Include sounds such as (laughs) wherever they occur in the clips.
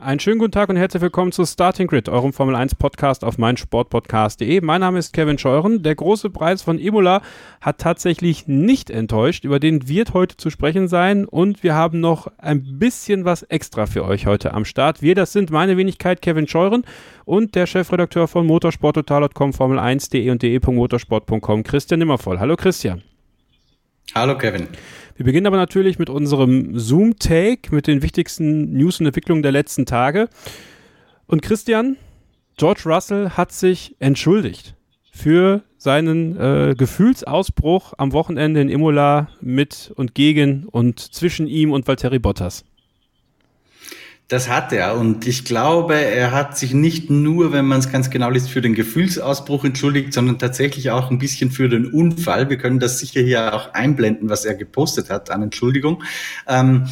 Einen schönen guten Tag und herzlich willkommen zu Starting Grid, eurem Formel 1 Podcast auf meinsportpodcast.de. Mein Name ist Kevin Scheuren. Der große Preis von Imola hat tatsächlich nicht enttäuscht. Über den wird heute zu sprechen sein und wir haben noch ein bisschen was extra für euch heute am Start. Wir, das sind meine Wenigkeit Kevin Scheuren und der Chefredakteur von motorsporttotal.com, Formel1.de und de.motorsport.com, Christian Nimmervoll. Hallo Christian. Hallo Kevin. Wir beginnen aber natürlich mit unserem Zoom-Take, mit den wichtigsten News und Entwicklungen der letzten Tage. Und Christian, George Russell hat sich entschuldigt für seinen äh, Gefühlsausbruch am Wochenende in Imola mit und gegen und zwischen ihm und Valtteri Bottas. Das hat er und ich glaube, er hat sich nicht nur, wenn man es ganz genau liest, für den Gefühlsausbruch entschuldigt, sondern tatsächlich auch ein bisschen für den Unfall. Wir können das sicher hier auch einblenden, was er gepostet hat an Entschuldigung. Ähm,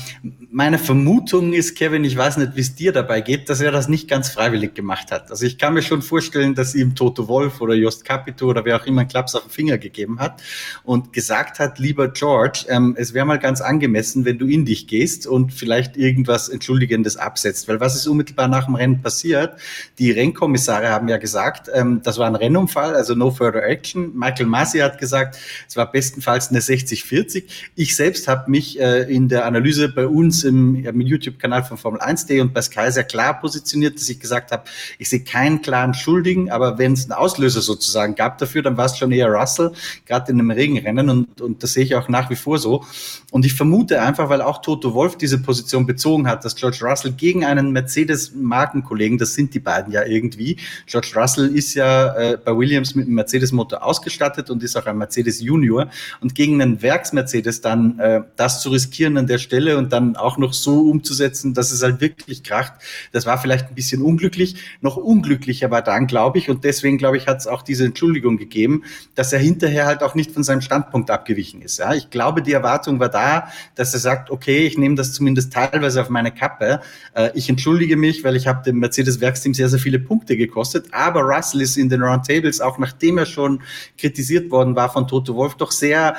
meine Vermutung ist, Kevin, ich weiß nicht, wie es dir dabei geht, dass er das nicht ganz freiwillig gemacht hat. Also ich kann mir schon vorstellen, dass ihm Toto Wolf oder Jost Capito oder wer auch immer einen Klaps auf den Finger gegeben hat und gesagt hat, lieber George, ähm, es wäre mal ganz angemessen, wenn du in dich gehst und vielleicht irgendwas Entschuldigendes absetzt. Weil was ist unmittelbar nach dem Rennen passiert? Die Rennkommissare haben ja gesagt, ähm, das war ein Rennunfall, also no further action. Michael Masi hat gesagt, es war bestenfalls eine 60-40. Ich selbst habe mich äh, in der Analyse bei uns im, im YouTube-Kanal von Formel 1.de und bei Sky sehr klar positioniert, dass ich gesagt habe, ich sehe keinen klaren Schuldigen, aber wenn es einen Auslöser sozusagen gab dafür, dann war es schon eher Russell, gerade in einem Regenrennen und, und das sehe ich auch nach wie vor so. Und ich vermute einfach, weil auch Toto Wolf diese Position bezogen hat, dass George Russell gegen einen Mercedes-Markenkollegen, das sind die beiden ja irgendwie. George Russell ist ja äh, bei Williams mit einem Mercedes-Motor ausgestattet und ist auch ein Mercedes Junior. Und gegen einen Werks-Mercedes dann äh, das zu riskieren an der Stelle und dann auch noch so umzusetzen, dass es halt wirklich kracht, das war vielleicht ein bisschen unglücklich. Noch unglücklicher war dann, glaube ich, und deswegen, glaube ich, hat es auch diese Entschuldigung gegeben, dass er hinterher halt auch nicht von seinem Standpunkt abgewichen ist. Ja, ich glaube, die Erwartung war da, dass er sagt, okay, ich nehme das zumindest teilweise auf meine Kappe. Äh, ich entschuldige mich, weil ich habe dem Mercedes-Werksteam sehr, sehr viele Punkte gekostet. Aber Russell ist in den Roundtables, auch nachdem er schon kritisiert worden war von Toto Wolf, doch sehr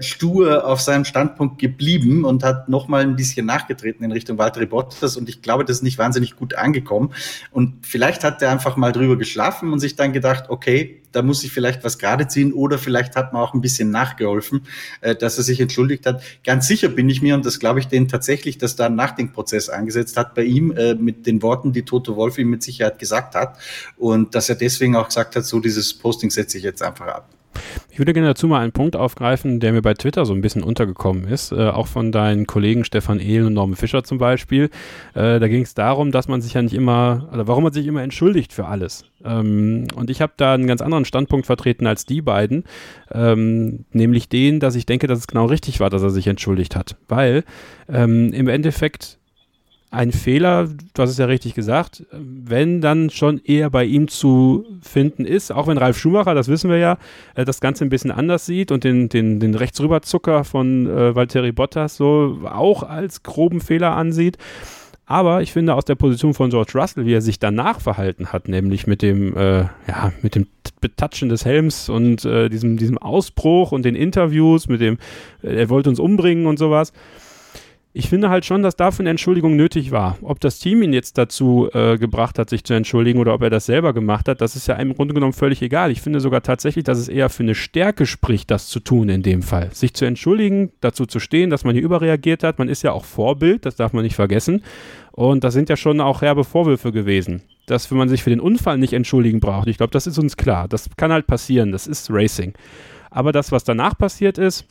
stur auf seinem Standpunkt geblieben und hat nochmal ein bisschen nachgetreten in Richtung Valtteri Bottas und ich glaube, das ist nicht wahnsinnig gut angekommen und vielleicht hat er einfach mal drüber geschlafen und sich dann gedacht, okay, da muss ich vielleicht was gerade ziehen oder vielleicht hat man auch ein bisschen nachgeholfen, äh, dass er sich entschuldigt hat. Ganz sicher bin ich mir und das glaube ich denen tatsächlich, dass da ein Nachdenkprozess angesetzt hat bei ihm äh, mit den Worten, die Toto Wolf ihm mit Sicherheit gesagt hat und dass er deswegen auch gesagt hat, so dieses Posting setze ich jetzt einfach ab. Ich würde gerne dazu mal einen Punkt aufgreifen, der mir bei Twitter so ein bisschen untergekommen ist, äh, auch von deinen Kollegen Stefan Ehlen und Norman Fischer zum Beispiel. Äh, da ging es darum, dass man sich ja nicht immer, oder warum man sich immer entschuldigt für alles. Ähm, und ich habe da einen ganz anderen Standpunkt vertreten als die beiden, ähm, nämlich den, dass ich denke, dass es genau richtig war, dass er sich entschuldigt hat. Weil ähm, im Endeffekt ein Fehler, du hast es ja richtig gesagt, wenn dann schon eher bei ihm zu finden ist, auch wenn Ralf Schumacher, das wissen wir ja, äh, das Ganze ein bisschen anders sieht und den, den, den Rechtsrüberzucker von äh, Valtteri Bottas so auch als groben Fehler ansieht. Aber ich finde aus der Position von George Russell, wie er sich danach verhalten hat, nämlich mit dem, äh, ja, mit dem Betatschen des Helms und äh, diesem, diesem Ausbruch und den Interviews, mit dem, äh, er wollte uns umbringen und sowas, ich finde halt schon, dass dafür eine Entschuldigung nötig war. Ob das Team ihn jetzt dazu äh, gebracht hat, sich zu entschuldigen oder ob er das selber gemacht hat, das ist ja im Grunde genommen völlig egal. Ich finde sogar tatsächlich, dass es eher für eine Stärke spricht, das zu tun in dem Fall. Sich zu entschuldigen, dazu zu stehen, dass man hier überreagiert hat. Man ist ja auch Vorbild, das darf man nicht vergessen. Und das sind ja schon auch herbe Vorwürfe gewesen. Dass, man sich für den Unfall nicht entschuldigen braucht, ich glaube, das ist uns klar. Das kann halt passieren, das ist Racing. Aber das, was danach passiert ist,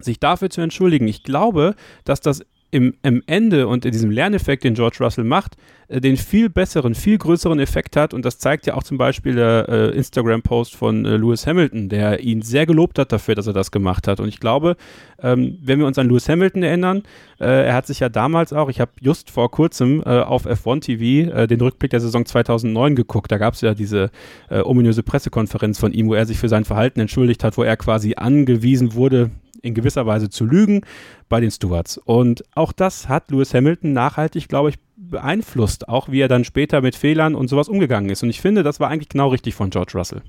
sich dafür zu entschuldigen. Ich glaube, dass das im, im Ende und in diesem Lerneffekt, den George Russell macht, äh, den viel besseren, viel größeren Effekt hat. Und das zeigt ja auch zum Beispiel der äh, Instagram-Post von äh, Lewis Hamilton, der ihn sehr gelobt hat dafür, dass er das gemacht hat. Und ich glaube, ähm, wenn wir uns an Lewis Hamilton erinnern, äh, er hat sich ja damals auch, ich habe just vor kurzem äh, auf F1 TV äh, den Rückblick der Saison 2009 geguckt. Da gab es ja diese ominöse Pressekonferenz von ihm, wo er sich für sein Verhalten entschuldigt hat, wo er quasi angewiesen wurde, in gewisser Weise zu lügen bei den Stewards. Und auch das hat Lewis Hamilton nachhaltig, glaube ich, beeinflusst, auch wie er dann später mit Fehlern und sowas umgegangen ist. Und ich finde, das war eigentlich genau richtig von George Russell.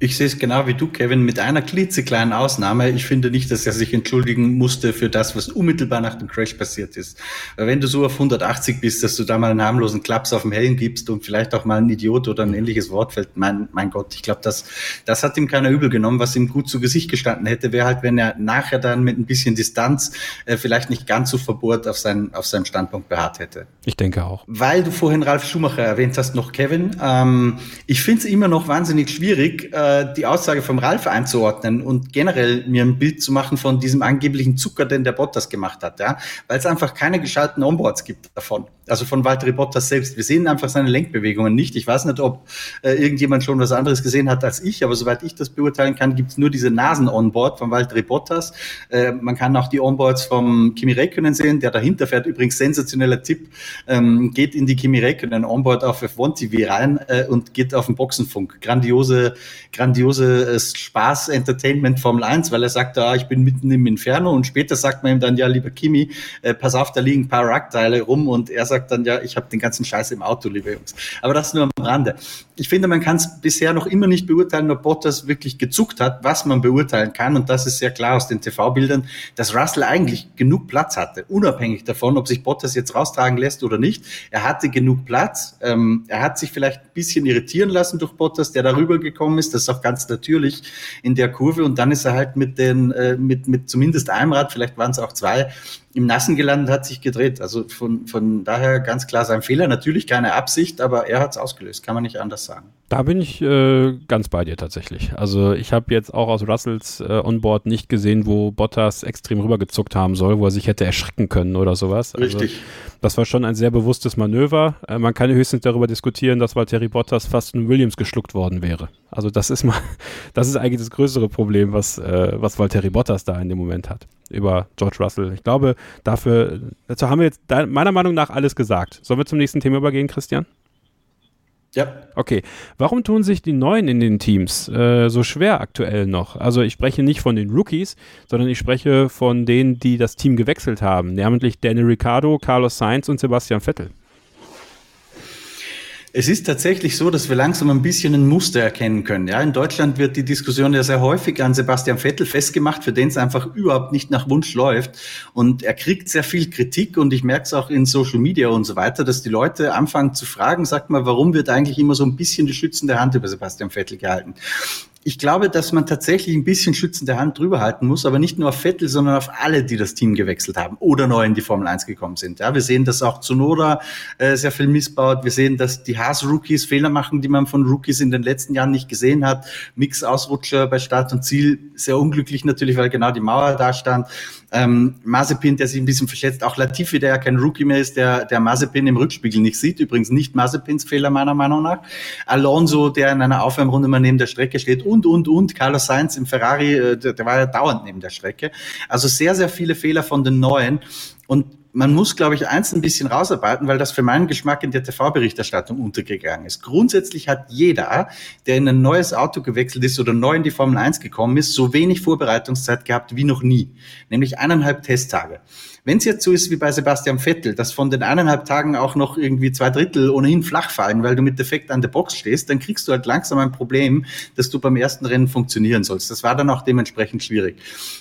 Ich sehe es genau wie du, Kevin, mit einer klitzekleinen Ausnahme. Ich finde nicht, dass er sich entschuldigen musste für das, was unmittelbar nach dem Crash passiert ist. Weil wenn du so auf 180 bist, dass du da mal einen harmlosen Klaps auf dem Helm gibst und vielleicht auch mal ein Idiot oder ein ähnliches Wort fällt, mein, mein Gott, ich glaube, das, das hat ihm keiner übel genommen. Was ihm gut zu Gesicht gestanden hätte, wäre halt, wenn er nachher dann mit ein bisschen Distanz äh, vielleicht nicht ganz so verbohrt auf, sein, auf seinem Standpunkt beharrt hätte. Ich denke auch. Weil du vorhin Ralf Schumacher erwähnt hast, noch Kevin. Ähm, ich finde es immer noch wahnsinnig schwierig, äh, die Aussage vom Ralf einzuordnen und generell mir ein Bild zu machen von diesem angeblichen Zucker, den der Bottas gemacht hat, ja, weil es einfach keine geschalten Onboards gibt davon. Also von Valtteri Bottas selbst. Wir sehen einfach seine Lenkbewegungen nicht. Ich weiß nicht, ob äh, irgendjemand schon was anderes gesehen hat als ich, aber soweit ich das beurteilen kann, gibt es nur diese Nasen-Onboard von Valtteri Bottas. Äh, man kann auch die Onboards vom Kimi Räikkönen sehen, der dahinter fährt. Übrigens sensationeller Tipp, ähm, geht in die Kimi Räikkönen Onboard auf F1 TV rein äh, und geht auf den Boxenfunk. Grandiose, grandiose Spaß, Entertainment Formel 1, weil er sagt, ah, ich bin mitten im Inferno und später sagt man ihm dann, ja, lieber Kimi, äh, pass auf, da liegen ein paar Rackteile rum und er sagt, sagt dann, ja, ich habe den ganzen Scheiß im Auto, liebe Jungs. Aber das nur am Rande. Ich finde, man kann es bisher noch immer nicht beurteilen, ob Bottas wirklich gezuckt hat, was man beurteilen kann. Und das ist sehr klar aus den TV-Bildern, dass Russell eigentlich genug Platz hatte, unabhängig davon, ob sich Bottas jetzt raustragen lässt oder nicht. Er hatte genug Platz. Ähm, er hat sich vielleicht bisschen irritieren lassen durch Bottas, der darüber gekommen ist. Das ist auch ganz natürlich in der Kurve. Und dann ist er halt mit den, äh, mit, mit zumindest einem Rad, vielleicht waren es auch zwei, im Nassen gelandet, hat sich gedreht. Also von, von daher ganz klar sein Fehler. Natürlich keine Absicht, aber er hat es ausgelöst, kann man nicht anders sagen. Da bin ich äh, ganz bei dir tatsächlich. Also ich habe jetzt auch aus Russells äh, Onboard nicht gesehen, wo Bottas extrem rübergezuckt haben soll, wo er sich hätte erschrecken können oder sowas. Also, Richtig. Das war schon ein sehr bewusstes Manöver. Äh, man kann höchstens darüber diskutieren, dass Valtteri Bottas fast in Williams geschluckt worden wäre. Also das ist mal, (laughs) das ist eigentlich das größere Problem, was, äh, was Valtteri Bottas da in dem Moment hat über George Russell. Ich glaube, dafür, dazu haben wir jetzt meiner Meinung nach alles gesagt. Sollen wir zum nächsten Thema übergehen, Christian? Ja. Okay. Warum tun sich die Neuen in den Teams äh, so schwer aktuell noch? Also ich spreche nicht von den Rookies, sondern ich spreche von denen, die das Team gewechselt haben, nämlich Danny Ricciardo, Carlos Sainz und Sebastian Vettel. Es ist tatsächlich so, dass wir langsam ein bisschen ein Muster erkennen können. Ja, in Deutschland wird die Diskussion ja sehr häufig an Sebastian Vettel festgemacht, für den es einfach überhaupt nicht nach Wunsch läuft. Und er kriegt sehr viel Kritik und ich merke es auch in Social Media und so weiter, dass die Leute anfangen zu fragen, sagt mal, warum wird eigentlich immer so ein bisschen die schützende Hand über Sebastian Vettel gehalten? Ich glaube, dass man tatsächlich ein bisschen schützende Hand drüber halten muss, aber nicht nur auf Vettel, sondern auf alle, die das Team gewechselt haben oder neu in die Formel 1 gekommen sind. Ja, wir sehen, dass auch Zunoda äh, sehr viel missbaut. Wir sehen, dass die Haas-Rookies Fehler machen, die man von Rookies in den letzten Jahren nicht gesehen hat. Mix-Ausrutscher bei Start und Ziel, sehr unglücklich natürlich, weil genau die Mauer da stand. Ähm, Mazepin, der sich ein bisschen verschätzt, auch Latifi, der ja kein Rookie mehr ist, der, der Mazepin im Rückspiegel nicht sieht. Übrigens nicht Mazepins Fehler meiner Meinung nach. Alonso, der in einer Aufwärmrunde mal neben der Strecke steht und, und, und. Carlos Sainz im Ferrari, äh, der, der war ja dauernd neben der Strecke. Also sehr, sehr viele Fehler von den Neuen. Und man muss, glaube ich, eins ein bisschen rausarbeiten, weil das für meinen Geschmack in der TV-Berichterstattung untergegangen ist. Grundsätzlich hat jeder, der in ein neues Auto gewechselt ist oder neu in die Formel 1 gekommen ist, so wenig Vorbereitungszeit gehabt wie noch nie, nämlich eineinhalb Testtage. Wenn es jetzt so ist wie bei Sebastian Vettel, dass von den eineinhalb Tagen auch noch irgendwie zwei Drittel ohnehin flach fallen, weil du mit Defekt an der Box stehst, dann kriegst du halt langsam ein Problem, dass du beim ersten Rennen funktionieren sollst. Das war dann auch dementsprechend schwierig.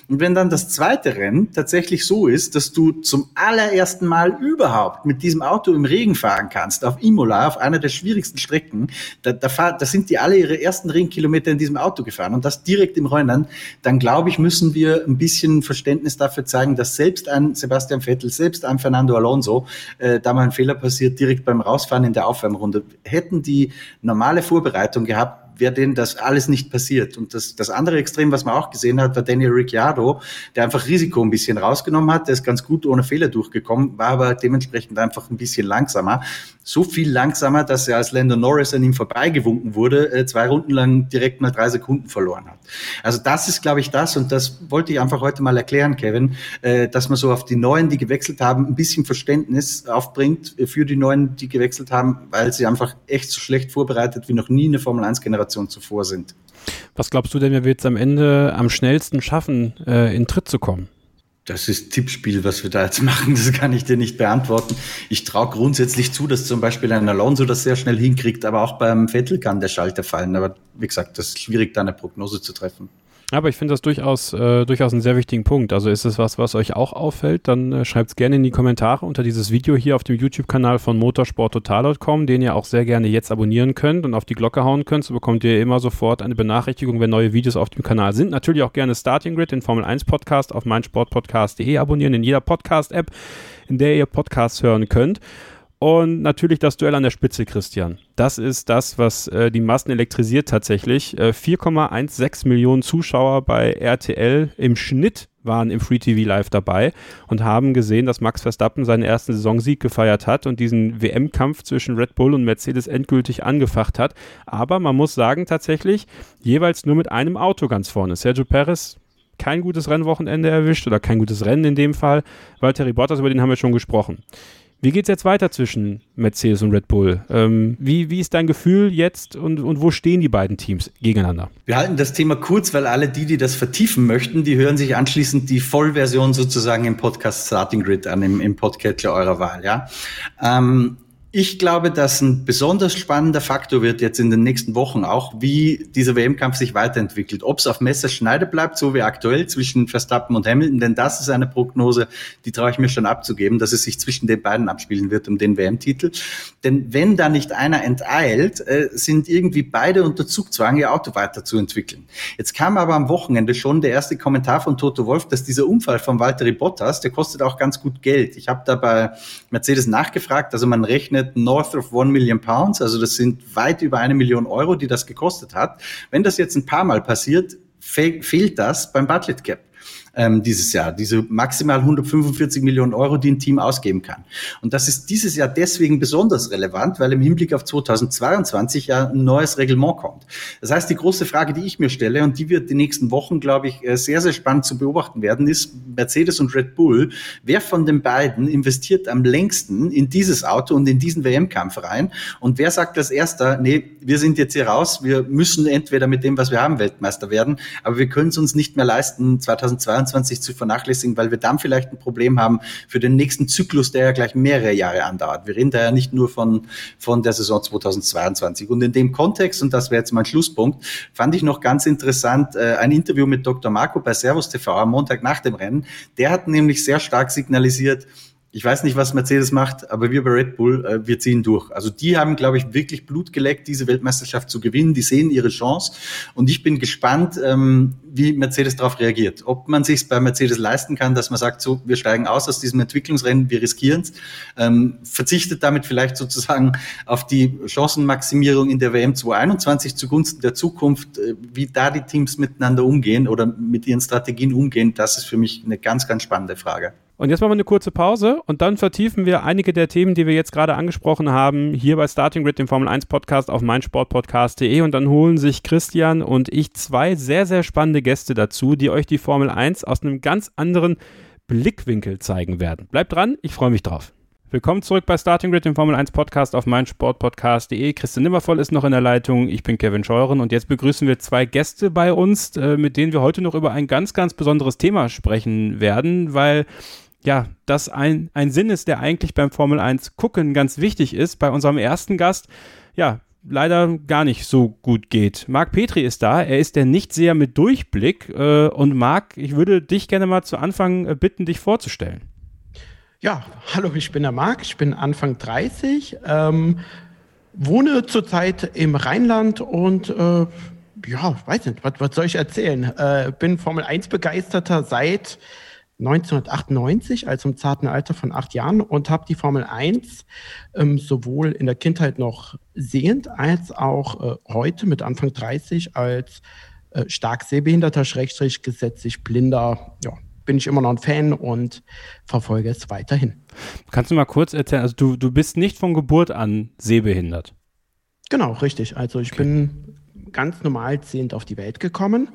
Und wenn dann das zweite Rennen tatsächlich so ist, dass du zum allerersten Mal überhaupt mit diesem Auto im Regen fahren kannst, auf Imola, auf einer der schwierigsten Strecken, da, da, fahr, da sind die alle ihre ersten Regenkilometer in diesem Auto gefahren und das direkt im Rennen, dann glaube ich, müssen wir ein bisschen Verständnis dafür zeigen, dass selbst ein Sebastian Sebastian Vettel, selbst an Fernando Alonso, äh, da mal ein Fehler passiert, direkt beim Rausfahren in der Aufwärmrunde. Hätten die normale Vorbereitung gehabt, wäre denen das alles nicht passiert. Und das, das andere Extrem, was man auch gesehen hat, war Daniel Ricciardo, der einfach Risiko ein bisschen rausgenommen hat. Der ist ganz gut ohne Fehler durchgekommen, war aber dementsprechend einfach ein bisschen langsamer. So viel langsamer, dass er als Lando Norris an ihm vorbeigewunken wurde, äh, zwei Runden lang direkt mal drei Sekunden verloren hat. Also das ist, glaube ich, das. Und das wollte ich einfach heute mal erklären, Kevin, äh, dass man so auf die Neuen, die gewechselt haben, ein bisschen Verständnis aufbringt für die Neuen, die gewechselt haben, weil sie einfach echt so schlecht vorbereitet wie noch nie eine Formel 1 Generation Generation zuvor sind. Was glaubst du denn, wer wird es am Ende am schnellsten schaffen, äh, in Tritt zu kommen? Das ist Tippspiel, was wir da jetzt (laughs) machen. Das kann ich dir nicht beantworten. Ich traue grundsätzlich zu, dass zum Beispiel ein Alonso das sehr schnell hinkriegt, aber auch beim Vettel kann der Schalter fallen. Aber wie gesagt, das ist schwierig, da eine Prognose zu treffen. Aber ich finde das durchaus, äh, durchaus einen sehr wichtigen Punkt. Also ist es was, was euch auch auffällt, dann äh, schreibt es gerne in die Kommentare unter dieses Video hier auf dem YouTube-Kanal von motorsporttotal.com, den ihr auch sehr gerne jetzt abonnieren könnt und auf die Glocke hauen könnt. So bekommt ihr immer sofort eine Benachrichtigung, wenn neue Videos auf dem Kanal sind. Natürlich auch gerne Starting Grid, den Formel 1 Podcast auf meinsportpodcast.de abonnieren, in jeder Podcast-App, in der ihr Podcasts hören könnt. Und natürlich das Duell an der Spitze, Christian. Das ist das, was äh, die Massen elektrisiert tatsächlich. Äh, 4,16 Millionen Zuschauer bei RTL im Schnitt waren im Free TV Live dabei und haben gesehen, dass Max Verstappen seinen ersten Saisonsieg gefeiert hat und diesen WM-Kampf zwischen Red Bull und Mercedes endgültig angefacht hat. Aber man muss sagen, tatsächlich jeweils nur mit einem Auto ganz vorne. Sergio Perez kein gutes Rennwochenende erwischt oder kein gutes Rennen in dem Fall. Valtteri Bottas, über den haben wir schon gesprochen. Wie geht es jetzt weiter zwischen Mercedes und Red Bull? Ähm, wie, wie ist dein Gefühl jetzt und, und wo stehen die beiden Teams gegeneinander? Wir halten das Thema kurz, weil alle die, die das vertiefen möchten, die hören sich anschließend die Vollversion sozusagen im Podcast Starting Grid an, im, im Podcatcher eurer Wahl. Ja? Ähm, ich glaube, dass ein besonders spannender Faktor wird jetzt in den nächsten Wochen auch, wie dieser WM-Kampf sich weiterentwickelt. Ob es auf Messerschneide bleibt, so wie aktuell zwischen Verstappen und Hamilton, denn das ist eine Prognose, die traue ich mir schon abzugeben, dass es sich zwischen den beiden abspielen wird um den WM-Titel. Denn wenn da nicht einer enteilt, äh, sind irgendwie beide unter Zugzwang, ihr Auto weiterzuentwickeln. Jetzt kam aber am Wochenende schon der erste Kommentar von Toto Wolf, dass dieser Unfall von Valtteri Bottas, der kostet auch ganz gut Geld. Ich habe da bei Mercedes nachgefragt, also man rechnet gerechnet north of one million pounds, also das sind weit über eine Million Euro, die das gekostet hat. Wenn das jetzt ein paar Mal passiert, fe fehlt das beim Budget Cap ähm, dieses Jahr. Diese maximal 145 Millionen Euro, die ein Team ausgeben kann. Und das ist dieses Jahr deswegen besonders relevant, weil im Hinblick auf 2022 ja ein neues Reglement kommt. Das heißt, die große Frage, die ich mir stelle und die wird die nächsten Wochen, glaube ich, äh, sehr, sehr spannend zu beobachten werden, ist Mercedes und Red Bull. Wer von den beiden investiert am längsten in dieses Auto und in diesen WM-Kampf rein? Und wer sagt als erster, nee, wir sind jetzt hier raus, wir müssen entweder mit dem, was wir haben, Weltmeister werden, aber wir können es uns nicht mehr leisten, 2022 2023 zu vernachlässigen, weil wir dann vielleicht ein Problem haben für den nächsten Zyklus, der ja gleich mehrere Jahre andauert. Wir reden da ja nicht nur von, von der Saison 2022. Und in dem Kontext, und das wäre jetzt mein Schlusspunkt, fand ich noch ganz interessant äh, ein Interview mit Dr. Marco bei Servus TV am Montag nach dem Rennen. Der hat nämlich sehr stark signalisiert, ich weiß nicht, was Mercedes macht, aber wir bei Red Bull, äh, wir ziehen durch. Also die haben, glaube ich, wirklich Blut geleckt, diese Weltmeisterschaft zu gewinnen. Die sehen ihre Chance. Und ich bin gespannt, ähm, wie Mercedes darauf reagiert. Ob man sich bei Mercedes leisten kann, dass man sagt, so, wir steigen aus aus diesem Entwicklungsrennen, wir riskieren es, ähm, verzichtet damit vielleicht sozusagen auf die Chancenmaximierung in der WM 2021 zugunsten der Zukunft, äh, wie da die Teams miteinander umgehen oder mit ihren Strategien umgehen. Das ist für mich eine ganz, ganz spannende Frage. Und jetzt machen wir eine kurze Pause und dann vertiefen wir einige der Themen, die wir jetzt gerade angesprochen haben, hier bei Starting Grid, dem Formel 1 Podcast auf meinsportpodcast.de und dann holen sich Christian und ich zwei sehr, sehr spannende Gäste dazu, die euch die Formel 1 aus einem ganz anderen Blickwinkel zeigen werden. Bleibt dran, ich freue mich drauf. Willkommen zurück bei Starting Grid, dem Formel 1 Podcast auf meinsportpodcast.de. Christian Nimmervoll ist noch in der Leitung. Ich bin Kevin Scheuren und jetzt begrüßen wir zwei Gäste bei uns, äh, mit denen wir heute noch über ein ganz, ganz besonderes Thema sprechen werden, weil ja, das ein, ein Sinn ist, der eigentlich beim Formel 1 gucken ganz wichtig ist. Bei unserem ersten Gast, ja, leider gar nicht so gut geht. Marc Petri ist da, er ist der Nichtseher mit Durchblick. Äh, und Marc, ich würde dich gerne mal zu Anfang äh, bitten, dich vorzustellen. Ja, hallo, ich bin der Marc, ich bin Anfang 30, ähm, wohne zurzeit im Rheinland und äh, ja, weiß nicht, was, was soll ich erzählen? Äh, bin Formel 1 begeisterter seit 1998, also im zarten Alter von acht Jahren, und habe die Formel 1 ähm, sowohl in der Kindheit noch sehend als auch äh, heute mit Anfang 30 als äh, stark sehbehinderter, schrägstrich gesetzlich blinder, ja, bin ich immer noch ein Fan und verfolge es weiterhin. Kannst du mal kurz erzählen, also du, du bist nicht von Geburt an sehbehindert? Genau, richtig. Also ich okay. bin ganz normal sehend auf die Welt gekommen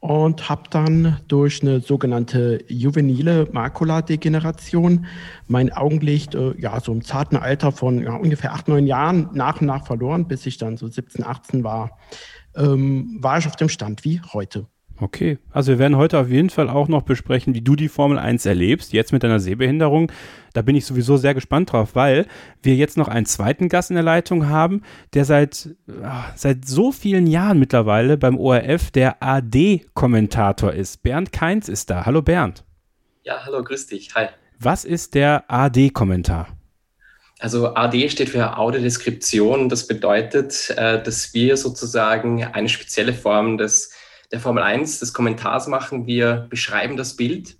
und habe dann durch eine sogenannte juvenile Makuladegeneration mein Augenlicht äh, ja so im zarten Alter von ja, ungefähr acht, neun Jahren nach und nach verloren, bis ich dann so 17, 18 war, ähm, war ich auf dem Stand wie heute. Okay, also wir werden heute auf jeden Fall auch noch besprechen, wie du die Formel 1 erlebst, jetzt mit deiner Sehbehinderung. Da bin ich sowieso sehr gespannt drauf, weil wir jetzt noch einen zweiten Gast in der Leitung haben, der seit, ah, seit so vielen Jahren mittlerweile beim ORF der AD-Kommentator ist. Bernd Keins ist da. Hallo Bernd. Ja, hallo, grüß dich. Hi. Was ist der AD-Kommentar? Also AD steht für Audiodeskription. Das bedeutet, äh, dass wir sozusagen eine spezielle Form des der Formel 1 des Kommentars machen. Wir beschreiben das Bild.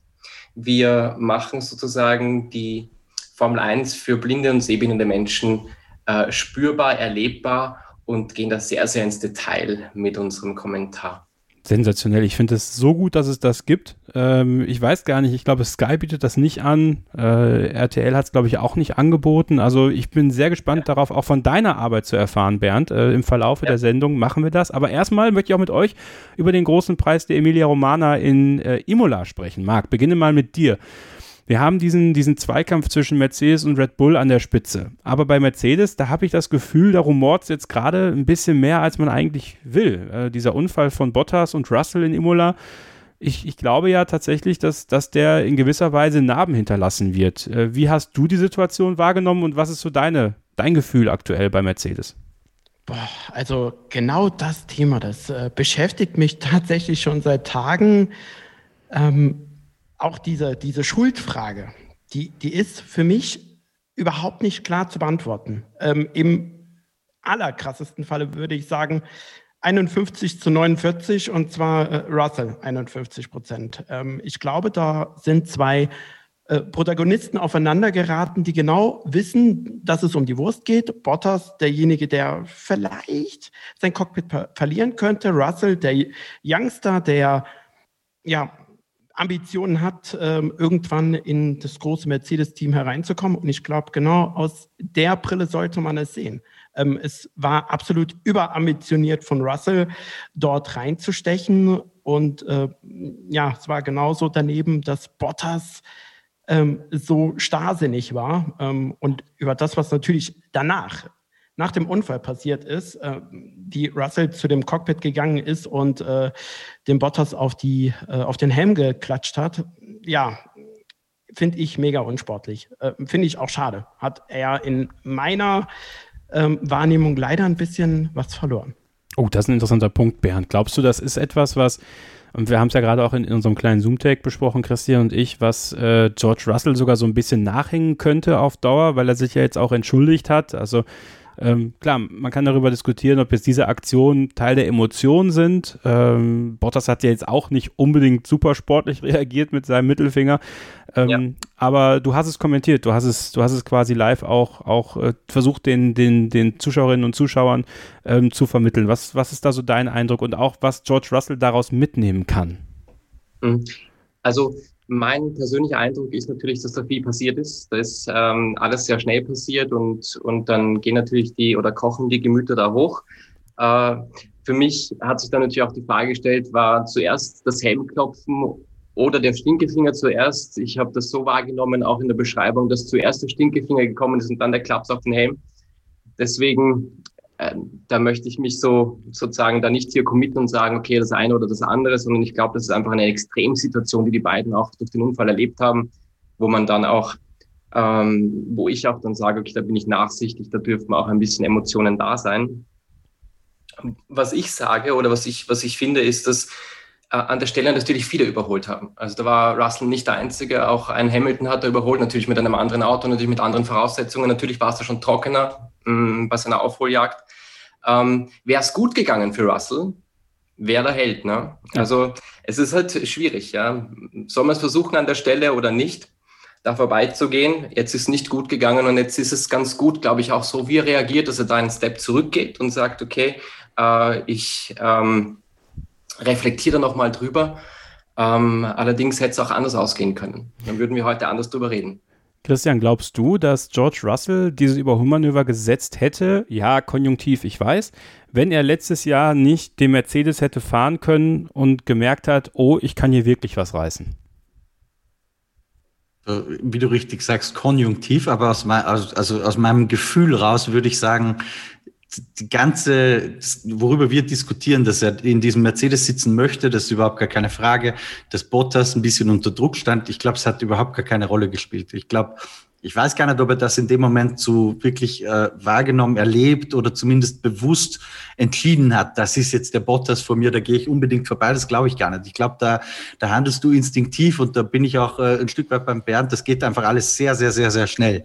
Wir machen sozusagen die Formel 1 für blinde und sehbehinderte Menschen äh, spürbar, erlebbar und gehen da sehr, sehr ins Detail mit unserem Kommentar. Sensationell. Ich finde es so gut, dass es das gibt. Ähm, ich weiß gar nicht, ich glaube, Sky bietet das nicht an. Äh, RTL hat es, glaube ich, auch nicht angeboten. Also ich bin sehr gespannt ja. darauf, auch von deiner Arbeit zu erfahren, Bernd. Äh, Im Verlauf ja. der Sendung machen wir das. Aber erstmal möchte ich auch mit euch über den großen Preis der Emilia Romana in äh, Imola sprechen. Marc, beginne mal mit dir. Wir haben diesen, diesen Zweikampf zwischen Mercedes und Red Bull an der Spitze. Aber bei Mercedes, da habe ich das Gefühl, da rumort es jetzt gerade ein bisschen mehr, als man eigentlich will. Äh, dieser Unfall von Bottas und Russell in Imola, ich, ich, glaube ja tatsächlich, dass, dass der in gewisser Weise Narben hinterlassen wird. Äh, wie hast du die Situation wahrgenommen und was ist so deine, dein Gefühl aktuell bei Mercedes? Boah, also genau das Thema, das äh, beschäftigt mich tatsächlich schon seit Tagen. Ähm, auch diese, diese Schuldfrage, die, die ist für mich überhaupt nicht klar zu beantworten. Ähm, Im allerkrassesten Falle würde ich sagen, 51 zu 49 und zwar äh, Russell 51 Prozent. Ähm, ich glaube, da sind zwei äh, Protagonisten aufeinander geraten, die genau wissen, dass es um die Wurst geht. Bottas, derjenige, der vielleicht sein Cockpit verlieren könnte. Russell, der Youngster, der ja Ambitionen hat, ähm, irgendwann in das große Mercedes-Team hereinzukommen. Und ich glaube, genau aus der Brille sollte man es sehen. Ähm, es war absolut überambitioniert von Russell, dort reinzustechen. Und äh, ja, es war genauso daneben, dass Bottas ähm, so starrsinnig war. und über das, was natürlich danach nach dem Unfall passiert ist, äh, die Russell zu dem Cockpit gegangen ist und äh, den Bottas auf, die, äh, auf den Helm geklatscht hat, ja, finde ich mega unsportlich. Äh, finde ich auch schade. Hat er in meiner ähm, Wahrnehmung leider ein bisschen was verloren. Oh, das ist ein interessanter Punkt, Bernd. Glaubst du, das ist etwas, was und wir haben es ja gerade auch in, in, unserem kleinen Zoom-Tag besprochen, Christian und ich, was äh, George Russell sogar so ein bisschen nachhängen könnte auf Dauer, weil er sich ja jetzt auch entschuldigt hat. Also ähm, klar, man kann darüber diskutieren, ob jetzt diese Aktionen Teil der Emotionen sind. Ähm, Bottas hat ja jetzt auch nicht unbedingt super sportlich (laughs) reagiert mit seinem Mittelfinger. Ähm, ja. Aber du hast es kommentiert, du hast es, du hast es quasi live auch, auch äh, versucht, den, den, den Zuschauerinnen und Zuschauern ähm, zu vermitteln. Was, was ist da so dein Eindruck und auch was George Russell daraus mitnehmen kann? Mhm. Also mein persönlicher Eindruck ist natürlich, dass da viel passiert ist. Da ist ähm, alles sehr schnell passiert und, und dann gehen natürlich die oder kochen die Gemüter da hoch. Äh, für mich hat sich dann natürlich auch die Frage gestellt, war zuerst das Helmklopfen oder der Stinkefinger zuerst? Ich habe das so wahrgenommen, auch in der Beschreibung, dass zuerst der Stinkefinger gekommen ist und dann der Klaps auf den Helm. Deswegen ähm, da möchte ich mich so sozusagen da nicht hier committen und sagen, okay, das eine oder das andere, sondern ich glaube, das ist einfach eine Extremsituation, die die beiden auch durch den Unfall erlebt haben, wo man dann auch, ähm, wo ich auch dann sage, okay, da bin ich nachsichtig, da dürfen auch ein bisschen Emotionen da sein. Was ich sage oder was ich, was ich finde, ist, dass an der Stelle natürlich viele überholt haben. Also da war Russell nicht der Einzige, auch ein Hamilton hat er überholt, natürlich mit einem anderen Auto, natürlich mit anderen Voraussetzungen. Natürlich war es da schon trockener mh, mm, bei seiner Aufholjagd. Ähm, wäre es gut gegangen für Russell, wäre der Held. Ne? Ja. Also es ist halt schwierig. Ja? Soll man es versuchen an der Stelle oder nicht, da vorbeizugehen? Jetzt ist nicht gut gegangen und jetzt ist es ganz gut, glaube ich, auch so, wie er reagiert, dass er da einen Step zurückgeht und sagt, okay, äh, ich ähm, reflektiere da nochmal drüber. Ähm, allerdings hätte es auch anders ausgehen können. Dann würden wir heute anders drüber reden. Christian, glaubst du, dass George Russell dieses Überholmanöver gesetzt hätte? Ja, konjunktiv, ich weiß. Wenn er letztes Jahr nicht den Mercedes hätte fahren können und gemerkt hat, oh, ich kann hier wirklich was reißen. Äh, wie du richtig sagst, konjunktiv, aber aus, mein, also aus meinem Gefühl raus würde ich sagen, die ganze, worüber wir diskutieren, dass er in diesem Mercedes sitzen möchte, das ist überhaupt gar keine Frage. Dass Bottas ein bisschen unter Druck stand, ich glaube, es hat überhaupt gar keine Rolle gespielt. Ich glaube, ich weiß gar nicht, ob er das in dem Moment so wirklich äh, wahrgenommen, erlebt oder zumindest bewusst entschieden hat, das ist jetzt der Bottas vor mir, da gehe ich unbedingt vorbei. Das glaube ich gar nicht. Ich glaube, da, da handelst du instinktiv und da bin ich auch äh, ein Stück weit beim Bernd. Das geht einfach alles sehr, sehr, sehr, sehr schnell.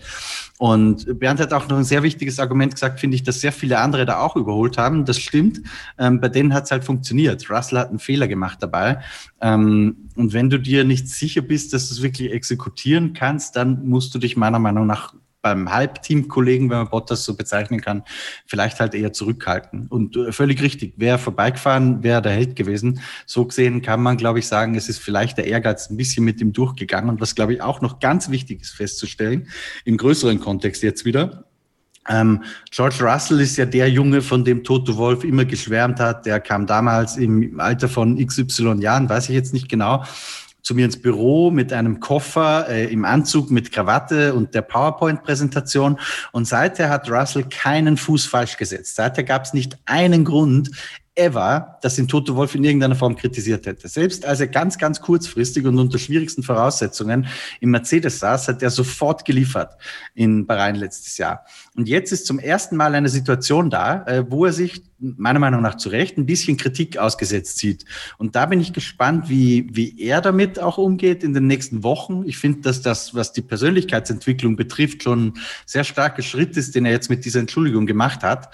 Und Bernd hat auch noch ein sehr wichtiges Argument gesagt, finde ich, dass sehr viele andere da auch überholt haben. Das stimmt. Ähm, bei denen hat es halt funktioniert. Russell hat einen Fehler gemacht dabei. Ähm, und wenn du dir nicht sicher bist, dass du es wirklich exekutieren kannst, dann musst du dich meiner Meinung nach beim Halbteam-Kollegen, wenn man Bottas so bezeichnen kann, vielleicht halt eher zurückhalten. Und äh, völlig richtig, wäre vorbeigefahren, wäre der Held gewesen. So gesehen kann man, glaube ich, sagen, es ist vielleicht der Ehrgeiz ein bisschen mit ihm durchgegangen. Und was, glaube ich, auch noch ganz wichtig ist festzustellen, im größeren Kontext jetzt wieder, ähm, George Russell ist ja der Junge, von dem Toto Wolf immer geschwärmt hat. Der kam damals im Alter von XY Jahren, weiß ich jetzt nicht genau, zu mir ins Büro mit einem Koffer äh, im Anzug mit Krawatte und der PowerPoint-Präsentation. Und seither hat Russell keinen Fuß falsch gesetzt. Seither gab es nicht einen Grund, ever, dass ihn Toto Wolf in irgendeiner Form kritisiert hätte. Selbst als er ganz, ganz kurzfristig und unter schwierigsten Voraussetzungen im Mercedes saß, hat er sofort geliefert in Bahrain letztes Jahr. Und jetzt ist zum ersten Mal eine Situation da, äh, wo er sich meiner Meinung nach zu Recht ein bisschen Kritik ausgesetzt sieht. Und da bin ich gespannt, wie, wie er damit auch umgeht in den nächsten Wochen. Ich finde, dass das, was die Persönlichkeitsentwicklung betrifft, schon sehr starker Schritt ist, den er jetzt mit dieser Entschuldigung gemacht hat.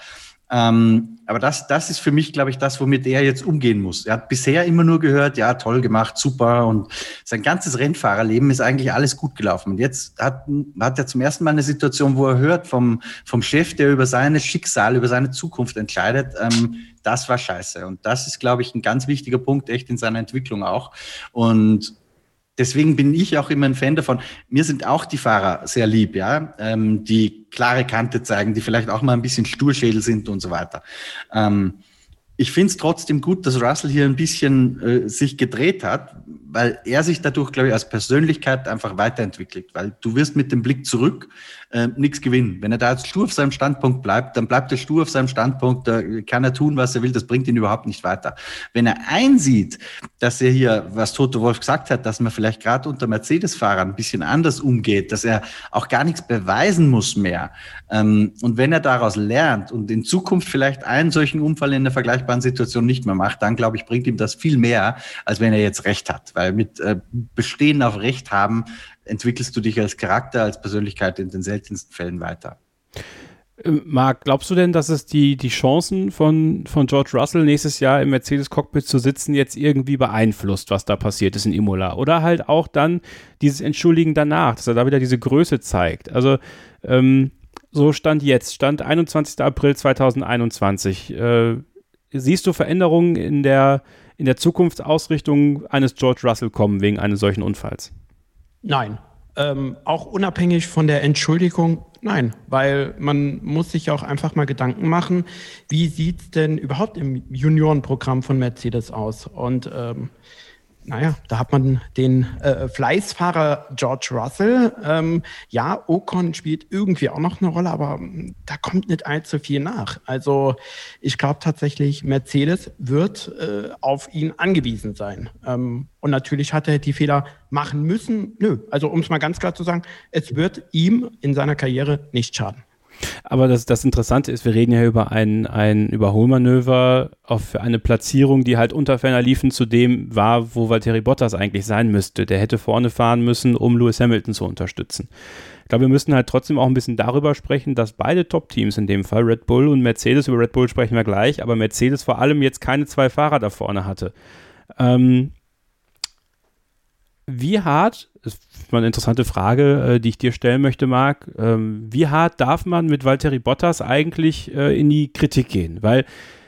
Ähm, aber das, das ist für mich, glaube ich, das, womit er jetzt umgehen muss. Er hat bisher immer nur gehört, ja, toll gemacht, super. Und sein ganzes Rennfahrerleben ist eigentlich alles gut gelaufen. Und jetzt hat, hat er zum ersten Mal eine Situation, wo er hört vom, vom Chef, der über seine Schicksal, über seine Zukunft entscheidet, ähm, das war scheiße. Und das ist, glaube ich, ein ganz wichtiger Punkt, echt in seiner Entwicklung auch. Und deswegen bin ich auch immer ein Fan davon. Mir sind auch die Fahrer sehr lieb, ja, ähm, die klare Kante zeigen, die vielleicht auch mal ein bisschen Sturschädel sind und so weiter. Ähm, ich finde es trotzdem gut, dass Russell hier ein bisschen äh, sich gedreht hat, weil er sich dadurch, glaube ich, als Persönlichkeit einfach weiterentwickelt. Weil du wirst mit dem Blick zurück äh, nichts gewinnen. Wenn er da jetzt stur auf seinem Standpunkt bleibt, dann bleibt er stur auf seinem Standpunkt, da kann er tun, was er will, das bringt ihn überhaupt nicht weiter. Wenn er einsieht, dass er hier, was Toto Wolf gesagt hat, dass man vielleicht gerade unter Mercedes-Fahrern ein bisschen anders umgeht, dass er auch gar nichts beweisen muss mehr. Ähm, und wenn er daraus lernt und in Zukunft vielleicht einen solchen Unfall in einer vergleichbaren Situation nicht mehr macht, dann glaube ich, bringt ihm das viel mehr, als wenn er jetzt Recht hat. Weil mit äh, Bestehen auf Recht haben entwickelst du dich als Charakter, als Persönlichkeit in den seltensten Fällen weiter. Ähm, Marc, glaubst du denn, dass es die, die Chancen von, von George Russell nächstes Jahr im Mercedes-Cockpit zu sitzen jetzt irgendwie beeinflusst, was da passiert ist in Imola? Oder halt auch dann dieses Entschuldigen danach, dass er da wieder diese Größe zeigt? Also, ähm, so stand jetzt, stand 21. April 2021. Äh, siehst du Veränderungen in der, in der Zukunftsausrichtung eines George Russell kommen wegen eines solchen Unfalls? Nein. Ähm, auch unabhängig von der Entschuldigung, nein, weil man muss sich auch einfach mal Gedanken machen, wie sieht es denn überhaupt im Juniorenprogramm von Mercedes aus? Und ähm, naja, da hat man den äh, Fleißfahrer George Russell. Ähm, ja, Ocon spielt irgendwie auch noch eine Rolle, aber ähm, da kommt nicht allzu viel nach. Also ich glaube tatsächlich, Mercedes wird äh, auf ihn angewiesen sein. Ähm, und natürlich hat er die Fehler machen müssen. Nö, also um es mal ganz klar zu sagen, es wird ihm in seiner Karriere nicht schaden. Aber das, das Interessante ist, wir reden ja über ein, ein Überholmanöver auf eine Platzierung, die halt unter ferner liefen zu dem war, wo Valtteri Bottas eigentlich sein müsste. Der hätte vorne fahren müssen, um Lewis Hamilton zu unterstützen. Ich glaube, wir müssen halt trotzdem auch ein bisschen darüber sprechen, dass beide Top-Teams in dem Fall, Red Bull und Mercedes, über Red Bull sprechen wir gleich, aber Mercedes vor allem jetzt keine zwei Fahrer da vorne hatte. Ähm, wie hart ist mal eine interessante Frage, äh, die ich dir stellen möchte, Marc. Ähm, wie hart darf man mit Valtteri Bottas eigentlich äh, in die Kritik gehen? Weil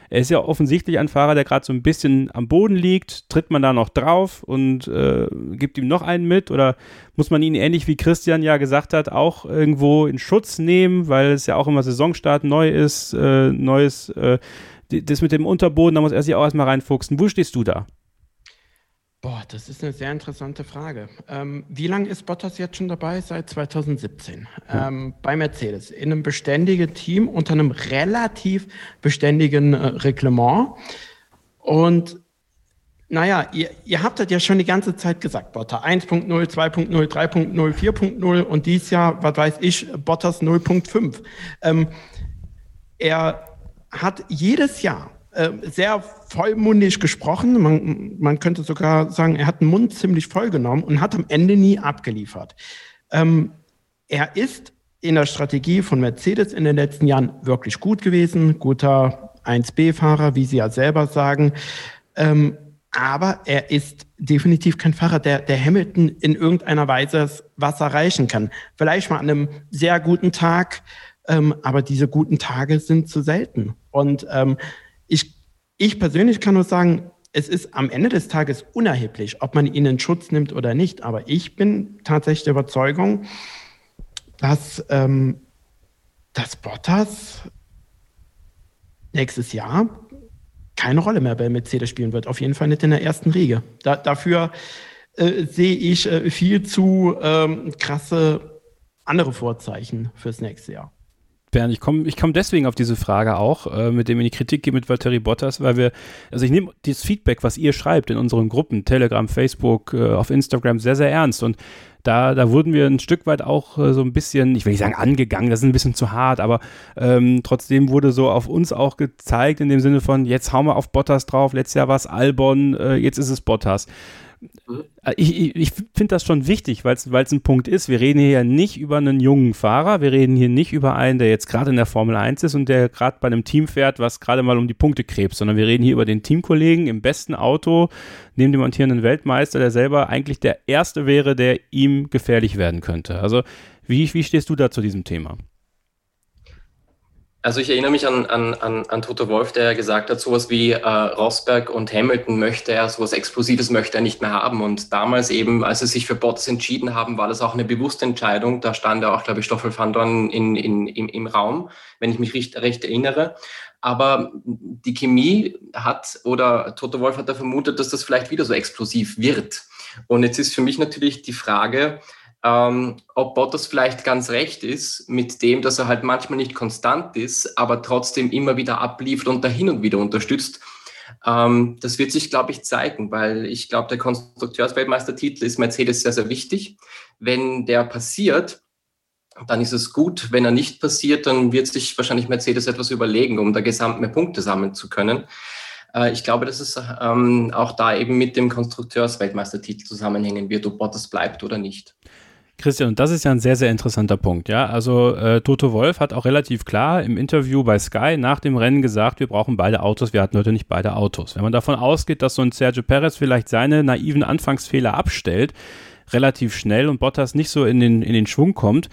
er ist ja offensichtlich ein Fahrer, der gerade so ein bisschen am Boden liegt. Tritt man da noch drauf und äh, gibt ihm noch einen mit? Oder muss man ihn ähnlich wie Christian ja gesagt hat, auch irgendwo in Schutz nehmen, weil es ja auch immer Saisonstart neu ist, äh, neues, äh, das mit dem Unterboden, da muss er sich auch erstmal reinfuchsen. Wo stehst du da? Boah, das ist eine sehr interessante Frage. Ähm, wie lange ist Bottas jetzt schon dabei? Seit 2017. Ja. Ähm, bei Mercedes. In einem beständigen Team unter einem relativ beständigen äh, Reglement. Und naja, ihr, ihr habt das ja schon die ganze Zeit gesagt, Bottas 1.0, 2.0, 3.0, 4.0 und dies Jahr, was weiß ich, Bottas 0.5. Ähm, er hat jedes Jahr sehr vollmundig gesprochen. Man, man könnte sogar sagen, er hat den Mund ziemlich voll genommen und hat am Ende nie abgeliefert. Ähm, er ist in der Strategie von Mercedes in den letzten Jahren wirklich gut gewesen, guter 1B-Fahrer, wie Sie ja selber sagen. Ähm, aber er ist definitiv kein Fahrer, der, der Hamilton in irgendeiner Weise was erreichen kann. Vielleicht mal an einem sehr guten Tag, ähm, aber diese guten Tage sind zu selten. Und ähm, ich, ich persönlich kann nur sagen, es ist am Ende des Tages unerheblich, ob man ihn in Schutz nimmt oder nicht. Aber ich bin tatsächlich der Überzeugung, dass, ähm, dass Bottas nächstes Jahr keine Rolle mehr bei Mercedes spielen wird. Auf jeden Fall nicht in der ersten Riege. Da, dafür äh, sehe ich äh, viel zu ähm, krasse andere Vorzeichen fürs nächste Jahr. Bernd, ich komme ich komm deswegen auf diese Frage auch, äh, mit dem in die Kritik geht mit Valtteri Bottas, weil wir, also ich nehme dieses Feedback, was ihr schreibt in unseren Gruppen, Telegram, Facebook, äh, auf Instagram, sehr, sehr ernst. Und da, da wurden wir ein Stück weit auch äh, so ein bisschen, ich will nicht sagen angegangen, das ist ein bisschen zu hart, aber ähm, trotzdem wurde so auf uns auch gezeigt, in dem Sinne von, jetzt hauen wir auf Bottas drauf, letztes Jahr war es Albon, äh, jetzt ist es Bottas. Äh, ich, ich, finde das schon wichtig, weil es ein Punkt ist. Wir reden hier ja nicht über einen jungen Fahrer, wir reden hier nicht über einen, der jetzt gerade in der Formel 1 ist und der gerade bei einem Team fährt, was gerade mal um die Punkte krebst, sondern wir reden hier über den Teamkollegen im besten Auto, neben dem montierenden Weltmeister, der selber eigentlich der Erste wäre, der ihm gefährlich werden könnte. Also wie, wie stehst du da zu diesem Thema? Also ich erinnere mich an, an, an, an Toto Wolf, der gesagt hat, sowas wie äh, Rosberg und Hamilton möchte er, sowas Explosives möchte er nicht mehr haben. Und damals eben, als sie sich für Bottas entschieden haben, war das auch eine bewusste Entscheidung. Da stand ja auch, glaube ich, Stoffel van Dorn in, in, im, im Raum, wenn ich mich recht, recht erinnere. Aber die Chemie hat, oder Toto Wolf hat da vermutet, dass das vielleicht wieder so explosiv wird. Und jetzt ist für mich natürlich die Frage, ähm, ob Bottas vielleicht ganz recht ist mit dem, dass er halt manchmal nicht konstant ist, aber trotzdem immer wieder abliefert und da hin und wieder unterstützt. Ähm, das wird sich, glaube ich, zeigen, weil ich glaube, der Konstrukteursweltmeistertitel ist Mercedes sehr, sehr wichtig. Wenn der passiert, dann ist es gut. Wenn er nicht passiert, dann wird sich wahrscheinlich Mercedes etwas überlegen, um da gesamt mehr Punkte sammeln zu können. Äh, ich glaube, dass es ähm, auch da eben mit dem Konstrukteursweltmeistertitel zusammenhängen wird, ob Bottas bleibt oder nicht. Christian, und das ist ja ein sehr, sehr interessanter Punkt, ja. Also äh, Toto Wolf hat auch relativ klar im Interview bei Sky nach dem Rennen gesagt, wir brauchen beide Autos, wir hatten heute nicht beide Autos. Wenn man davon ausgeht, dass so ein Sergio Perez vielleicht seine naiven Anfangsfehler abstellt, relativ schnell und Bottas nicht so in den, in den Schwung kommt,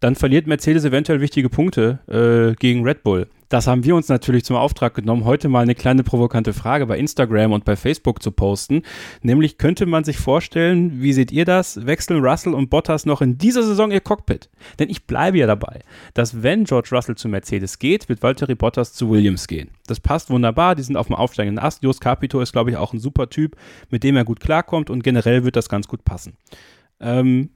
dann verliert Mercedes eventuell wichtige Punkte äh, gegen Red Bull. Das haben wir uns natürlich zum Auftrag genommen, heute mal eine kleine provokante Frage bei Instagram und bei Facebook zu posten. Nämlich könnte man sich vorstellen, wie seht ihr das? Wechseln Russell und Bottas noch in dieser Saison ihr Cockpit? Denn ich bleibe ja dabei, dass wenn George Russell zu Mercedes geht, wird Valtteri Bottas zu Williams gehen. Das passt wunderbar, die sind auf dem aufsteigenden Ast. Jos Capito ist, glaube ich, auch ein super Typ, mit dem er gut klarkommt und generell wird das ganz gut passen. Ähm,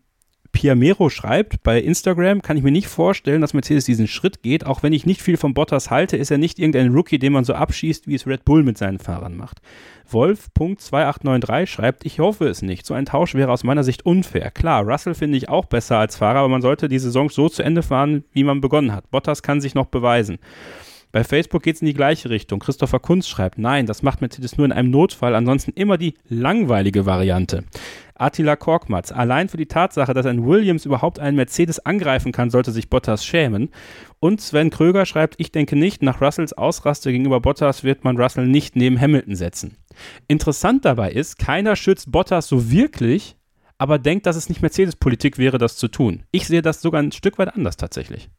Piamero schreibt, bei Instagram kann ich mir nicht vorstellen, dass Mercedes diesen Schritt geht. Auch wenn ich nicht viel von Bottas halte, ist er nicht irgendein Rookie, den man so abschießt, wie es Red Bull mit seinen Fahrern macht. Wolf.2893 schreibt, ich hoffe es nicht. So ein Tausch wäre aus meiner Sicht unfair. Klar, Russell finde ich auch besser als Fahrer, aber man sollte die Saison so zu Ende fahren, wie man begonnen hat. Bottas kann sich noch beweisen. Bei Facebook geht es in die gleiche Richtung. Christopher Kunz schreibt, nein, das macht Mercedes nur in einem Notfall, ansonsten immer die langweilige Variante. Attila Korkmaz, allein für die Tatsache, dass ein Williams überhaupt einen Mercedes angreifen kann, sollte sich Bottas schämen. Und Sven Kröger schreibt, ich denke nicht, nach Russells Ausraste gegenüber Bottas wird man Russell nicht neben Hamilton setzen. Interessant dabei ist, keiner schützt Bottas so wirklich, aber denkt, dass es nicht Mercedes-Politik wäre, das zu tun. Ich sehe das sogar ein Stück weit anders tatsächlich.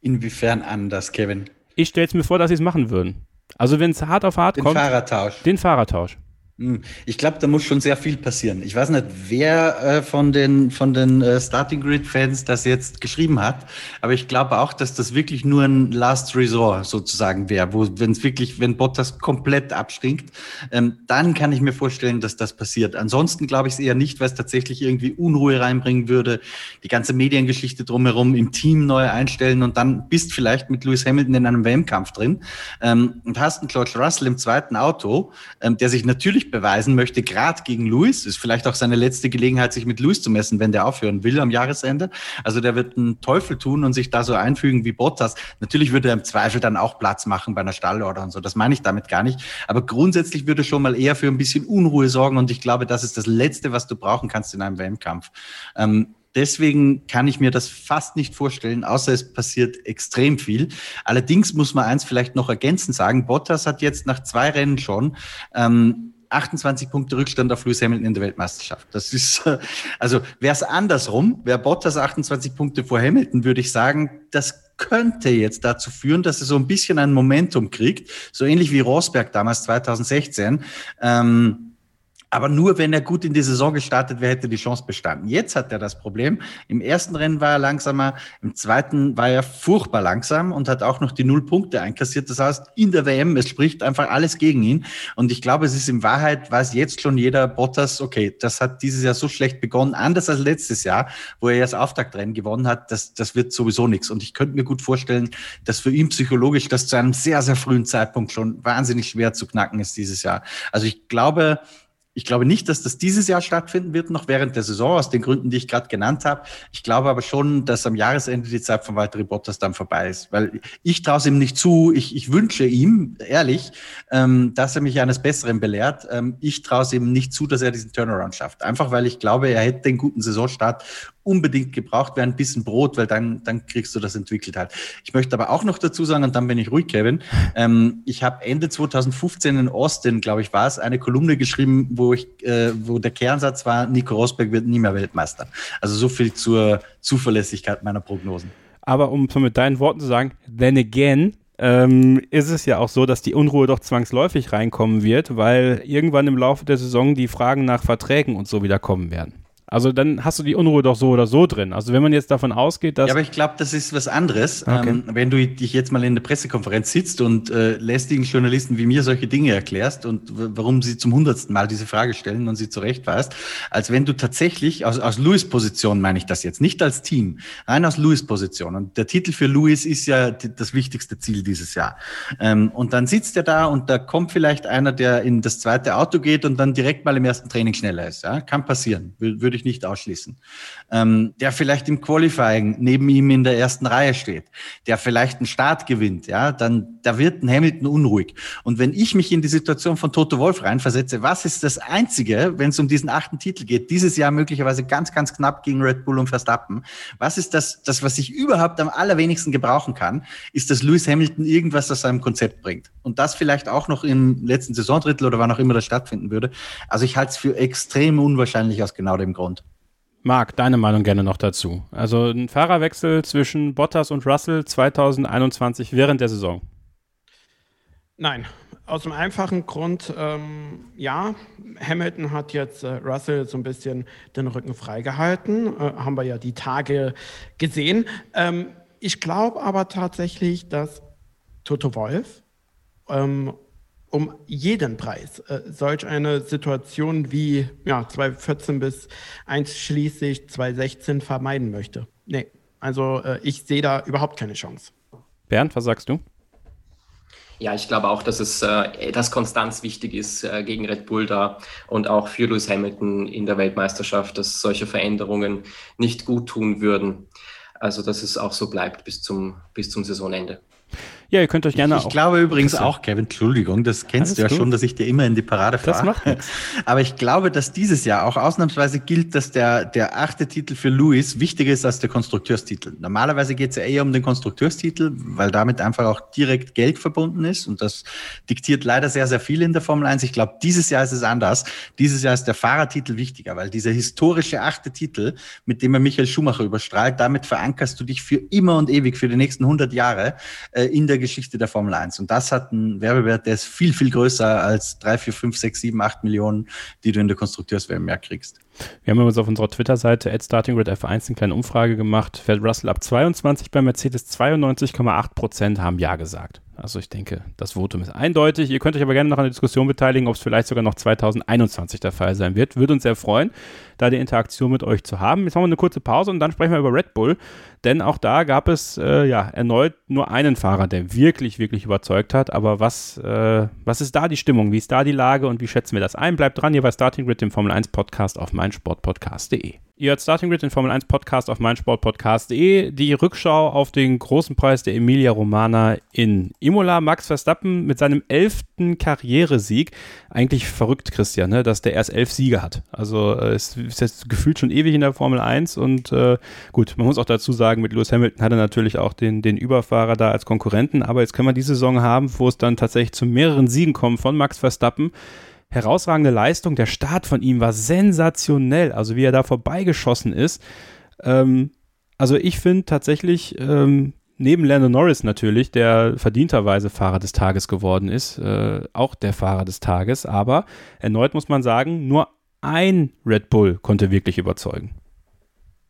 Inwiefern anders, Kevin? Ich stelle es mir vor, dass sie es machen würden. Also wenn es hart auf hart den kommt. Den Fahrertausch. Den Fahrertausch. Hm. Ich glaube, da muss schon sehr viel passieren. Ich weiß nicht, wer äh, von den, von den äh, Starting Grid-Fans das jetzt geschrieben hat, aber ich glaube auch, dass das wirklich nur ein Last Resort sozusagen wäre, wo, wenn es wirklich, wenn Bottas komplett abstinkt, ähm, dann kann ich mir vorstellen, dass das passiert. Ansonsten glaube ich es eher nicht, weil es tatsächlich irgendwie Unruhe reinbringen würde, die ganze Mediengeschichte drumherum im Team neu einstellen und dann bist vielleicht mit Lewis Hamilton in einem WM-Kampf drin ähm, und hast einen George Russell im zweiten Auto, ähm, der sich natürlich natürlich beweisen möchte, gerade gegen Luis. Ist vielleicht auch seine letzte Gelegenheit, sich mit Luis zu messen, wenn der aufhören will am Jahresende. Also der wird einen Teufel tun und sich da so einfügen wie Bottas. Natürlich würde er im Zweifel dann auch Platz machen bei einer Stallorder und so. Das meine ich damit gar nicht. Aber grundsätzlich würde schon mal eher für ein bisschen Unruhe sorgen und ich glaube, das ist das Letzte, was du brauchen kannst in einem WM-Kampf. Ähm, Deswegen kann ich mir das fast nicht vorstellen, außer es passiert extrem viel. Allerdings muss man eins vielleicht noch ergänzend sagen. Bottas hat jetzt nach zwei Rennen schon ähm, 28 Punkte Rückstand auf Lewis Hamilton in der Weltmeisterschaft. Das ist, (laughs) also wäre es andersrum, wäre Bottas 28 Punkte vor Hamilton, würde ich sagen, das könnte jetzt dazu führen, dass er so ein bisschen ein Momentum kriegt, so ähnlich wie Rosberg damals 2016. Ähm, aber nur wenn er gut in die Saison gestartet wäre, hätte die Chance bestanden. Jetzt hat er das Problem. Im ersten Rennen war er langsamer, im zweiten war er furchtbar langsam und hat auch noch die Null Punkte einkassiert. Das heißt, in der WM, es spricht einfach alles gegen ihn. Und ich glaube, es ist in Wahrheit, weiß jetzt schon jeder Bottas, okay, das hat dieses Jahr so schlecht begonnen, anders als letztes Jahr, wo er ja das Auftaktrennen gewonnen hat, das, das wird sowieso nichts. Und ich könnte mir gut vorstellen, dass für ihn psychologisch das zu einem sehr, sehr frühen Zeitpunkt schon wahnsinnig schwer zu knacken ist dieses Jahr. Also ich glaube, ich glaube nicht, dass das dieses Jahr stattfinden wird, noch während der Saison, aus den Gründen, die ich gerade genannt habe. Ich glaube aber schon, dass am Jahresende die Zeit von Valtteri Bottas dann vorbei ist. Weil ich traue es ihm nicht zu. Ich, ich wünsche ihm, ehrlich, ähm, dass er mich eines Besseren belehrt. Ähm, ich traue es ihm nicht zu, dass er diesen Turnaround schafft. Einfach weil ich glaube, er hätte den guten Saisonstart unbedingt gebraucht wäre, ein bisschen Brot, weil dann, dann kriegst du das entwickelt halt. Ich möchte aber auch noch dazu sagen, und dann bin ich ruhig, Kevin, (laughs) ähm, ich habe Ende 2015 in Austin, glaube ich, war es, eine Kolumne geschrieben, wo ich, äh, wo der Kernsatz war, Nico Rosberg wird nie mehr Weltmeister. Also so viel zur Zuverlässigkeit meiner Prognosen. Aber um so mit deinen Worten zu sagen, then again, ähm, ist es ja auch so, dass die Unruhe doch zwangsläufig reinkommen wird, weil irgendwann im Laufe der Saison die Fragen nach Verträgen und so wieder kommen werden. Also dann hast du die Unruhe doch so oder so drin. Also wenn man jetzt davon ausgeht, dass. Ja, aber ich glaube, das ist was anderes. Okay. Ähm, wenn du dich jetzt mal in der Pressekonferenz sitzt und äh, lästigen Journalisten wie mir solche Dinge erklärst und warum sie zum hundertsten Mal diese Frage stellen und sie zurechtweist, als wenn du tatsächlich aus, aus Louis Position meine ich das jetzt, nicht als Team, rein aus Louis Position. Und der Titel für Louis ist ja das wichtigste Ziel dieses Jahr. Ähm, und dann sitzt er da und da kommt vielleicht einer, der in das zweite Auto geht und dann direkt mal im ersten Training schneller ist. Ja? Kann passieren. Würde ich ich nicht ausschließen. Ähm, der vielleicht im Qualifying neben ihm in der ersten Reihe steht, der vielleicht einen Start gewinnt, ja, dann da wird ein Hamilton unruhig. Und wenn ich mich in die Situation von Toto Wolf reinversetze, was ist das Einzige, wenn es um diesen achten Titel geht, dieses Jahr möglicherweise ganz, ganz knapp gegen Red Bull und Verstappen, was ist das, das was ich überhaupt am allerwenigsten gebrauchen kann, ist, dass Lewis Hamilton irgendwas aus seinem Konzept bringt. Und das vielleicht auch noch im letzten Saisondrittel oder wann auch immer das stattfinden würde. Also ich halte es für extrem unwahrscheinlich aus genau dem Grund. Marc, deine Meinung gerne noch dazu. Also ein Fahrerwechsel zwischen Bottas und Russell 2021 während der Saison. Nein, aus dem einfachen Grund, ähm, ja, Hamilton hat jetzt äh, Russell so ein bisschen den Rücken freigehalten, äh, haben wir ja die Tage gesehen. Ähm, ich glaube aber tatsächlich, dass Toto Wolf ähm, um jeden Preis äh, solch eine Situation wie ja, 2014 bis einschließlich 2016 vermeiden möchte. Nee, also äh, ich sehe da überhaupt keine Chance. Bernd, was sagst du? Ja, ich glaube auch, dass es äh, dass Konstanz wichtig ist äh, gegen Red Bull da und auch für Lewis Hamilton in der Weltmeisterschaft, dass solche Veränderungen nicht gut tun würden. Also dass es auch so bleibt bis zum, bis zum Saisonende. Ja, ihr könnt euch gerne ich, auch. Ich glaube übrigens auch, Kevin, Entschuldigung, das kennst Alles du ja gut. schon, dass ich dir immer in die Parade fahre. Das macht nichts. (laughs) Aber ich glaube, dass dieses Jahr auch ausnahmsweise gilt, dass der, der achte Titel für Lewis wichtiger ist als der Konstrukteurstitel. Normalerweise geht es ja eher um den Konstrukteurstitel, weil damit einfach auch direkt Geld verbunden ist und das diktiert leider sehr, sehr viel in der Formel 1. Ich glaube, dieses Jahr ist es anders. Dieses Jahr ist der Fahrertitel wichtiger, weil dieser historische achte Titel, mit dem er Michael Schumacher überstrahlt, damit verankerst du dich für immer und ewig, für die nächsten 100 Jahre äh, in der Geschichte der Formel 1. Und das hat einen Werbewert, der ist viel, viel größer als drei, vier, fünf, sechs, sieben, acht Millionen, die du in der Konstrukteurswärme mehr kriegst. Wir haben uns auf unserer Twitter-Seite at StartingGrid F1 eine kleine Umfrage gemacht. Fährt Russell ab 22 bei Mercedes 92,8 Prozent haben Ja gesagt. Also ich denke, das Votum ist eindeutig. Ihr könnt euch aber gerne noch an der Diskussion beteiligen, ob es vielleicht sogar noch 2021 der Fall sein wird. Würde uns sehr freuen, da die Interaktion mit euch zu haben. Jetzt machen wir eine kurze Pause und dann sprechen wir über Red Bull. Denn auch da gab es äh, ja erneut nur einen Fahrer, der wirklich, wirklich überzeugt hat. Aber was, äh, was ist da die Stimmung? Wie ist da die Lage und wie schätzen wir das ein? Bleibt dran hier bei Starting Grid, dem Formel 1 Podcast auf meinsportpodcast.de. Ihr hört Starting Grid, den Formel 1 Podcast auf meinsportpodcast.de. Die Rückschau auf den großen Preis der Emilia Romana in Imola. Max Verstappen mit seinem elften Karrieresieg. Eigentlich verrückt, Christian, ne? dass der erst elf Siege hat. Also äh, es ist jetzt gefühlt schon ewig in der Formel 1 und äh, gut, man muss auch dazu sagen, mit Lewis Hamilton hat er natürlich auch den, den Überfahrer da als Konkurrenten. Aber jetzt können wir diese Saison haben, wo es dann tatsächlich zu mehreren Siegen kommt von Max Verstappen herausragende Leistung. Der Start von ihm war sensationell, also wie er da vorbeigeschossen ist. Ähm, also ich finde tatsächlich, ähm, neben Lando Norris natürlich, der verdienterweise Fahrer des Tages geworden ist, äh, auch der Fahrer des Tages, aber erneut muss man sagen, nur ein Red Bull konnte wirklich überzeugen.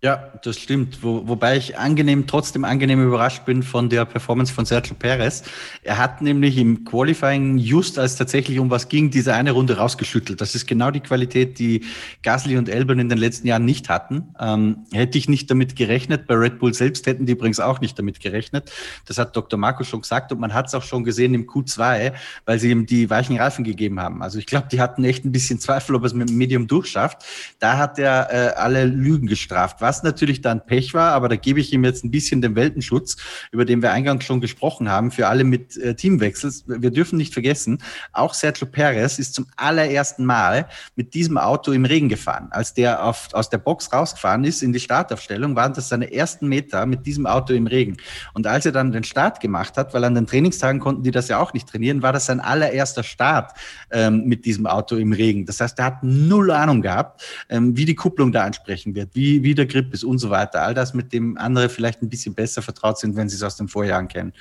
Ja, das stimmt. Wo, wobei ich angenehm, trotzdem angenehm überrascht bin von der Performance von Sergio Perez. Er hat nämlich im Qualifying just als tatsächlich um was ging, diese eine Runde rausgeschüttelt. Das ist genau die Qualität, die Gasly und Elben in den letzten Jahren nicht hatten. Ähm, hätte ich nicht damit gerechnet. Bei Red Bull selbst hätten die übrigens auch nicht damit gerechnet. Das hat Dr. Marco schon gesagt und man hat es auch schon gesehen im Q2, weil sie ihm die weichen Reifen gegeben haben. Also ich glaube, die hatten echt ein bisschen Zweifel, ob es mit dem Medium durchschafft. Da hat er äh, alle Lügen gestraft. Was was natürlich dann Pech war, aber da gebe ich ihm jetzt ein bisschen den Weltenschutz, über den wir eingangs schon gesprochen haben, für alle mit äh, Teamwechsels. Wir dürfen nicht vergessen, auch Sergio Perez ist zum allerersten Mal mit diesem Auto im Regen gefahren. Als der auf, aus der Box rausgefahren ist in die Startaufstellung, waren das seine ersten Meter mit diesem Auto im Regen. Und als er dann den Start gemacht hat, weil an den Trainingstagen konnten die das ja auch nicht trainieren, war das sein allererster Start ähm, mit diesem Auto im Regen. Das heißt, er hat null Ahnung gehabt, ähm, wie die Kupplung da ansprechen wird, wie, wie der Grip ist und so weiter. All das, mit dem andere vielleicht ein bisschen besser vertraut sind, wenn sie es aus den Vorjahren kennen.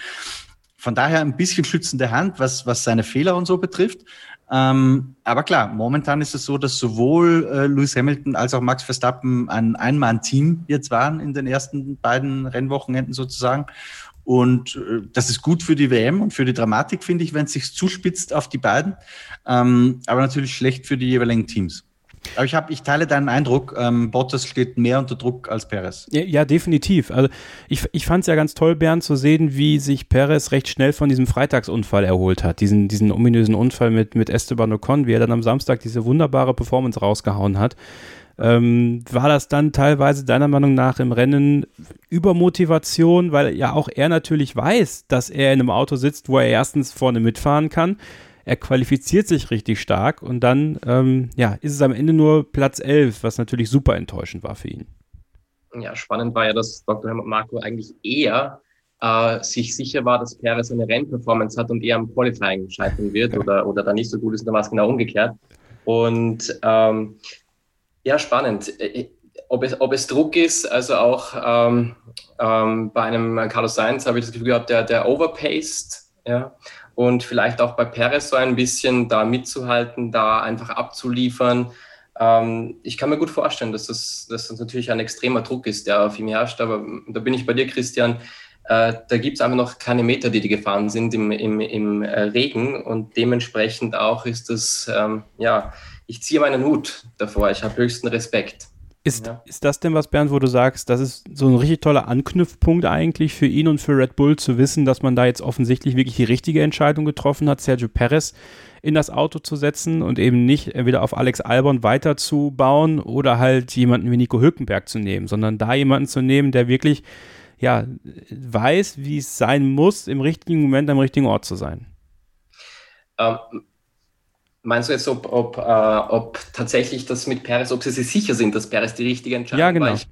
Von daher ein bisschen schützende Hand, was, was seine Fehler und so betrifft. Ähm, aber klar, momentan ist es so, dass sowohl äh, Lewis Hamilton als auch Max Verstappen ein Einmann-Team jetzt waren in den ersten beiden Rennwochenenden sozusagen. Und äh, das ist gut für die WM und für die Dramatik, finde ich, wenn es sich zuspitzt auf die beiden. Ähm, aber natürlich schlecht für die jeweiligen Teams. Aber ich, hab, ich teile deinen Eindruck, ähm, Bottas steht mehr unter Druck als Perez. Ja, ja definitiv. Also ich, ich fand es ja ganz toll, Bernd, zu sehen, wie sich Perez recht schnell von diesem Freitagsunfall erholt hat. Diesen, diesen ominösen Unfall mit, mit Esteban Ocon, wie er dann am Samstag diese wunderbare Performance rausgehauen hat. Ähm, war das dann teilweise deiner Meinung nach im Rennen Übermotivation, weil ja auch er natürlich weiß, dass er in einem Auto sitzt, wo er erstens vorne mitfahren kann er qualifiziert sich richtig stark und dann ähm, ja, ist es am Ende nur Platz 11, was natürlich super enttäuschend war für ihn. Ja, spannend war ja, dass Dr. Helmut Marco eigentlich eher äh, sich sicher war, dass Perez eine Rennperformance hat und eher am Qualifying scheitern wird oder, oder da nicht so gut ist, dann war es genau umgekehrt. Und ähm, ja, spannend. Äh, äh, ob es, ob es Druck ist, also auch ähm, ähm, bei einem Carlos Sainz habe ich das Gefühl gehabt, der, der overpaced, ja, und vielleicht auch bei Perez so ein bisschen da mitzuhalten, da einfach abzuliefern. Ähm, ich kann mir gut vorstellen, dass das, dass das natürlich ein extremer Druck ist, der auf ihm herrscht, aber da bin ich bei dir, Christian. Äh, da gibt es einfach noch keine Meter, die die gefahren sind im, im, im äh, Regen und dementsprechend auch ist das, ähm, ja, ich ziehe meinen Hut davor, ich habe höchsten Respekt. Ist, ja. ist das denn was, Bernd, wo du sagst, das ist so ein richtig toller Anknüpfpunkt eigentlich für ihn und für Red Bull zu wissen, dass man da jetzt offensichtlich wirklich die richtige Entscheidung getroffen hat, Sergio Perez in das Auto zu setzen und eben nicht entweder auf Alex Albon weiterzubauen oder halt jemanden wie Nico Hülkenberg zu nehmen, sondern da jemanden zu nehmen, der wirklich ja, weiß, wie es sein muss, im richtigen Moment am richtigen Ort zu sein. Ähm, Meinst du jetzt, ob, ob, äh, ob tatsächlich das mit Perez, ob sie sich sicher sind, dass Perez die richtige Entscheidung Ja, genau. Ich,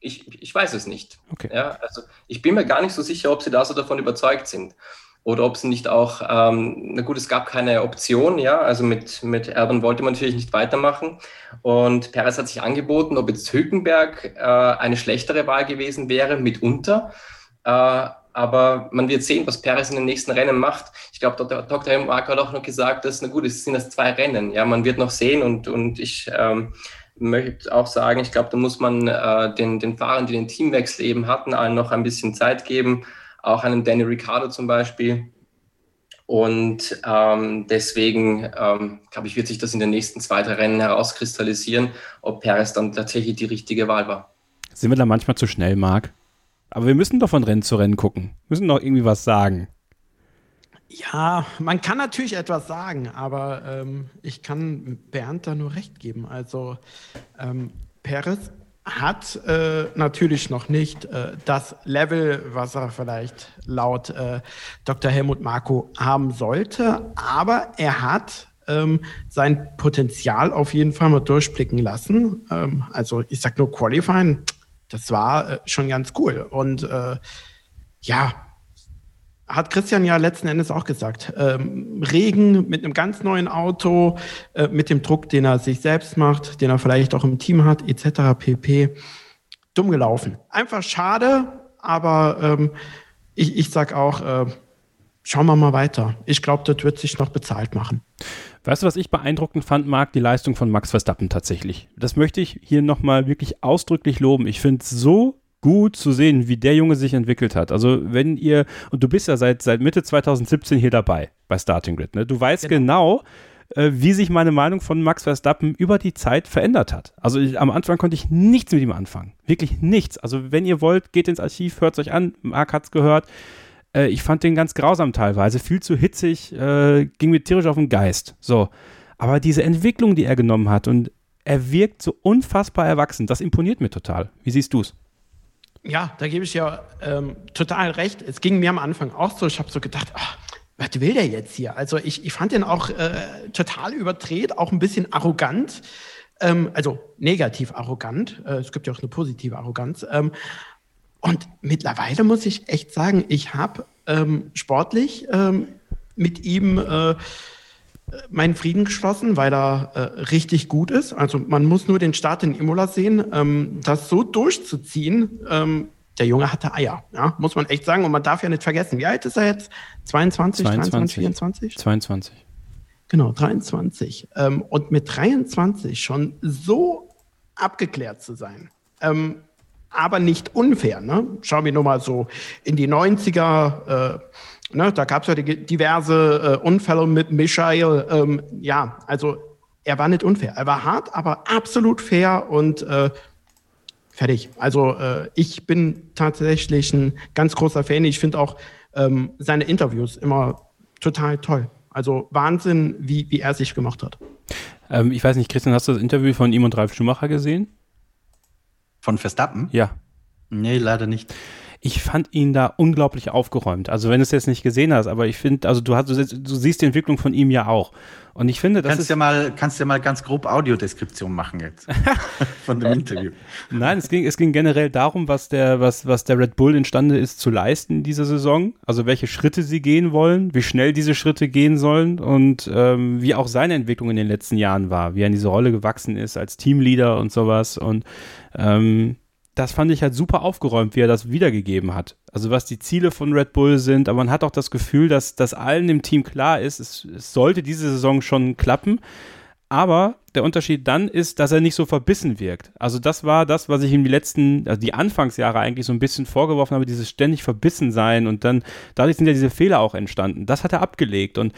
ich, ich, weiß es nicht. Okay. Ja, also ich bin mir gar nicht so sicher, ob sie da so davon überzeugt sind. Oder ob sie nicht auch, ähm, na gut, es gab keine Option, ja, also mit, mit Erben wollte man natürlich nicht weitermachen. Und Perez hat sich angeboten, ob jetzt Hülkenberg äh, eine schlechtere Wahl gewesen wäre, mitunter. Äh, Aber man wird sehen, was Perez in den nächsten Rennen macht. Ich glaube, Dr. Helmut Marko hat auch noch gesagt, dass, na gut, es sind das zwei Rennen. Ja, man wird noch sehen und, und ich ähm, möchte auch sagen, ich glaube, da muss man äh, den, den Fahrern, die den Teamwechsel eben hatten, allen noch ein bisschen Zeit geben. Auch einem Danny Ricciardo zum Beispiel. Und ähm, deswegen, ähm, glaube ich, wird sich das in den nächsten zwei, drei Rennen herauskristallisieren, ob Perez dann tatsächlich die richtige Wahl war. Sind wir da manchmal zu schnell, Marc? Aber wir müssen doch von Rennen zu Rennen gucken. Müssen doch irgendwie was sagen. Ja, man kann natürlich etwas sagen, aber ähm, ich kann Bernd da nur recht geben. Also ähm, Perez hat äh, natürlich noch nicht äh, das Level, was er vielleicht laut äh, Dr. Helmut Marko haben sollte, aber er hat ähm, sein Potenzial auf jeden Fall mal durchblicken lassen. Ähm, also ich sag nur Qualifying, das war äh, schon ganz cool. Und äh, ja, hat Christian ja letzten Endes auch gesagt. Ähm, Regen mit einem ganz neuen Auto, äh, mit dem Druck, den er sich selbst macht, den er vielleicht auch im Team hat, etc. pp. Dumm gelaufen. Einfach schade, aber ähm, ich, ich sag auch, äh, schauen wir mal weiter. Ich glaube, das wird sich noch bezahlt machen. Weißt du, was ich beeindruckend fand, Marc? Die Leistung von Max Verstappen tatsächlich. Das möchte ich hier nochmal wirklich ausdrücklich loben. Ich finde es so gut zu sehen, wie der Junge sich entwickelt hat. Also wenn ihr, und du bist ja seit, seit Mitte 2017 hier dabei bei Starting Grid, ne? Du weißt genau, genau äh, wie sich meine Meinung von Max Verstappen über die Zeit verändert hat. Also ich, am Anfang konnte ich nichts mit ihm anfangen. Wirklich nichts. Also wenn ihr wollt, geht ins Archiv, hört es euch an. Marc hat es gehört. Äh, ich fand den ganz grausam teilweise, viel zu hitzig, äh, ging mir tierisch auf den Geist. So. Aber diese Entwicklung, die er genommen hat und er wirkt so unfassbar erwachsen, das imponiert mir total. Wie siehst du es? Ja, da gebe ich ja ähm, total recht. Es ging mir am Anfang auch so. Ich habe so gedacht, ach, was will der jetzt hier? Also ich, ich fand den auch äh, total überdreht, auch ein bisschen arrogant. Ähm, also negativ arrogant. Äh, es gibt ja auch eine positive Arroganz. Ähm, und mittlerweile muss ich echt sagen, ich habe ähm, sportlich ähm, mit ihm äh, meinen Frieden geschlossen, weil er äh, richtig gut ist. Also man muss nur den Start in Imola sehen, ähm, das so durchzuziehen. Ähm, der Junge hatte Eier, ja, muss man echt sagen. Und man darf ja nicht vergessen, wie alt ist er jetzt? 22, 22 23, 24? 22. Genau, 23. Ähm, und mit 23 schon so abgeklärt zu sein. Aber nicht unfair. Ne? Schauen wir nur mal so in die 90er. Äh, Ne, da gab es ja die, diverse äh, Unfälle mit Michael. Ähm, ja, also er war nicht unfair. Er war hart, aber absolut fair und äh, fertig. Also äh, ich bin tatsächlich ein ganz großer Fan. Ich finde auch ähm, seine Interviews immer total toll. Also Wahnsinn, wie, wie er sich gemacht hat. Ähm, ich weiß nicht, Christian, hast du das Interview von ihm und Ralf Schumacher gesehen? Von Verstappen? Ja. Nee, leider nicht ich fand ihn da unglaublich aufgeräumt. Also wenn du es jetzt nicht gesehen hast, aber ich finde, also du hast, du, siehst die Entwicklung von ihm ja auch. Und ich finde, das kannst ist ja mal, kannst ja mal ganz grob Audiodeskription machen jetzt (laughs) von dem Interview. Nein, es ging, es ging generell darum, was der, was, was der Red Bull imstande ist zu leisten in dieser Saison. Also welche Schritte sie gehen wollen, wie schnell diese Schritte gehen sollen und ähm, wie auch seine Entwicklung in den letzten Jahren war, wie er in diese Rolle gewachsen ist als Teamleader und sowas. Und ähm, das fand ich halt super aufgeräumt, wie er das wiedergegeben hat. Also was die Ziele von Red Bull sind, aber man hat auch das Gefühl, dass, dass allen im Team klar ist, es, es sollte diese Saison schon klappen. Aber der Unterschied dann ist, dass er nicht so verbissen wirkt. Also das war das, was ich ihm die letzten, also die Anfangsjahre eigentlich so ein bisschen vorgeworfen habe, dieses ständig verbissen sein und dann, dadurch sind ja diese Fehler auch entstanden. Das hat er abgelegt und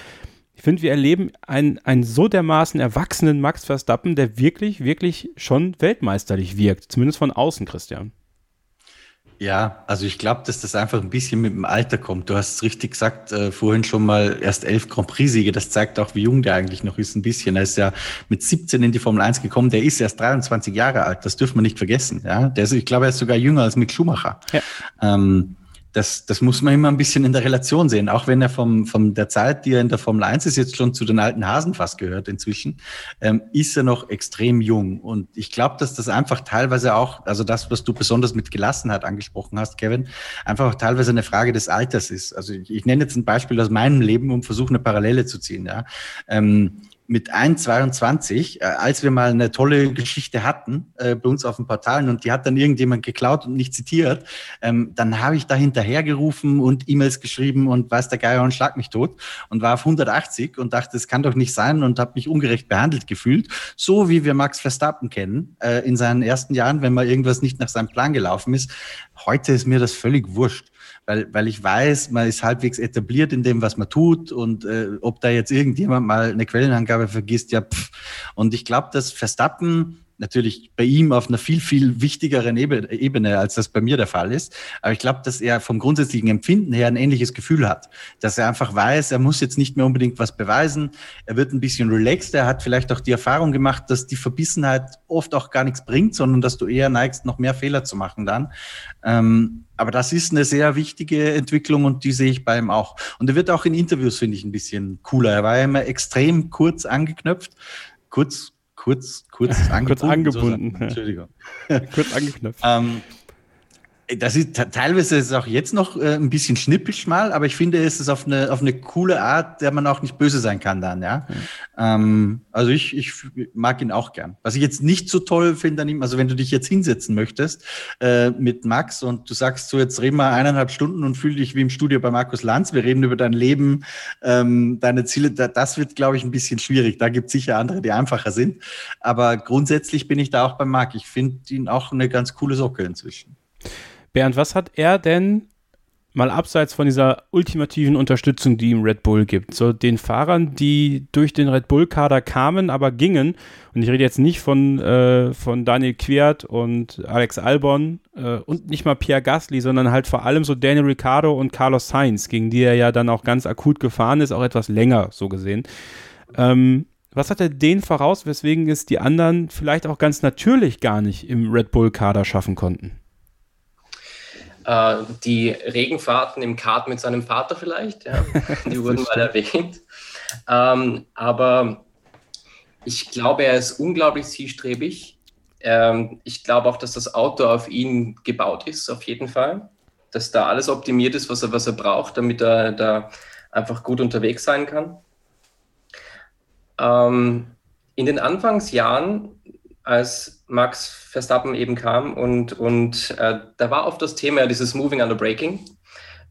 ich finde, wir erleben einen, einen so dermaßen erwachsenen Max Verstappen, der wirklich, wirklich schon weltmeisterlich wirkt. Zumindest von außen, Christian. Ja, also ich glaube, dass das einfach ein bisschen mit dem Alter kommt. Du hast es richtig gesagt, äh, vorhin schon mal erst elf Grand Prix-Siege. Das zeigt auch, wie jung der eigentlich noch ist, ein bisschen. Er ist ja mit 17 in die Formel 1 gekommen. Der ist erst 23 Jahre alt. Das dürfen wir nicht vergessen. Ja, der ist, ich glaube, er ist sogar jünger als Mick Schumacher. Ja. Ähm, das, das muss man immer ein bisschen in der Relation sehen. Auch wenn er vom, von der Zeit, die er in der Formel 1 ist, jetzt schon zu den alten Hasen fast gehört inzwischen, ähm, ist er noch extrem jung. Und ich glaube, dass das einfach teilweise auch, also das, was du besonders mit Gelassenheit angesprochen hast, Kevin, einfach auch teilweise eine Frage des Alters ist. Also ich, ich nenne jetzt ein Beispiel aus meinem Leben und versuche eine Parallele zu ziehen. Ja. Ähm, mit 1,22, äh, als wir mal eine tolle Geschichte hatten äh, bei uns auf den Portalen und die hat dann irgendjemand geklaut und nicht zitiert, ähm, dann habe ich da hinterhergerufen und E-Mails geschrieben und weiß der Geier und schlag mich tot und war auf 180 und dachte, das kann doch nicht sein und habe mich ungerecht behandelt gefühlt, so wie wir Max Verstappen kennen äh, in seinen ersten Jahren, wenn mal irgendwas nicht nach seinem Plan gelaufen ist. Heute ist mir das völlig wurscht weil, weil ich weiß, man ist halbwegs etabliert in dem, was man tut und äh, ob da jetzt irgendjemand mal eine Quellenangabe vergisst, ja, pff. Und ich glaube, dass Verstappen natürlich bei ihm auf einer viel, viel wichtigeren Ebene, als das bei mir der Fall ist. Aber ich glaube, dass er vom grundsätzlichen Empfinden her ein ähnliches Gefühl hat. Dass er einfach weiß, er muss jetzt nicht mehr unbedingt was beweisen. Er wird ein bisschen relaxed. Er hat vielleicht auch die Erfahrung gemacht, dass die Verbissenheit oft auch gar nichts bringt, sondern dass du eher neigst, noch mehr Fehler zu machen dann. Ähm, aber das ist eine sehr wichtige Entwicklung und die sehe ich bei ihm auch. Und er wird auch in Interviews, finde ich, ein bisschen cooler. Er war ja immer extrem kurz angeknöpft. Kurz, kurz, kurz (laughs) angebunden. kurz angebunden. So, Entschuldigung. kurz angeknöpft. (laughs) ähm, das ist teilweise ist es auch jetzt noch äh, ein bisschen schnippisch mal, aber ich finde, es ist auf eine, auf eine coole Art, der man auch nicht böse sein kann dann, ja. Mhm. Ähm, also ich, ich mag ihn auch gern. Was ich jetzt nicht so toll finde an ihm, also wenn du dich jetzt hinsetzen möchtest äh, mit Max und du sagst so, jetzt reden wir eineinhalb Stunden und fühl dich wie im Studio bei Markus Lanz, wir reden über dein Leben, ähm, deine Ziele, das wird, glaube ich, ein bisschen schwierig. Da gibt es sicher andere, die einfacher sind. Aber grundsätzlich bin ich da auch bei Marc. Ich finde ihn auch eine ganz coole Socke inzwischen. Bernd, was hat er denn mal abseits von dieser ultimativen Unterstützung, die ihm Red Bull gibt, so den Fahrern, die durch den Red Bull-Kader kamen, aber gingen, und ich rede jetzt nicht von, äh, von Daniel Quiert und Alex Albon äh, und nicht mal Pierre Gasly, sondern halt vor allem so Daniel Ricciardo und Carlos Sainz, gegen die er ja dann auch ganz akut gefahren ist, auch etwas länger so gesehen. Ähm, was hat er denen voraus, weswegen es die anderen vielleicht auch ganz natürlich gar nicht im Red Bull-Kader schaffen konnten? Äh, die Regenfahrten im Kart mit seinem Vater vielleicht, ja, (laughs) die wurden mal erwähnt. Ähm, aber ich glaube, er ist unglaublich zielstrebig. Ähm, ich glaube auch, dass das Auto auf ihn gebaut ist, auf jeden Fall. Dass da alles optimiert ist, was er, was er braucht, damit er da einfach gut unterwegs sein kann. Ähm, in den Anfangsjahren als Max Verstappen eben kam und, und äh, da war oft das Thema dieses Moving under Braking,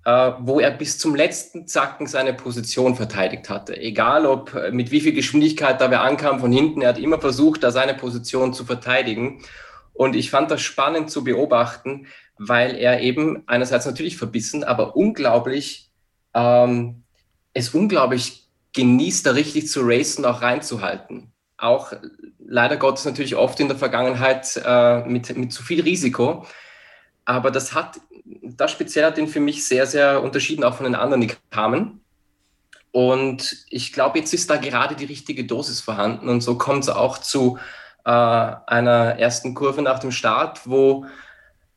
äh, wo er bis zum letzten Zacken seine Position verteidigt hatte. Egal ob äh, mit wie viel Geschwindigkeit da wer ankam von hinten, er hat immer versucht, da seine Position zu verteidigen. Und ich fand das spannend zu beobachten, weil er eben einerseits natürlich verbissen, aber unglaublich, ähm, es unglaublich genießt, da richtig zu racen, auch reinzuhalten auch leider Gottes natürlich oft in der Vergangenheit äh, mit, mit zu viel Risiko. Aber das hat, das speziell hat ihn für mich sehr, sehr unterschieden, auch von den anderen, die kamen. Und ich glaube, jetzt ist da gerade die richtige Dosis vorhanden. Und so kommt es auch zu äh, einer ersten Kurve nach dem Start, wo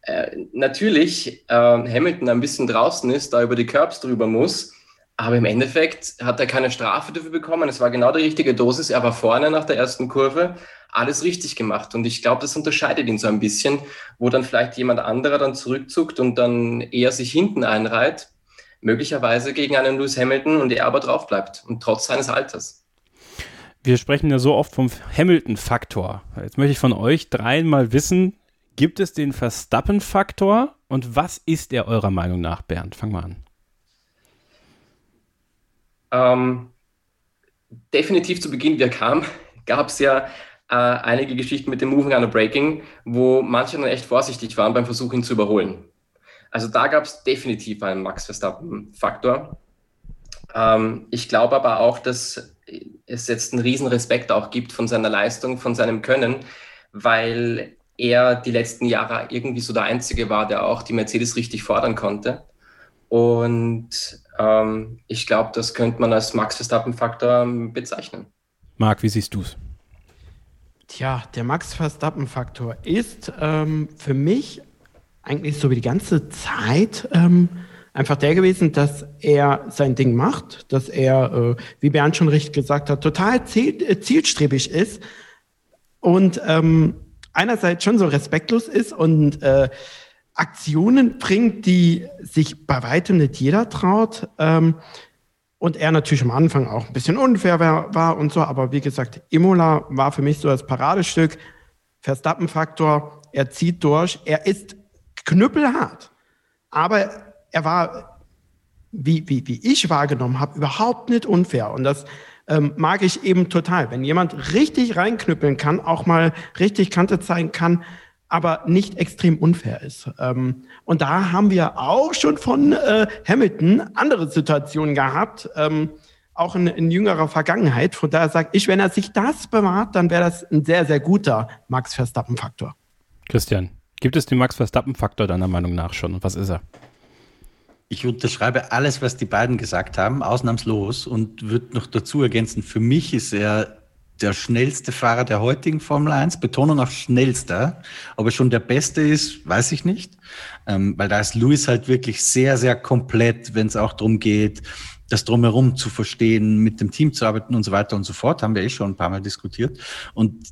äh, natürlich äh, Hamilton ein bisschen draußen ist, da über die Curbs drüber muss. Aber im Endeffekt hat er keine Strafe dafür bekommen. Es war genau die richtige Dosis. Er war vorne nach der ersten Kurve, alles richtig gemacht. Und ich glaube, das unterscheidet ihn so ein bisschen, wo dann vielleicht jemand anderer dann zurückzuckt und dann eher sich hinten einreiht, möglicherweise gegen einen Lewis Hamilton und er aber drauf bleibt und trotz seines Alters. Wir sprechen ja so oft vom Hamilton-Faktor. Jetzt möchte ich von euch dreien mal wissen, gibt es den Verstappen-Faktor und was ist er eurer Meinung nach, Bernd? Fang mal an. Ähm, definitiv zu Beginn, wie er kam, (laughs) gab es ja äh, einige Geschichten mit dem Moving Under Breaking, wo manche dann echt vorsichtig waren beim Versuch, ihn zu überholen. Also da gab es definitiv einen Max Verstappen-Faktor. Ähm, ich glaube aber auch, dass es jetzt einen riesen Respekt auch gibt von seiner Leistung, von seinem Können, weil er die letzten Jahre irgendwie so der Einzige war, der auch die Mercedes richtig fordern konnte. Und ähm, ich glaube, das könnte man als Max Verstappen-Faktor bezeichnen. Marc, wie siehst du es? Tja, der Max Verstappen-Faktor ist ähm, für mich eigentlich so wie die ganze Zeit ähm, einfach der gewesen, dass er sein Ding macht, dass er, äh, wie Bernd schon richtig gesagt hat, total ziel, äh, zielstrebig ist und ähm, einerseits schon so respektlos ist und äh, Aktionen bringt, die sich bei weitem nicht jeder traut. Ähm, und er natürlich am Anfang auch ein bisschen unfair war, war und so. Aber wie gesagt, Imola war für mich so das Paradestück. Verstappen-Faktor, er zieht durch. Er ist knüppelhart. Aber er war, wie, wie, wie ich wahrgenommen habe, überhaupt nicht unfair. Und das ähm, mag ich eben total. Wenn jemand richtig reinknüppeln kann, auch mal richtig Kante zeigen kann, aber nicht extrem unfair ist. Ähm, und da haben wir auch schon von äh, Hamilton andere Situationen gehabt, ähm, auch in, in, jüngerer Vergangenheit. Von daher sage ich, wenn er sich das bewahrt, dann wäre das ein sehr, sehr guter Max Verstappen-Faktor. Christian, gibt es den Max Verstappen-Faktor deiner Meinung nach schon? Und was ist er? Ich unterschreibe alles, was die beiden gesagt haben, ausnahmslos und würde noch dazu ergänzen, für mich ist er der schnellste Fahrer der heutigen Formel 1, Betonung auf schnellster. Ob er schon der Beste ist, weiß ich nicht, ähm, weil da ist Lewis halt wirklich sehr, sehr komplett, wenn es auch darum geht, das drumherum zu verstehen, mit dem Team zu arbeiten und so weiter und so fort, haben wir eh schon ein paar Mal diskutiert. Und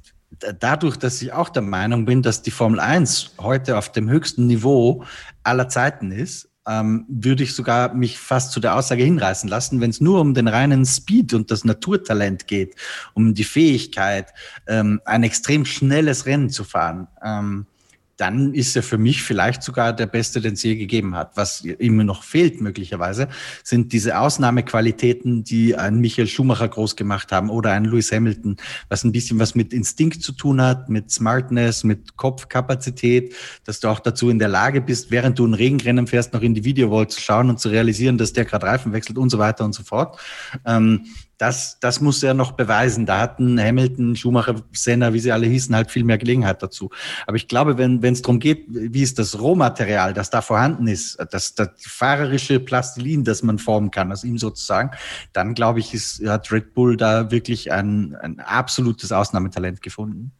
dadurch, dass ich auch der Meinung bin, dass die Formel 1 heute auf dem höchsten Niveau aller Zeiten ist, ähm, würde ich sogar mich fast zu der Aussage hinreißen lassen, wenn es nur um den reinen Speed und das Naturtalent geht, um die Fähigkeit, ähm, ein extrem schnelles Rennen zu fahren. Ähm, dann ist er für mich vielleicht sogar der Beste, den es je gegeben hat. Was ihm noch fehlt möglicherweise, sind diese Ausnahmequalitäten, die ein Michael Schumacher groß gemacht haben oder ein Lewis Hamilton, was ein bisschen was mit Instinkt zu tun hat, mit Smartness, mit Kopfkapazität, dass du auch dazu in der Lage bist, während du ein Regenrennen fährst, noch in die Videowall zu schauen und zu realisieren, dass der gerade Reifen wechselt und so weiter und so fort. Ähm, das, das muss er noch beweisen. Da hatten Hamilton, Schumacher, Senna, wie sie alle hießen, halt viel mehr Gelegenheit dazu. Aber ich glaube, wenn es darum geht, wie ist das Rohmaterial, das da vorhanden ist, das, das fahrerische Plastilin, das man formen kann, aus ihm sozusagen, dann glaube ich, ist, hat Red Bull da wirklich ein, ein absolutes Ausnahmetalent gefunden.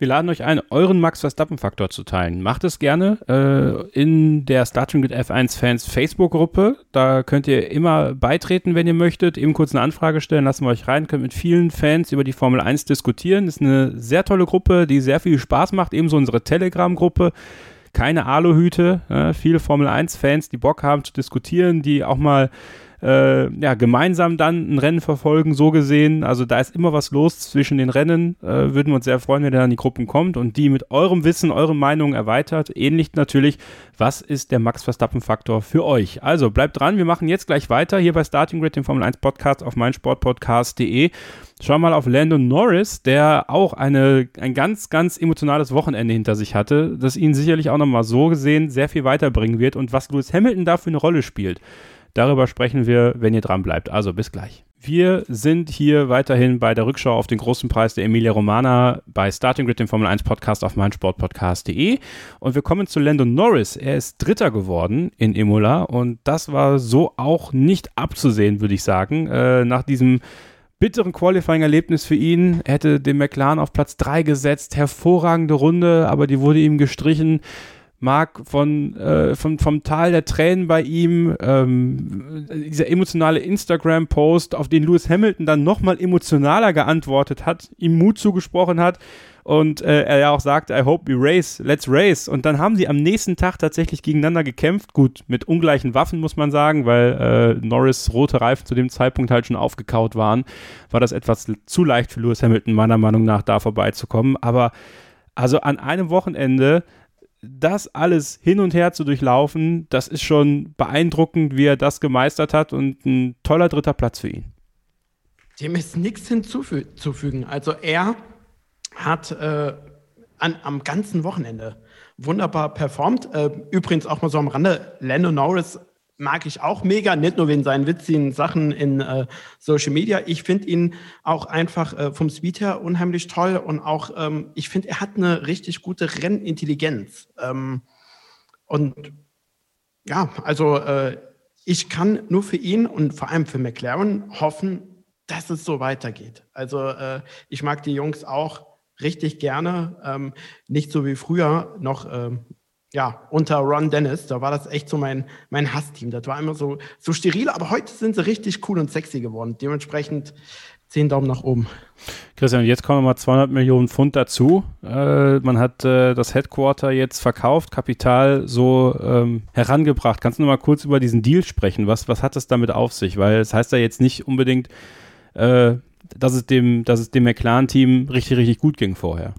Wir laden euch ein, euren Max Verstappen-Faktor zu teilen. Macht es gerne äh, in der Starting with F1 Fans Facebook-Gruppe. Da könnt ihr immer beitreten, wenn ihr möchtet. Eben kurz eine Anfrage stellen, lassen wir euch rein. Könnt mit vielen Fans über die Formel 1 diskutieren. Ist eine sehr tolle Gruppe, die sehr viel Spaß macht. Ebenso unsere Telegram-Gruppe keine Aluhüte, äh, viele Formel 1-Fans, die Bock haben zu diskutieren, die auch mal äh, ja, gemeinsam dann ein Rennen verfolgen, so gesehen. Also da ist immer was los zwischen den Rennen. Äh, würden wir uns sehr freuen, wenn ihr dann in die Gruppen kommt und die mit eurem Wissen, eure Meinung erweitert. Ähnlich natürlich, was ist der Max Verstappen-Faktor für euch? Also bleibt dran, wir machen jetzt gleich weiter hier bei Starting Grid, dem Formel 1 Podcast auf meinsportpodcast.de. Schau mal auf Landon Norris, der auch eine, ein ganz, ganz emotionales Wochenende hinter sich hatte, das ihn sicherlich auch nochmal so gesehen sehr viel weiterbringen wird und was Lewis Hamilton da für eine Rolle spielt. Darüber sprechen wir, wenn ihr dran bleibt. Also bis gleich. Wir sind hier weiterhin bei der Rückschau auf den großen Preis der Emilia Romana bei Starting Grid, dem Formel 1 Podcast auf meinsportpodcast.de. Und wir kommen zu Lando Norris. Er ist Dritter geworden in Imola und das war so auch nicht abzusehen, würde ich sagen. Äh, nach diesem bitteren Qualifying-Erlebnis für ihn. Er hätte den McLaren auf Platz 3 gesetzt. Hervorragende Runde, aber die wurde ihm gestrichen. Marc von, äh, von, vom Tal der Tränen bei ihm, ähm, dieser emotionale Instagram-Post, auf den Lewis Hamilton dann nochmal emotionaler geantwortet hat, ihm Mut zugesprochen hat und äh, er ja auch sagte, I hope we race, let's race. Und dann haben sie am nächsten Tag tatsächlich gegeneinander gekämpft, gut, mit ungleichen Waffen muss man sagen, weil äh, Norris rote Reifen zu dem Zeitpunkt halt schon aufgekaut waren, war das etwas zu leicht für Lewis Hamilton meiner Meinung nach da vorbeizukommen, aber also an einem Wochenende das alles hin und her zu durchlaufen, das ist schon beeindruckend, wie er das gemeistert hat und ein toller dritter Platz für ihn. Dem ist nichts hinzuzufügen. Also er hat äh, an, am ganzen Wochenende wunderbar performt. Äh, übrigens auch mal so am Rande, Lando Norris mag ich auch mega, nicht nur wegen seinen witzigen Sachen in äh, Social Media. Ich finde ihn auch einfach äh, vom Speed her unheimlich toll und auch, ähm, ich finde, er hat eine richtig gute Rennintelligenz. Ähm, und ja, also äh, ich kann nur für ihn und vor allem für McLaren hoffen, dass es so weitergeht. Also äh, ich mag die Jungs auch richtig gerne, ähm, nicht so wie früher noch ähm, ja, unter Ron Dennis, da war das echt so mein, mein Hassteam. Das war immer so, so steril, aber heute sind sie richtig cool und sexy geworden. Dementsprechend zehn Daumen nach oben. Christian, jetzt kommen mal 200 Millionen Pfund dazu. Äh, man hat äh, das Headquarter jetzt verkauft, Kapital so ähm, herangebracht. Kannst du noch mal kurz über diesen Deal sprechen? Was, was hat es damit auf sich? Weil es das heißt ja jetzt nicht unbedingt, äh, dass es dem, dass es dem McLaren-Team richtig, richtig gut ging vorher.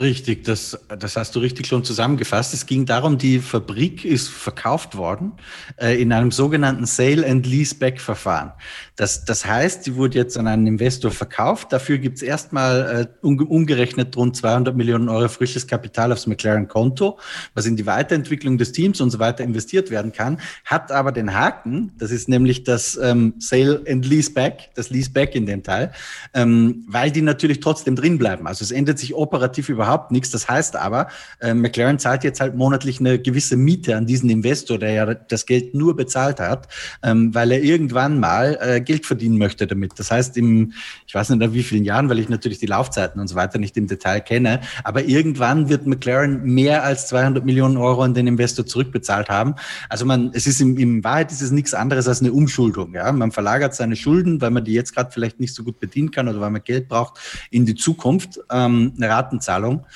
Richtig, das, das hast du richtig schon zusammengefasst. Es ging darum, die Fabrik ist verkauft worden äh, in einem sogenannten Sale and Leaseback Verfahren. Das, das heißt, die wurde jetzt an einen Investor verkauft. Dafür gibt's erstmal äh, umgerechnet rund 200 Millionen Euro frisches Kapital aufs McLaren-Konto, was in die Weiterentwicklung des Teams und so weiter investiert werden kann. Hat aber den Haken, das ist nämlich das ähm, Sale and Leaseback, das Leaseback in dem Teil, ähm, weil die natürlich trotzdem drin bleiben. Also es ändert sich operativ über überhaupt nichts. Das heißt aber, äh, McLaren zahlt jetzt halt monatlich eine gewisse Miete an diesen Investor, der ja das Geld nur bezahlt hat, ähm, weil er irgendwann mal äh, Geld verdienen möchte damit. Das heißt, im, ich weiß nicht in wie vielen Jahren, weil ich natürlich die Laufzeiten und so weiter nicht im Detail kenne, aber irgendwann wird McLaren mehr als 200 Millionen Euro an den Investor zurückbezahlt haben. Also man, es ist im, in Wahrheit ist es nichts anderes als eine Umschuldung. Ja, man verlagert seine Schulden, weil man die jetzt gerade vielleicht nicht so gut bedienen kann oder weil man Geld braucht in die Zukunft, ähm, eine Ratenzahlung. Erfahrung.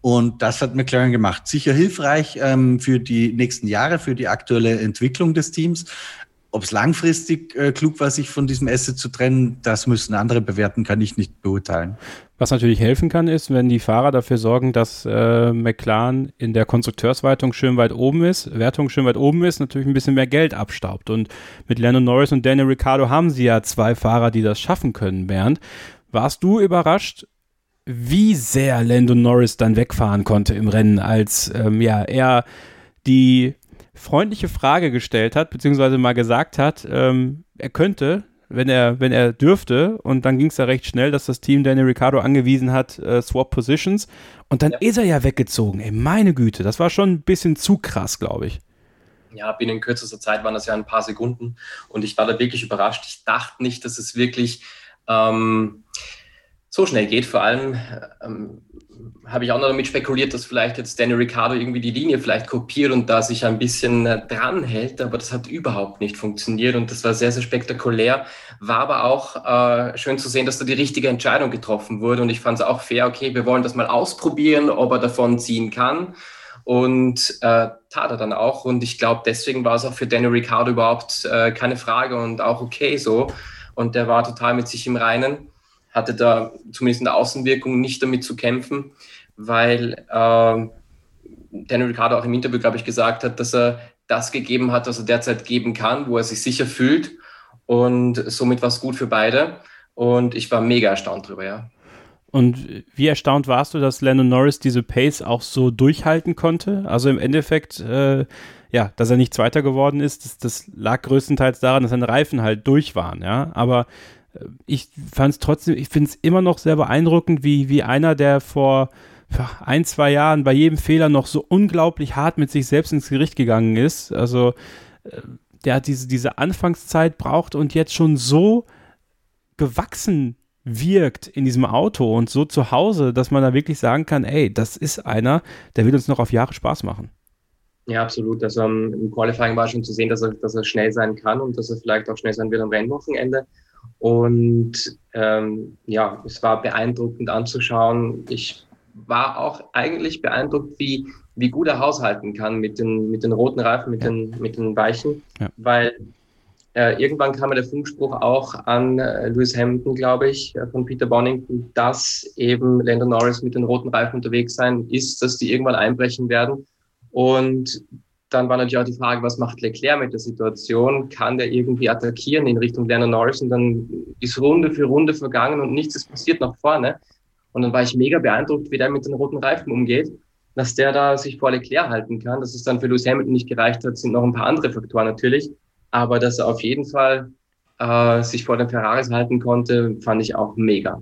Und das hat McLaren gemacht. Sicher hilfreich ähm, für die nächsten Jahre, für die aktuelle Entwicklung des Teams. Ob es langfristig äh, klug war, sich von diesem Asset zu trennen, das müssen andere bewerten, kann ich nicht beurteilen. Was natürlich helfen kann, ist, wenn die Fahrer dafür sorgen, dass äh, McLaren in der Konstrukteurswertung schön weit oben ist, Wertung schön weit oben ist, natürlich ein bisschen mehr Geld abstaubt. Und mit Lennon Norris und Daniel Ricciardo haben sie ja zwei Fahrer, die das schaffen können, Bernd. Warst du überrascht, wie sehr Lando Norris dann wegfahren konnte im Rennen, als ähm, ja, er die freundliche Frage gestellt hat, beziehungsweise mal gesagt hat, ähm, er könnte, wenn er, wenn er dürfte, und dann ging es ja recht schnell, dass das Team Daniel Ricciardo angewiesen hat, äh, Swap Positions, und dann ja. ist er ja weggezogen. Ey, meine Güte, das war schon ein bisschen zu krass, glaube ich. Ja, binnen kürzester Zeit waren das ja ein paar Sekunden und ich war da wirklich überrascht. Ich dachte nicht, dass es wirklich ähm, so schnell geht. Vor allem ähm, habe ich auch noch damit spekuliert, dass vielleicht jetzt Danny Ricciardo irgendwie die Linie vielleicht kopiert und da sich ein bisschen äh, dran hält, aber das hat überhaupt nicht funktioniert und das war sehr, sehr spektakulär. War aber auch äh, schön zu sehen, dass da die richtige Entscheidung getroffen wurde und ich fand es auch fair, okay, wir wollen das mal ausprobieren, ob er davon ziehen kann. Und äh, tat er dann auch. Und ich glaube, deswegen war es auch für Danny Ricciardo überhaupt äh, keine Frage und auch okay so. Und der war total mit sich im Reinen hatte da zumindest in der Außenwirkung nicht damit zu kämpfen, weil äh, Daniel Ricciardo auch im Interview, glaube ich, gesagt hat, dass er das gegeben hat, was er derzeit geben kann, wo er sich sicher fühlt. Und somit war es gut für beide. Und ich war mega erstaunt drüber, ja. Und wie erstaunt warst du, dass Lennon Norris diese Pace auch so durchhalten konnte? Also im Endeffekt, äh, ja, dass er nicht Zweiter geworden ist, das, das, lag größtenteils daran, dass seine Reifen halt durch waren, ja. Aber ich fand es trotzdem, ich finde es immer noch sehr beeindruckend, wie, wie einer, der vor ein, zwei Jahren bei jedem Fehler noch so unglaublich hart mit sich selbst ins Gericht gegangen ist. Also äh, der hat diese, diese Anfangszeit braucht und jetzt schon so gewachsen wirkt in diesem Auto und so zu Hause, dass man da wirklich sagen kann, ey, das ist einer, der will uns noch auf Jahre Spaß machen. Ja, absolut. Also um, im Qualifying war schon zu sehen, dass er, dass er schnell sein kann und dass er vielleicht auch schnell sein wird am Rennwochenende. Und ähm, ja, es war beeindruckend anzuschauen. Ich war auch eigentlich beeindruckt, wie, wie gut er haushalten kann mit den, mit den roten Reifen, mit, den, mit den Weichen, ja. weil äh, irgendwann kam ja der Funkspruch auch an äh, Lewis Hamilton, glaube ich, äh, von Peter Bonington, dass eben Lando Norris mit den roten Reifen unterwegs sein ist, dass die irgendwann einbrechen werden. Und dann war natürlich auch die Frage, was macht Leclerc mit der Situation? Kann der irgendwie attackieren in Richtung Werner Norris? Und dann ist Runde für Runde vergangen und nichts ist passiert nach vorne. Und dann war ich mega beeindruckt, wie der mit den roten Reifen umgeht, dass der da sich vor Leclerc halten kann. Dass es dann für Lewis Hamilton nicht gereicht hat, sind noch ein paar andere Faktoren natürlich. Aber dass er auf jeden Fall äh, sich vor den Ferraris halten konnte, fand ich auch mega.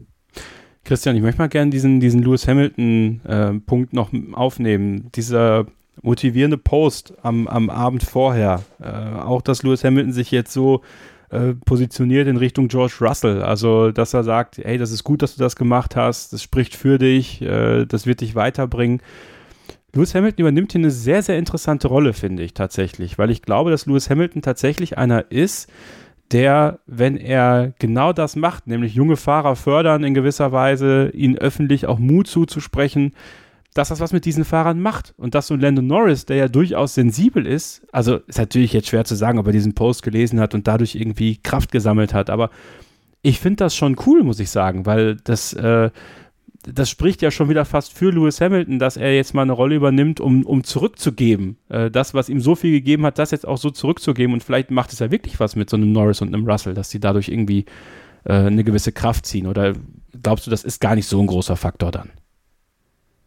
Christian, ich möchte mal gerne diesen, diesen Lewis Hamilton-Punkt äh, noch aufnehmen. Dieser motivierende Post am, am Abend vorher. Äh, auch, dass Lewis Hamilton sich jetzt so äh, positioniert in Richtung George Russell. Also, dass er sagt, hey, das ist gut, dass du das gemacht hast, das spricht für dich, äh, das wird dich weiterbringen. Lewis Hamilton übernimmt hier eine sehr, sehr interessante Rolle, finde ich tatsächlich, weil ich glaube, dass Lewis Hamilton tatsächlich einer ist, der, wenn er genau das macht, nämlich junge Fahrer fördern in gewisser Weise, ihnen öffentlich auch Mut zuzusprechen, dass das was mit diesen Fahrern macht. Und dass so ein Landon Norris, der ja durchaus sensibel ist, also ist natürlich jetzt schwer zu sagen, ob er diesen Post gelesen hat und dadurch irgendwie Kraft gesammelt hat, aber ich finde das schon cool, muss ich sagen, weil das, äh, das spricht ja schon wieder fast für Lewis Hamilton, dass er jetzt mal eine Rolle übernimmt, um, um zurückzugeben. Äh, das, was ihm so viel gegeben hat, das jetzt auch so zurückzugeben. Und vielleicht macht es ja wirklich was mit so einem Norris und einem Russell, dass sie dadurch irgendwie äh, eine gewisse Kraft ziehen. Oder glaubst du, das ist gar nicht so ein großer Faktor dann?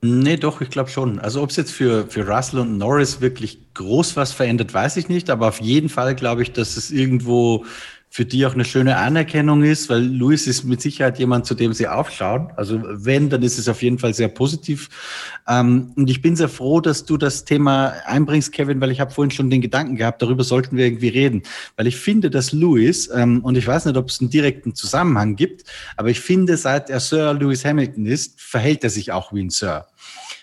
Nee, doch, ich glaube schon. Also ob es jetzt für, für Russell und Norris wirklich groß was verändert, weiß ich nicht. Aber auf jeden Fall glaube ich, dass es irgendwo für die auch eine schöne Anerkennung ist, weil Luis ist mit Sicherheit jemand, zu dem sie aufschauen. Also wenn, dann ist es auf jeden Fall sehr positiv. Ähm, und ich bin sehr froh, dass du das Thema einbringst, Kevin, weil ich habe vorhin schon den Gedanken gehabt, darüber sollten wir irgendwie reden. Weil ich finde, dass Luis, ähm, und ich weiß nicht, ob es einen direkten Zusammenhang gibt, aber ich finde, seit er Sir Lewis Hamilton ist, verhält er sich auch wie ein Sir.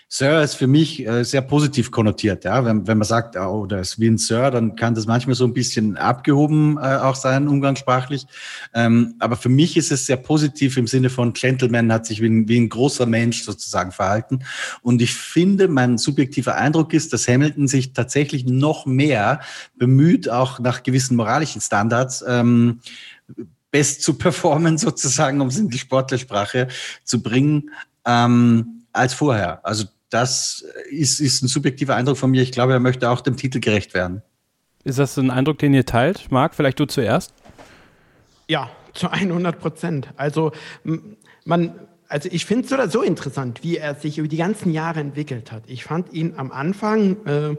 Sir ist für mich äh, sehr positiv konnotiert. Ja? Wenn, wenn man sagt, oh, das ist wie ein Sir, dann kann das manchmal so ein bisschen abgehoben äh, auch sein, umgangssprachlich. Ähm, aber für mich ist es sehr positiv im Sinne von Gentleman hat sich wie ein, wie ein großer Mensch sozusagen verhalten. Und ich finde, mein subjektiver Eindruck ist, dass Hamilton sich tatsächlich noch mehr bemüht, auch nach gewissen moralischen Standards, ähm, best zu performen sozusagen, um es in die Sportlersprache zu bringen, ähm, als vorher. Also das ist, ist ein subjektiver Eindruck von mir. Ich glaube, er möchte auch dem Titel gerecht werden. Ist das ein Eindruck, den ihr teilt? Marc, vielleicht du zuerst? Ja, zu 100 Prozent. Also man, also ich finde es so oder so interessant, wie er sich über die ganzen Jahre entwickelt hat. Ich fand ihn am Anfang, äh,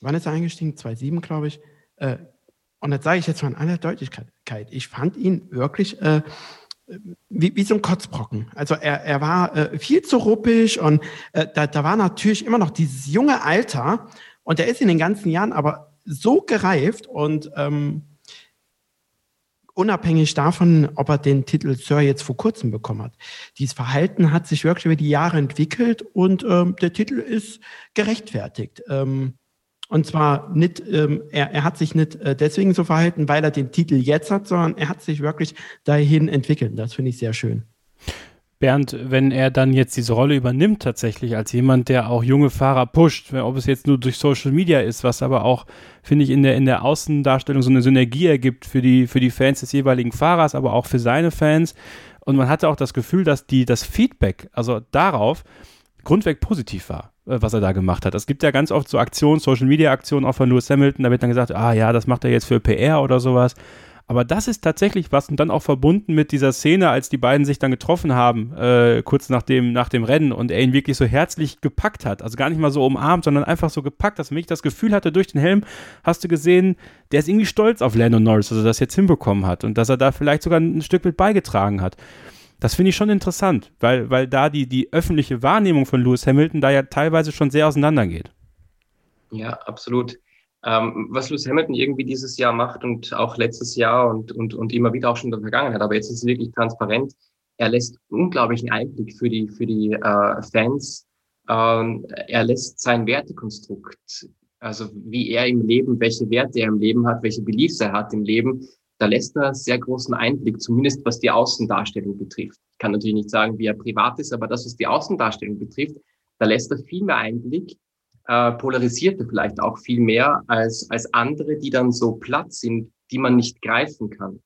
wann ist er eingestiegen? 2007, glaube ich. Äh, und das sage ich jetzt mal in aller Deutlichkeit. Ich fand ihn wirklich äh, wie, wie so ein Kotzbrocken. Also er, er war äh, viel zu ruppig und äh, da, da war natürlich immer noch dieses junge Alter und er ist in den ganzen Jahren aber so gereift und ähm, unabhängig davon, ob er den Titel Sir jetzt vor kurzem bekommen hat. Dieses Verhalten hat sich wirklich über die Jahre entwickelt und ähm, der Titel ist gerechtfertigt. Ähm, und zwar nicht, ähm, er, er hat sich nicht äh, deswegen so verhalten, weil er den Titel jetzt hat, sondern er hat sich wirklich dahin entwickelt. Das finde ich sehr schön. Bernd, wenn er dann jetzt diese Rolle übernimmt, tatsächlich als jemand, der auch junge Fahrer pusht, ob es jetzt nur durch Social Media ist, was aber auch, finde ich, in der, in der Außendarstellung so eine Synergie ergibt für die, für die Fans des jeweiligen Fahrers, aber auch für seine Fans. Und man hatte auch das Gefühl, dass die, das Feedback, also darauf, grundweg positiv war, was er da gemacht hat. Es gibt ja ganz oft so Aktionen, Social Media Aktionen auch von Lewis Hamilton, da wird dann gesagt, ah ja, das macht er jetzt für PR oder sowas. Aber das ist tatsächlich was und dann auch verbunden mit dieser Szene, als die beiden sich dann getroffen haben, äh, kurz nach dem, nach dem Rennen und er ihn wirklich so herzlich gepackt hat. Also gar nicht mal so umarmt, sondern einfach so gepackt, dass ich das Gefühl hatte, durch den Helm hast du gesehen, der ist irgendwie stolz auf Landon Norris, dass er das jetzt hinbekommen hat und dass er da vielleicht sogar ein Stück mit beigetragen hat. Das finde ich schon interessant, weil, weil da die, die öffentliche Wahrnehmung von Lewis Hamilton da ja teilweise schon sehr auseinandergeht. Ja, absolut. Ähm, was Lewis Hamilton irgendwie dieses Jahr macht und auch letztes Jahr und, und, und immer wieder auch schon in der Vergangenheit, aber jetzt ist es wirklich transparent. Er lässt unglaublichen Einblick für die, für die äh, Fans. Ähm, er lässt sein Wertekonstrukt, also wie er im Leben, welche Werte er im Leben hat, welche Beliefs er hat im Leben, da lässt er sehr großen Einblick, zumindest was die Außendarstellung betrifft. Ich kann natürlich nicht sagen, wie er privat ist, aber das, was die Außendarstellung betrifft, da lässt er viel mehr Einblick, äh, polarisiert er vielleicht auch viel mehr als, als andere, die dann so platt sind, die man nicht greifen kann.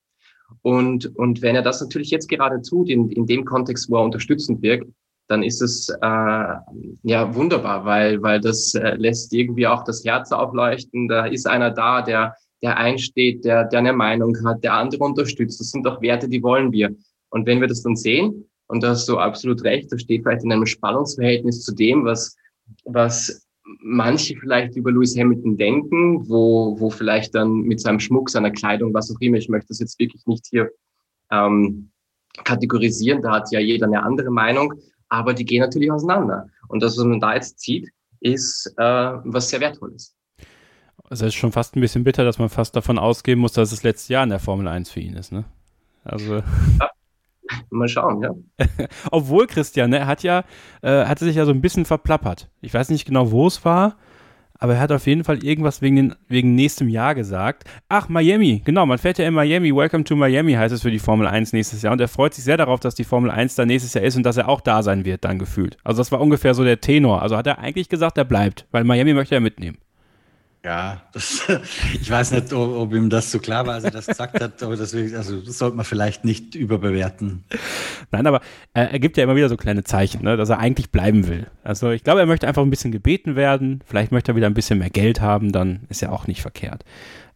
Und, und wenn er das natürlich jetzt gerade tut, in, in dem Kontext, wo er unterstützend wirkt, dann ist es äh, ja wunderbar, weil, weil das äh, lässt irgendwie auch das Herz aufleuchten. Da ist einer da, der, der einsteht, der, der eine Meinung hat, der andere unterstützt. Das sind doch Werte, die wollen wir. Und wenn wir das dann sehen, und da hast du absolut recht, das steht vielleicht in einem Spannungsverhältnis zu dem, was, was manche vielleicht über Lewis Hamilton denken, wo, wo vielleicht dann mit seinem Schmuck, seiner Kleidung, was auch immer, ich möchte das jetzt wirklich nicht hier ähm, kategorisieren, da hat ja jeder eine andere Meinung, aber die gehen natürlich auseinander. Und das, was man da jetzt sieht, ist äh, was sehr Wertvolles. Also es ist schon fast ein bisschen bitter, dass man fast davon ausgehen muss, dass es letztes Jahr in der Formel 1 für ihn ist, ne? Also. Ja. Mal schauen, ja. (laughs) Obwohl, Christian, ne, er hat ja, äh, hatte sich ja so ein bisschen verplappert. Ich weiß nicht genau, wo es war, aber er hat auf jeden Fall irgendwas wegen, den, wegen nächstem Jahr gesagt. Ach, Miami, genau, man fährt ja in Miami, Welcome to Miami heißt es für die Formel 1 nächstes Jahr und er freut sich sehr darauf, dass die Formel 1 da nächstes Jahr ist und dass er auch da sein wird, dann gefühlt. Also das war ungefähr so der Tenor. Also hat er eigentlich gesagt, er bleibt, weil Miami möchte er mitnehmen. Ja, das, (laughs) ich weiß nicht, ob, ob, ihm das so klar war, als er das gesagt hat, aber deswegen, also das sollte man vielleicht nicht überbewerten. Nein, aber äh, er gibt ja immer wieder so kleine Zeichen, ne, dass er eigentlich bleiben will. Also ich glaube, er möchte einfach ein bisschen gebeten werden, vielleicht möchte er wieder ein bisschen mehr Geld haben, dann ist ja auch nicht verkehrt.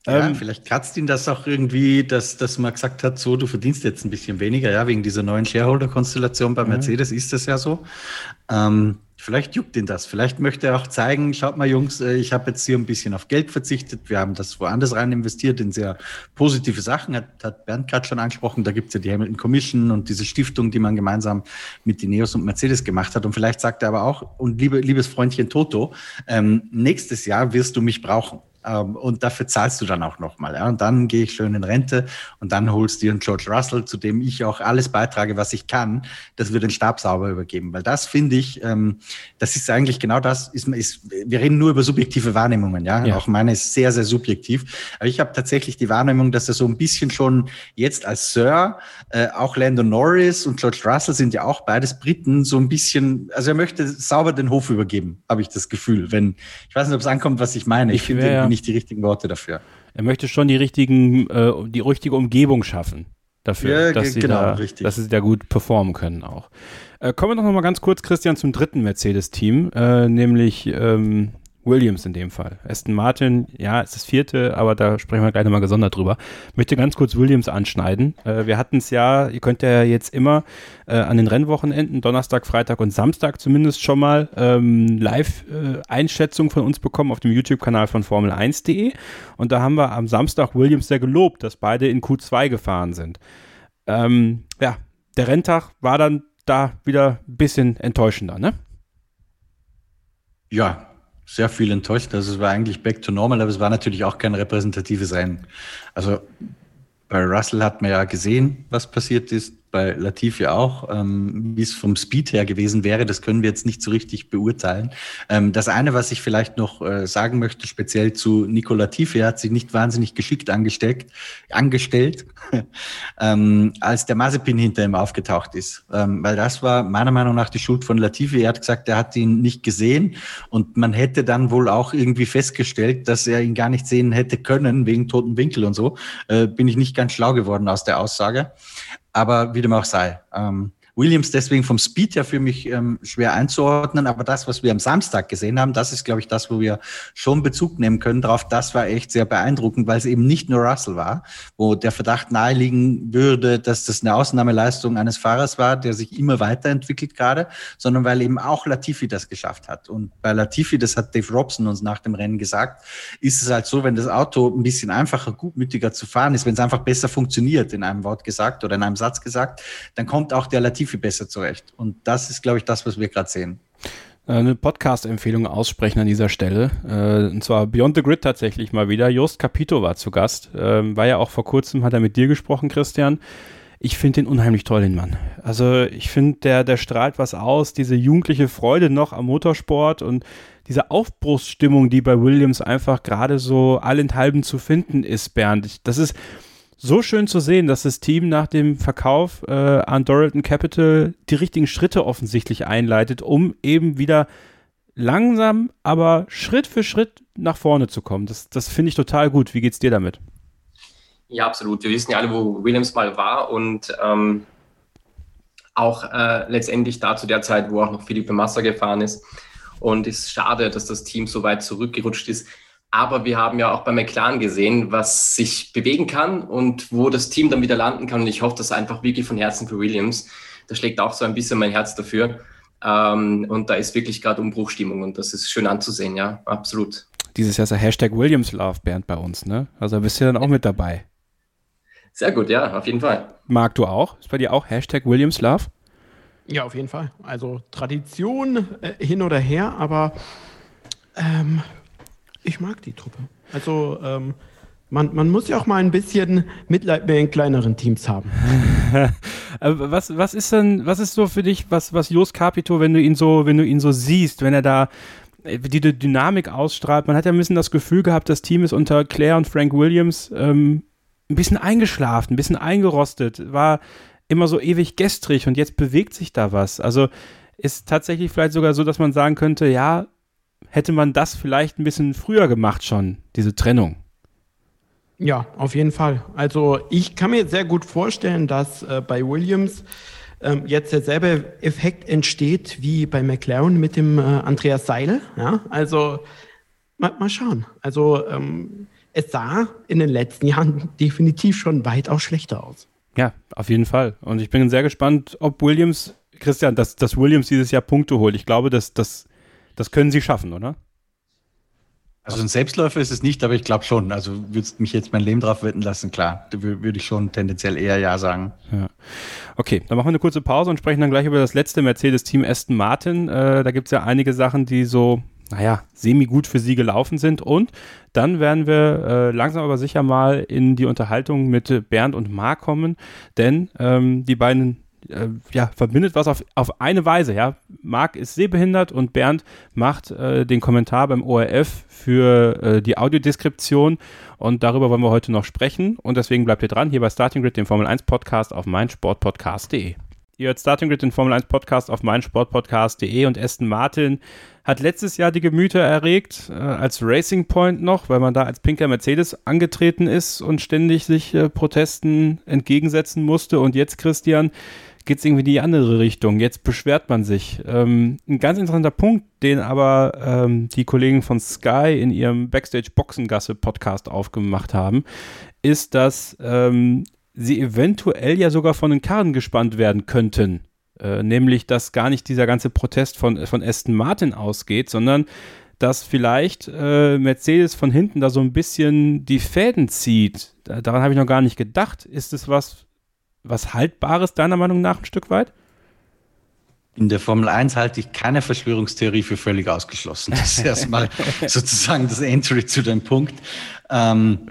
Ja, ähm, vielleicht kratzt ihn das auch irgendwie, dass, dass man gesagt hat, so, du verdienst jetzt ein bisschen weniger, ja, wegen dieser neuen Shareholder-Konstellation bei Mercedes ist das ja so. Ähm, Vielleicht juckt ihn das. Vielleicht möchte er auch zeigen, schaut mal Jungs, äh, ich habe jetzt hier ein bisschen auf Geld verzichtet. Wir haben das woanders rein investiert in sehr positive Sachen. Hat, hat Bernd gerade schon angesprochen. Da gibt's ja die Hamilton Commission und diese Stiftung, die man gemeinsam mit Ineos und Mercedes gemacht hat. Und vielleicht sagt er aber auch, und liebe, liebes Freundchen Toto, ähm, nächstes Jahr wirst du mich brauchen. Ähm, und dafür zahlst du dann auch nochmal. Ja? Und dann gehe ich schön in Rente und dann holst du dir einen George Russell, zu dem ich auch alles beitrage, was ich kann, dass wir den Stab sauber übergeben. Weil das finde ich, ähm, das ist eigentlich genau das, ist, ist, wir reden nur über subjektive Wahrnehmungen, ja? ja. Auch meine ist sehr, sehr subjektiv. Aber ich habe tatsächlich die Wahrnehmung, dass er so ein bisschen schon jetzt als Sir, äh, auch Lando Norris und George Russell sind ja auch beides Briten, so ein bisschen, also er möchte sauber den Hof übergeben, habe ich das Gefühl. Wenn, ich weiß nicht, ob es ankommt, was ich meine. Ich, ich finde, ja nicht die richtigen Worte dafür. Er möchte schon die richtigen, äh, die richtige Umgebung schaffen dafür, ja, dass, sie genau, da, dass sie da gut performen können auch. Äh, kommen wir noch mal ganz kurz, Christian, zum dritten Mercedes-Team, äh, nämlich ähm, Williams in dem Fall. Aston Martin, ja, ist das vierte, aber da sprechen wir gleich nochmal gesondert drüber. Ich möchte ganz kurz Williams anschneiden. Äh, wir hatten es ja, ihr könnt ja jetzt immer äh, an den Rennwochenenden, Donnerstag, Freitag und Samstag zumindest schon mal ähm, Live-Einschätzung äh, von uns bekommen auf dem YouTube-Kanal von Formel1.de. Und da haben wir am Samstag Williams sehr gelobt, dass beide in Q2 gefahren sind. Ähm, ja, der Renntag war dann da wieder ein bisschen enttäuschender, ne? Ja, sehr viel enttäuscht. Also es war eigentlich back to normal, aber es war natürlich auch kein repräsentatives Rennen. Also bei Russell hat man ja gesehen, was passiert ist bei Latifi auch, ähm, wie es vom Speed her gewesen wäre, das können wir jetzt nicht so richtig beurteilen. Ähm, das eine, was ich vielleicht noch äh, sagen möchte, speziell zu Nico Latifi, er hat sich nicht wahnsinnig geschickt angesteckt, angestellt, (laughs) ähm, als der Mazepin hinter ihm aufgetaucht ist. Ähm, weil das war meiner Meinung nach die Schuld von Latifi. Er hat gesagt, er hat ihn nicht gesehen und man hätte dann wohl auch irgendwie festgestellt, dass er ihn gar nicht sehen hätte können, wegen toten Winkel und so. Äh, bin ich nicht ganz schlau geworden aus der Aussage. Aber wie dem auch sei. Ähm, Williams deswegen vom Speed her für mich ähm, schwer einzuordnen, aber das, was wir am Samstag gesehen haben, das ist, glaube ich, das, wo wir schon Bezug nehmen können drauf. Das war echt sehr beeindruckend, weil es eben nicht nur Russell war, wo der Verdacht naheliegen würde, dass das eine Ausnahmeleistung eines Fahrers war, der sich immer weiterentwickelt gerade, sondern weil eben auch Latifi das geschafft hat. Und bei Latifi, das hat Dave Robson uns nach dem Rennen gesagt, ist es halt so, wenn das Auto ein bisschen einfacher, gutmütiger zu fahren ist, wenn es einfach besser funktioniert, in einem Wort gesagt oder in einem Satz gesagt, dann kommt auch der Latifi viel besser zurecht. Und das ist, glaube ich, das, was wir gerade sehen. Äh, eine Podcast-Empfehlung aussprechen an dieser Stelle. Äh, und zwar Beyond the Grid tatsächlich mal wieder. Jost Capito war zu Gast. Ähm, war ja auch vor kurzem, hat er mit dir gesprochen, Christian. Ich finde den unheimlich toll, den Mann. Also ich finde, der, der strahlt was aus, diese jugendliche Freude noch am Motorsport und diese Aufbruchsstimmung, die bei Williams einfach gerade so allenthalben zu finden ist, Bernd. Das ist, so schön zu sehen, dass das Team nach dem Verkauf äh, an Doralton Capital die richtigen Schritte offensichtlich einleitet, um eben wieder langsam, aber Schritt für Schritt nach vorne zu kommen. Das, das finde ich total gut. Wie geht's dir damit? Ja, absolut. Wir wissen ja alle, wo Williams mal war und ähm, auch äh, letztendlich da zu der Zeit, wo auch noch Philippe Massa gefahren ist. Und es ist schade, dass das Team so weit zurückgerutscht ist. Aber wir haben ja auch bei McLaren gesehen, was sich bewegen kann und wo das Team dann wieder landen kann. Und ich hoffe das einfach wirklich von Herzen für Williams. Da schlägt auch so ein bisschen mein Herz dafür. Ähm, und da ist wirklich gerade Umbruchstimmung und das ist schön anzusehen, ja, absolut. Dieses Jahr ist der Hashtag Williams Love Bernd bei uns, ne? Also bist du dann auch mit dabei. Sehr gut, ja, auf jeden Fall. Marc, du auch? Ist bei dir auch Hashtag Williams Love? Ja, auf jeden Fall. Also Tradition äh, hin oder her, aber ähm, ich mag die Truppe. Also ähm, man, man, muss ja auch mal ein bisschen Mitleid mit den kleineren Teams haben. (laughs) Äh, was, was ist denn, was ist so für dich, was, was Jos Capito, wenn du ihn so, wenn du ihn so siehst, wenn er da die, die Dynamik ausstrahlt. Man hat ja ein bisschen das Gefühl gehabt, das Team ist unter Claire und Frank Williams ähm, ein bisschen eingeschlafen, ein bisschen eingerostet, war immer so ewig gestrig und jetzt bewegt sich da was. Also ist tatsächlich vielleicht sogar so, dass man sagen könnte, ja, hätte man das vielleicht ein bisschen früher gemacht schon, diese Trennung. Ja, auf jeden Fall. Also ich kann mir sehr gut vorstellen, dass äh, bei Williams ähm, jetzt derselbe Effekt entsteht wie bei McLaren mit dem äh, Andreas Seidel. Ja, also mal, mal schauen. Also ähm, es sah in den letzten Jahren (laughs) definitiv schon weitaus schlechter aus. Ja, auf jeden Fall. Und ich bin sehr gespannt, ob Williams, Christian, dass, dass Williams dieses Jahr Punkte holt. Ich glaube, dass, dass, das können sie schaffen, oder? Also ein Selbstläufer ist es nicht, aber ich glaube schon. Also würdest mich jetzt mein Leben drauf wetten lassen, klar, da würde ich schon tendenziell eher Ja sagen. Ja. Okay, dann machen wir eine kurze Pause und sprechen dann gleich über das letzte Mercedes-Team Aston Martin. Äh, da gibt es ja einige Sachen, die so, naja, semi-gut für sie gelaufen sind. Und dann werden wir äh, langsam aber sicher mal in die Unterhaltung mit Bernd und Marc kommen, denn ähm, die beiden äh, ja, verbindet was auf, auf eine Weise, ja. Marc ist sehbehindert und Bernd macht äh, den Kommentar beim ORF für äh, die Audiodeskription und darüber wollen wir heute noch sprechen und deswegen bleibt ihr dran hier bei Starting Grid, dem Formel 1 Podcast auf meinsportpodcast.de. Ihr hört Starting Grid, den Formel 1 Podcast auf meinsportpodcast.de und Aston Martin hat letztes Jahr die Gemüter erregt, äh, als Racing Point noch, weil man da als pinker Mercedes angetreten ist und ständig sich äh, Protesten entgegensetzen musste. Und jetzt, Christian, geht es irgendwie in die andere Richtung. Jetzt beschwert man sich. Ähm, ein ganz interessanter Punkt, den aber ähm, die Kollegen von Sky in ihrem Backstage Boxengasse Podcast aufgemacht haben, ist, dass ähm, sie eventuell ja sogar von den Karren gespannt werden könnten. Äh, nämlich, dass gar nicht dieser ganze Protest von, von Aston Martin ausgeht, sondern dass vielleicht äh, Mercedes von hinten da so ein bisschen die Fäden zieht. Da, daran habe ich noch gar nicht gedacht. Ist es was, was Haltbares deiner Meinung nach ein Stück weit? In der Formel 1 halte ich keine Verschwörungstheorie für völlig ausgeschlossen. Das ist erstmal (laughs) sozusagen das Entry zu dem Punkt. Ähm,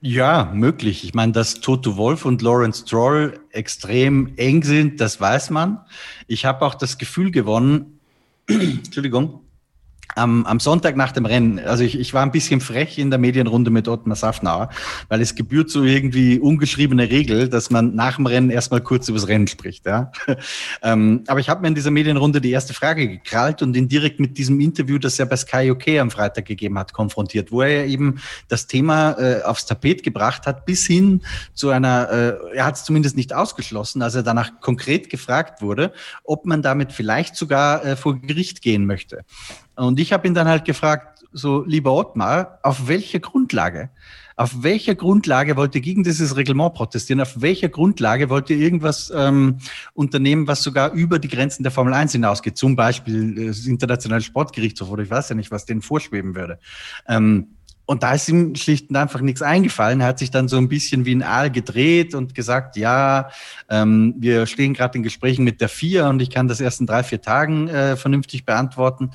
ja, möglich. Ich meine, dass Toto Wolf und Lawrence Stroll extrem eng sind, das weiß man. Ich habe auch das Gefühl gewonnen, (clears throat) Entschuldigung, am, am Sonntag nach dem Rennen, also ich, ich war ein bisschen frech in der Medienrunde mit Ottmar Safnauer, weil es gebührt so irgendwie ungeschriebene Regel, dass man nach dem Rennen erstmal kurz übers Rennen spricht. Ja? (laughs) ähm, aber ich habe mir in dieser Medienrunde die erste Frage gekrallt und ihn direkt mit diesem Interview, das er bei Sky UK am Freitag gegeben hat, konfrontiert, wo er eben das Thema äh, aufs Tapet gebracht hat, bis hin zu einer, äh, er hat es zumindest nicht ausgeschlossen, als er danach konkret gefragt wurde, ob man damit vielleicht sogar äh, vor Gericht gehen möchte. Und ich habe ihn dann halt gefragt, so lieber Ottmar, auf welcher Grundlage? Auf welcher Grundlage wollt ihr gegen dieses Reglement protestieren? Auf welcher Grundlage wollt ihr irgendwas ähm, unternehmen, was sogar über die Grenzen der Formel 1 hinausgeht? Zum Beispiel das internationale Sportgerichtshof oder ich weiß ja nicht, was denen vorschweben würde. Ähm, und da ist ihm schlicht und einfach nichts eingefallen. Er hat sich dann so ein bisschen wie ein Aal gedreht und gesagt, ja, ähm, wir stehen gerade in Gesprächen mit der FIA und ich kann das erst in drei, vier Tagen äh, vernünftig beantworten.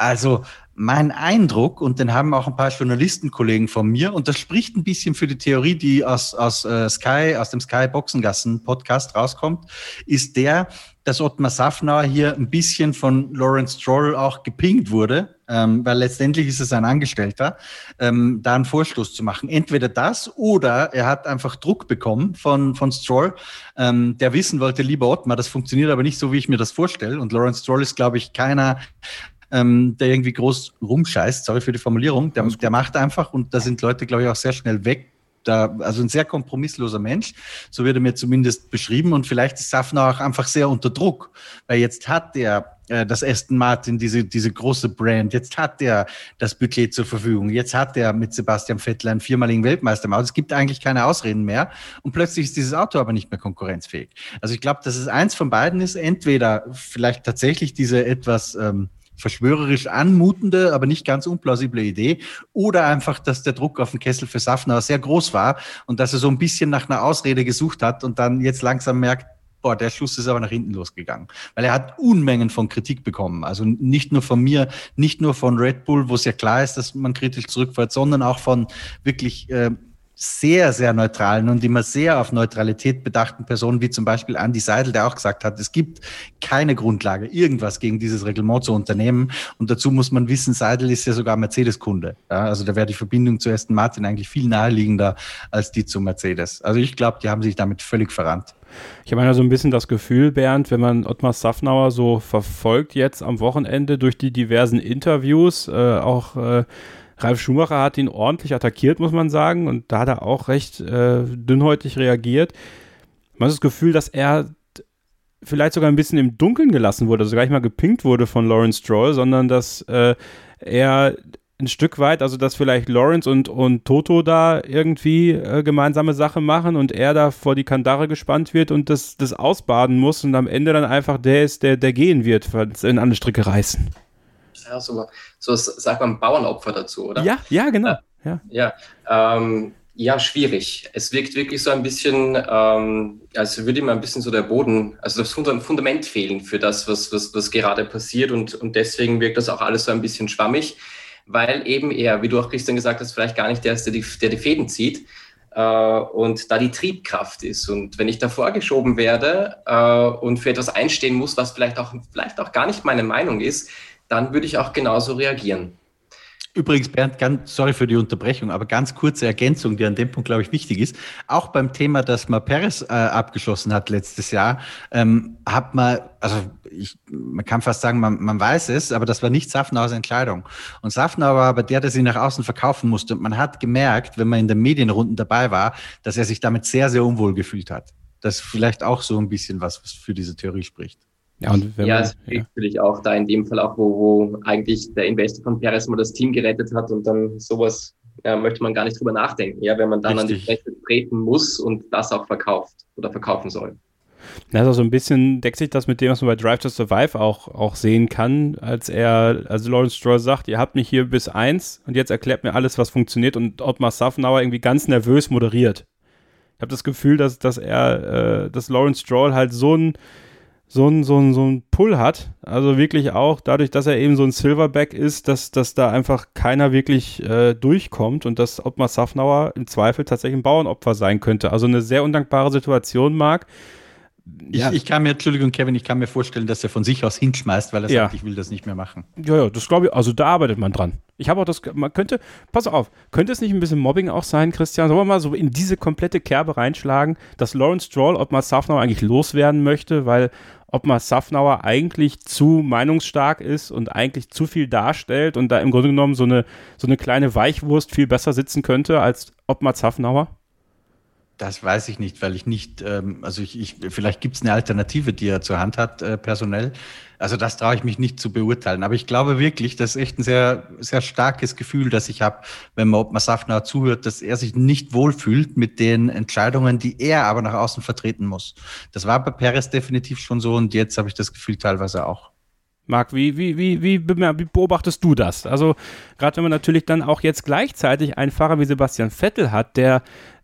Also mein Eindruck, und den haben auch ein paar Journalistenkollegen von mir, und das spricht ein bisschen für die Theorie, die aus, aus äh, Sky, aus dem Sky Boxengassen Podcast rauskommt, ist der, dass Ottmar Safnauer hier ein bisschen von Lawrence Stroll auch gepinkt wurde, ähm, weil letztendlich ist es ein Angestellter, ähm, da einen Vorstoß zu machen. Entweder das oder er hat einfach Druck bekommen von, von Stroll, ähm, der wissen wollte, lieber Ottmar, das funktioniert aber nicht so, wie ich mir das vorstelle. Und Lawrence Stroll ist, glaube ich, keiner, ähm, der irgendwie groß rumscheißt, sorry für die Formulierung, der, der macht einfach und da sind Leute, glaube ich, auch sehr schnell weg. Da, also ein sehr kompromissloser Mensch, so wird er mir zumindest beschrieben. Und vielleicht ist Safner auch einfach sehr unter Druck, weil jetzt hat er äh, das Aston Martin, diese, diese große Brand, jetzt hat er das Budget zur Verfügung, jetzt hat er mit Sebastian Vettel einen viermaligen Weltmeister im Auto. Es gibt eigentlich keine Ausreden mehr. Und plötzlich ist dieses Auto aber nicht mehr konkurrenzfähig. Also ich glaube, dass es eins von beiden ist, entweder vielleicht tatsächlich diese etwas ähm, verschwörerisch anmutende, aber nicht ganz unplausible Idee. Oder einfach, dass der Druck auf den Kessel für Safner sehr groß war und dass er so ein bisschen nach einer Ausrede gesucht hat und dann jetzt langsam merkt, boah, der Schluss ist aber nach hinten losgegangen. Weil er hat Unmengen von Kritik bekommen. Also nicht nur von mir, nicht nur von Red Bull, wo es ja klar ist, dass man kritisch zurückfällt, sondern auch von wirklich äh, sehr, sehr neutralen und immer sehr auf Neutralität bedachten Personen, wie zum Beispiel Andy Seidel, der auch gesagt hat, es gibt keine Grundlage, irgendwas gegen dieses Reglement zu unternehmen. Und dazu muss man wissen, Seidel ist ja sogar Mercedes-Kunde. Ja, also da wäre die Verbindung zu Aston Martin eigentlich viel naheliegender als die zu Mercedes. Also ich glaube, die haben sich damit völlig verrannt. Ich habe ja so ein bisschen das Gefühl, Bernd, wenn man Ottmar Safnauer so verfolgt jetzt am Wochenende durch die diversen Interviews, äh, auch äh, Ralf Schumacher hat ihn ordentlich attackiert, muss man sagen, und da hat er auch recht äh, dünnhäutig reagiert. Man hat das Gefühl, dass er vielleicht sogar ein bisschen im Dunkeln gelassen wurde, also gar nicht mal gepinkt wurde von Lawrence Stroll, sondern dass äh, er ein Stück weit, also dass vielleicht Lawrence und, und Toto da irgendwie äh, gemeinsame Sache machen und er da vor die Kandare gespannt wird und das, das ausbaden muss und am Ende dann einfach der ist, der, der gehen wird, in alle Stricke reißen. Ja, so, so sagt man Bauernopfer dazu, oder? Ja, ja, genau. Ja, ja, ähm, ja schwierig. Es wirkt wirklich so ein bisschen, ähm, als würde ihm ein bisschen so der Boden, also das Fundament fehlen für das, was, was, was gerade passiert und, und deswegen wirkt das auch alles so ein bisschen schwammig weil eben er, wie du auch Christian gesagt hast, vielleicht gar nicht der ist, der die, der die Fäden zieht äh, und da die Triebkraft ist. Und wenn ich davor geschoben werde äh, und für etwas einstehen muss, was vielleicht auch, vielleicht auch gar nicht meine Meinung ist, dann würde ich auch genauso reagieren. Übrigens, Bernd, ganz, sorry für die Unterbrechung, aber ganz kurze Ergänzung, die an dem Punkt, glaube ich, wichtig ist. Auch beim Thema, das man Perez äh, abgeschlossen hat letztes Jahr, ähm, hat man, also ich, man kann fast sagen, man, man weiß es, aber das war nicht Safnauers Entscheidung. Und Safnauer war aber der, der sie nach außen verkaufen musste. Und man hat gemerkt, wenn man in den Medienrunden dabei war, dass er sich damit sehr, sehr unwohl gefühlt hat. Das ist vielleicht auch so ein bisschen was, was für diese Theorie spricht. Ja, und wenn ja, man, es ja. natürlich auch da in dem Fall auch, wo, wo eigentlich der Investor von Perez mal das Team gerettet hat und dann sowas ja, möchte man gar nicht drüber nachdenken, ja, wenn man dann Richtig. an die Fläche treten muss und das auch verkauft oder verkaufen soll. Also so ein bisschen deckt sich das mit dem, was man bei Drive to Survive auch, auch sehen kann, als er, also Lawrence Stroll sagt, ihr habt mich hier bis eins und jetzt erklärt mir alles, was funktioniert und Ottmar Safnauer irgendwie ganz nervös moderiert. Ich habe das Gefühl, dass, dass er, äh, dass Lawrence Stroll halt so ein so ein, so ein, so ein Pull hat. Also wirklich auch dadurch, dass er eben so ein Silverback ist, dass, dass da einfach keiner wirklich äh, durchkommt und dass Ottmar Safnauer im Zweifel tatsächlich ein Bauernopfer sein könnte. Also eine sehr undankbare Situation, Marc. Ich, ja. ich, kann mir, Entschuldigung, Kevin, ich kann mir vorstellen, dass er von sich aus hinschmeißt, weil er ja. sagt, ich will das nicht mehr machen. Ja, ja, das glaube ich, also da arbeitet man dran. Ich habe auch das, man könnte, pass auf, könnte es nicht ein bisschen Mobbing auch sein, Christian? Sollen wir mal so in diese komplette Kerbe reinschlagen, dass Lawrence Stroll, ob man Safnauer eigentlich loswerden möchte, weil ob man Safnauer eigentlich zu meinungsstark ist und eigentlich zu viel darstellt und da im Grunde genommen so eine, so eine kleine Weichwurst viel besser sitzen könnte als Ottmar Safnauer? Das weiß ich nicht, weil ich nicht, ähm, also ich, ich vielleicht gibt es eine Alternative, die er zur Hand hat, äh, personell. Also das traue ich mich nicht zu beurteilen. Aber ich glaube wirklich, das ist echt ein sehr, sehr starkes Gefühl, das ich habe, wenn man Obma Safner zuhört, dass er sich nicht wohlfühlt mit den Entscheidungen, die er aber nach außen vertreten muss. Das war bei Perez definitiv schon so und jetzt habe ich das Gefühl teilweise auch. Marc, wie, wie, wie, wie, beobachtest du das? Also, gerade wenn man natürlich dann auch jetzt gleichzeitig einen Fahrer wie Sebastian Vettel hat, der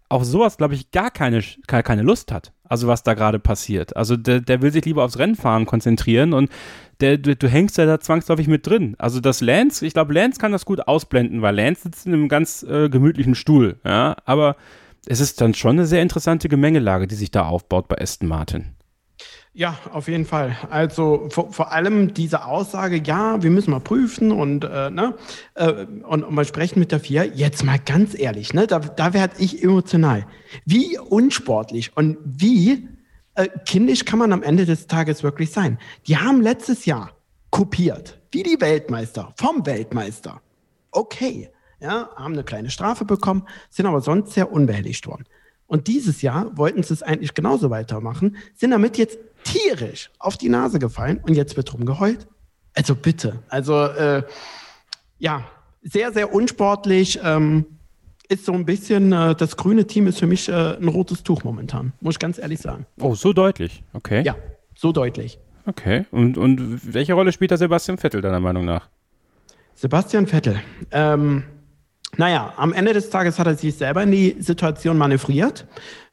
auf sowas, glaube ich, gar keine, keine Lust hat. Also was da gerade passiert. Also der, der will sich lieber aufs Rennfahren konzentrieren und der, du, du hängst ja da zwangsläufig mit drin. Also das Lance, ich glaube, Lance kann das gut ausblenden, weil Lance sitzt in einem ganz äh, gemütlichen Stuhl. Ja, aber es ist dann schon eine sehr interessante Gemengelage, die sich da aufbaut bei Aston Martin. Ja, auf jeden Fall. Also vor, vor allem diese Aussage, ja, wir müssen mal prüfen und, äh, ne, äh, und, und mal sprechen mit der FIA. Jetzt mal ganz ehrlich, ne, da, da werde ich emotional. Wie unsportlich und wie äh, kindisch kann man am Ende des Tages wirklich sein? Die haben letztes Jahr kopiert, wie die Weltmeister, vom Weltmeister. Okay, ja, haben eine kleine Strafe bekommen, sind aber sonst sehr unbehelligt worden. Und dieses Jahr wollten sie es eigentlich genauso weitermachen, sind damit jetzt tierisch auf die Nase gefallen und jetzt wird rumgeheult. Also bitte. Also äh, ja, sehr, sehr unsportlich. Ähm, ist so ein bisschen, äh, das grüne Team ist für mich äh, ein rotes Tuch momentan, muss ich ganz ehrlich sagen. Oh, so deutlich, okay. Ja, so deutlich. Okay, und, und welche Rolle spielt da Sebastian Vettel deiner Meinung nach? Sebastian Vettel, ähm, naja, am Ende des Tages hat er sich selber in die Situation manövriert.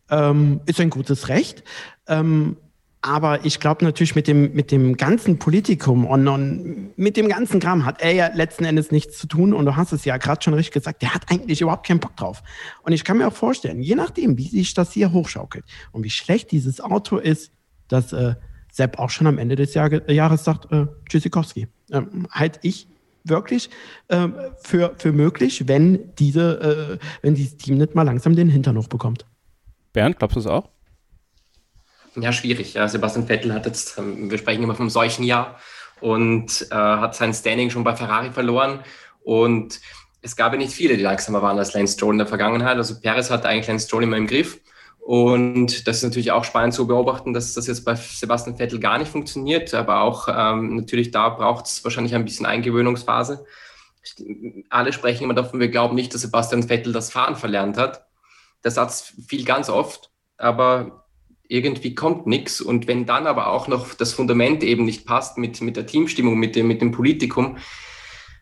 Ähm, ist ein gutes Recht. Ähm, Aber ich glaube natürlich mit dem, mit dem ganzen Politikum und, und, mit dem ganzen Kram hat er ja letzten Endes nichts zu tun. Und du hast es ja gerade schon richtig gesagt, der hat eigentlich überhaupt keinen Bock drauf. Und ich kann mir auch vorstellen, je nachdem, wie sich das hier hochschaukelt und wie schlecht dieses Auto ist, dass äh, Sepp auch schon am Ende des Jahr, Jahres sagt, äh, Tschüssikowski. Ähm, halt ich wirklich äh, für, für möglich, wenn, diese, äh, wenn dieses Team nicht mal langsam den Hintern hochbekommt. Bernd, glaubst du es auch? Ja, schwierig. Ja, Sebastian Vettel hat jetzt, ähm, wir sprechen immer vom solchen Jahr und äh, hat sein Standing schon bei Ferrari verloren. Und es gab ja nicht viele, die langsamer waren als Lance Stroll in der Vergangenheit. Also Perez hatte eigentlich Lance Stroll immer im Griff. Und das ist natürlich auch spannend zu beobachten, dass das jetzt bei Sebastian Vettel gar nicht funktioniert. Aber auch ähm, natürlich da braucht es wahrscheinlich ein bisschen Eingewöhnungsphase. Alle sprechen immer davon, wir glauben nicht, dass Sebastian Vettel das Fahren verlernt hat. Der Satz fiel ganz oft, aber irgendwie kommt nichts. Und wenn dann aber auch noch das Fundament eben nicht passt mit, mit der Teamstimmung, mit dem, mit dem Politikum,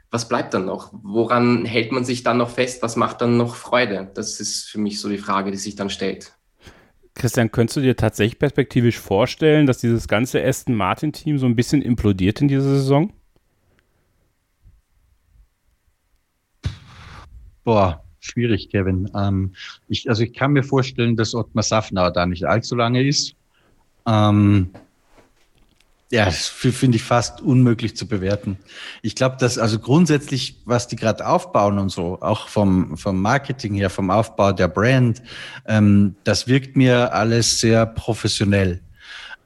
was bleibt dann noch? Woran hält man sich dann noch fest? Was macht dann noch Freude? Das ist für mich so die Frage, die sich dann stellt. Christian, könntest du dir tatsächlich perspektivisch vorstellen, dass dieses ganze Aston Martin-Team so ein bisschen implodiert in dieser Saison? Boah, schwierig, Kevin. Ähm, ich, also ich kann mir vorstellen, dass Ottmar Safnauer da nicht allzu lange ist. Ähm, ja, finde ich fast unmöglich zu bewerten. Ich glaube, dass also grundsätzlich, was die gerade aufbauen und so, auch vom, vom Marketing her, vom Aufbau der Brand, ähm, das wirkt mir alles sehr professionell.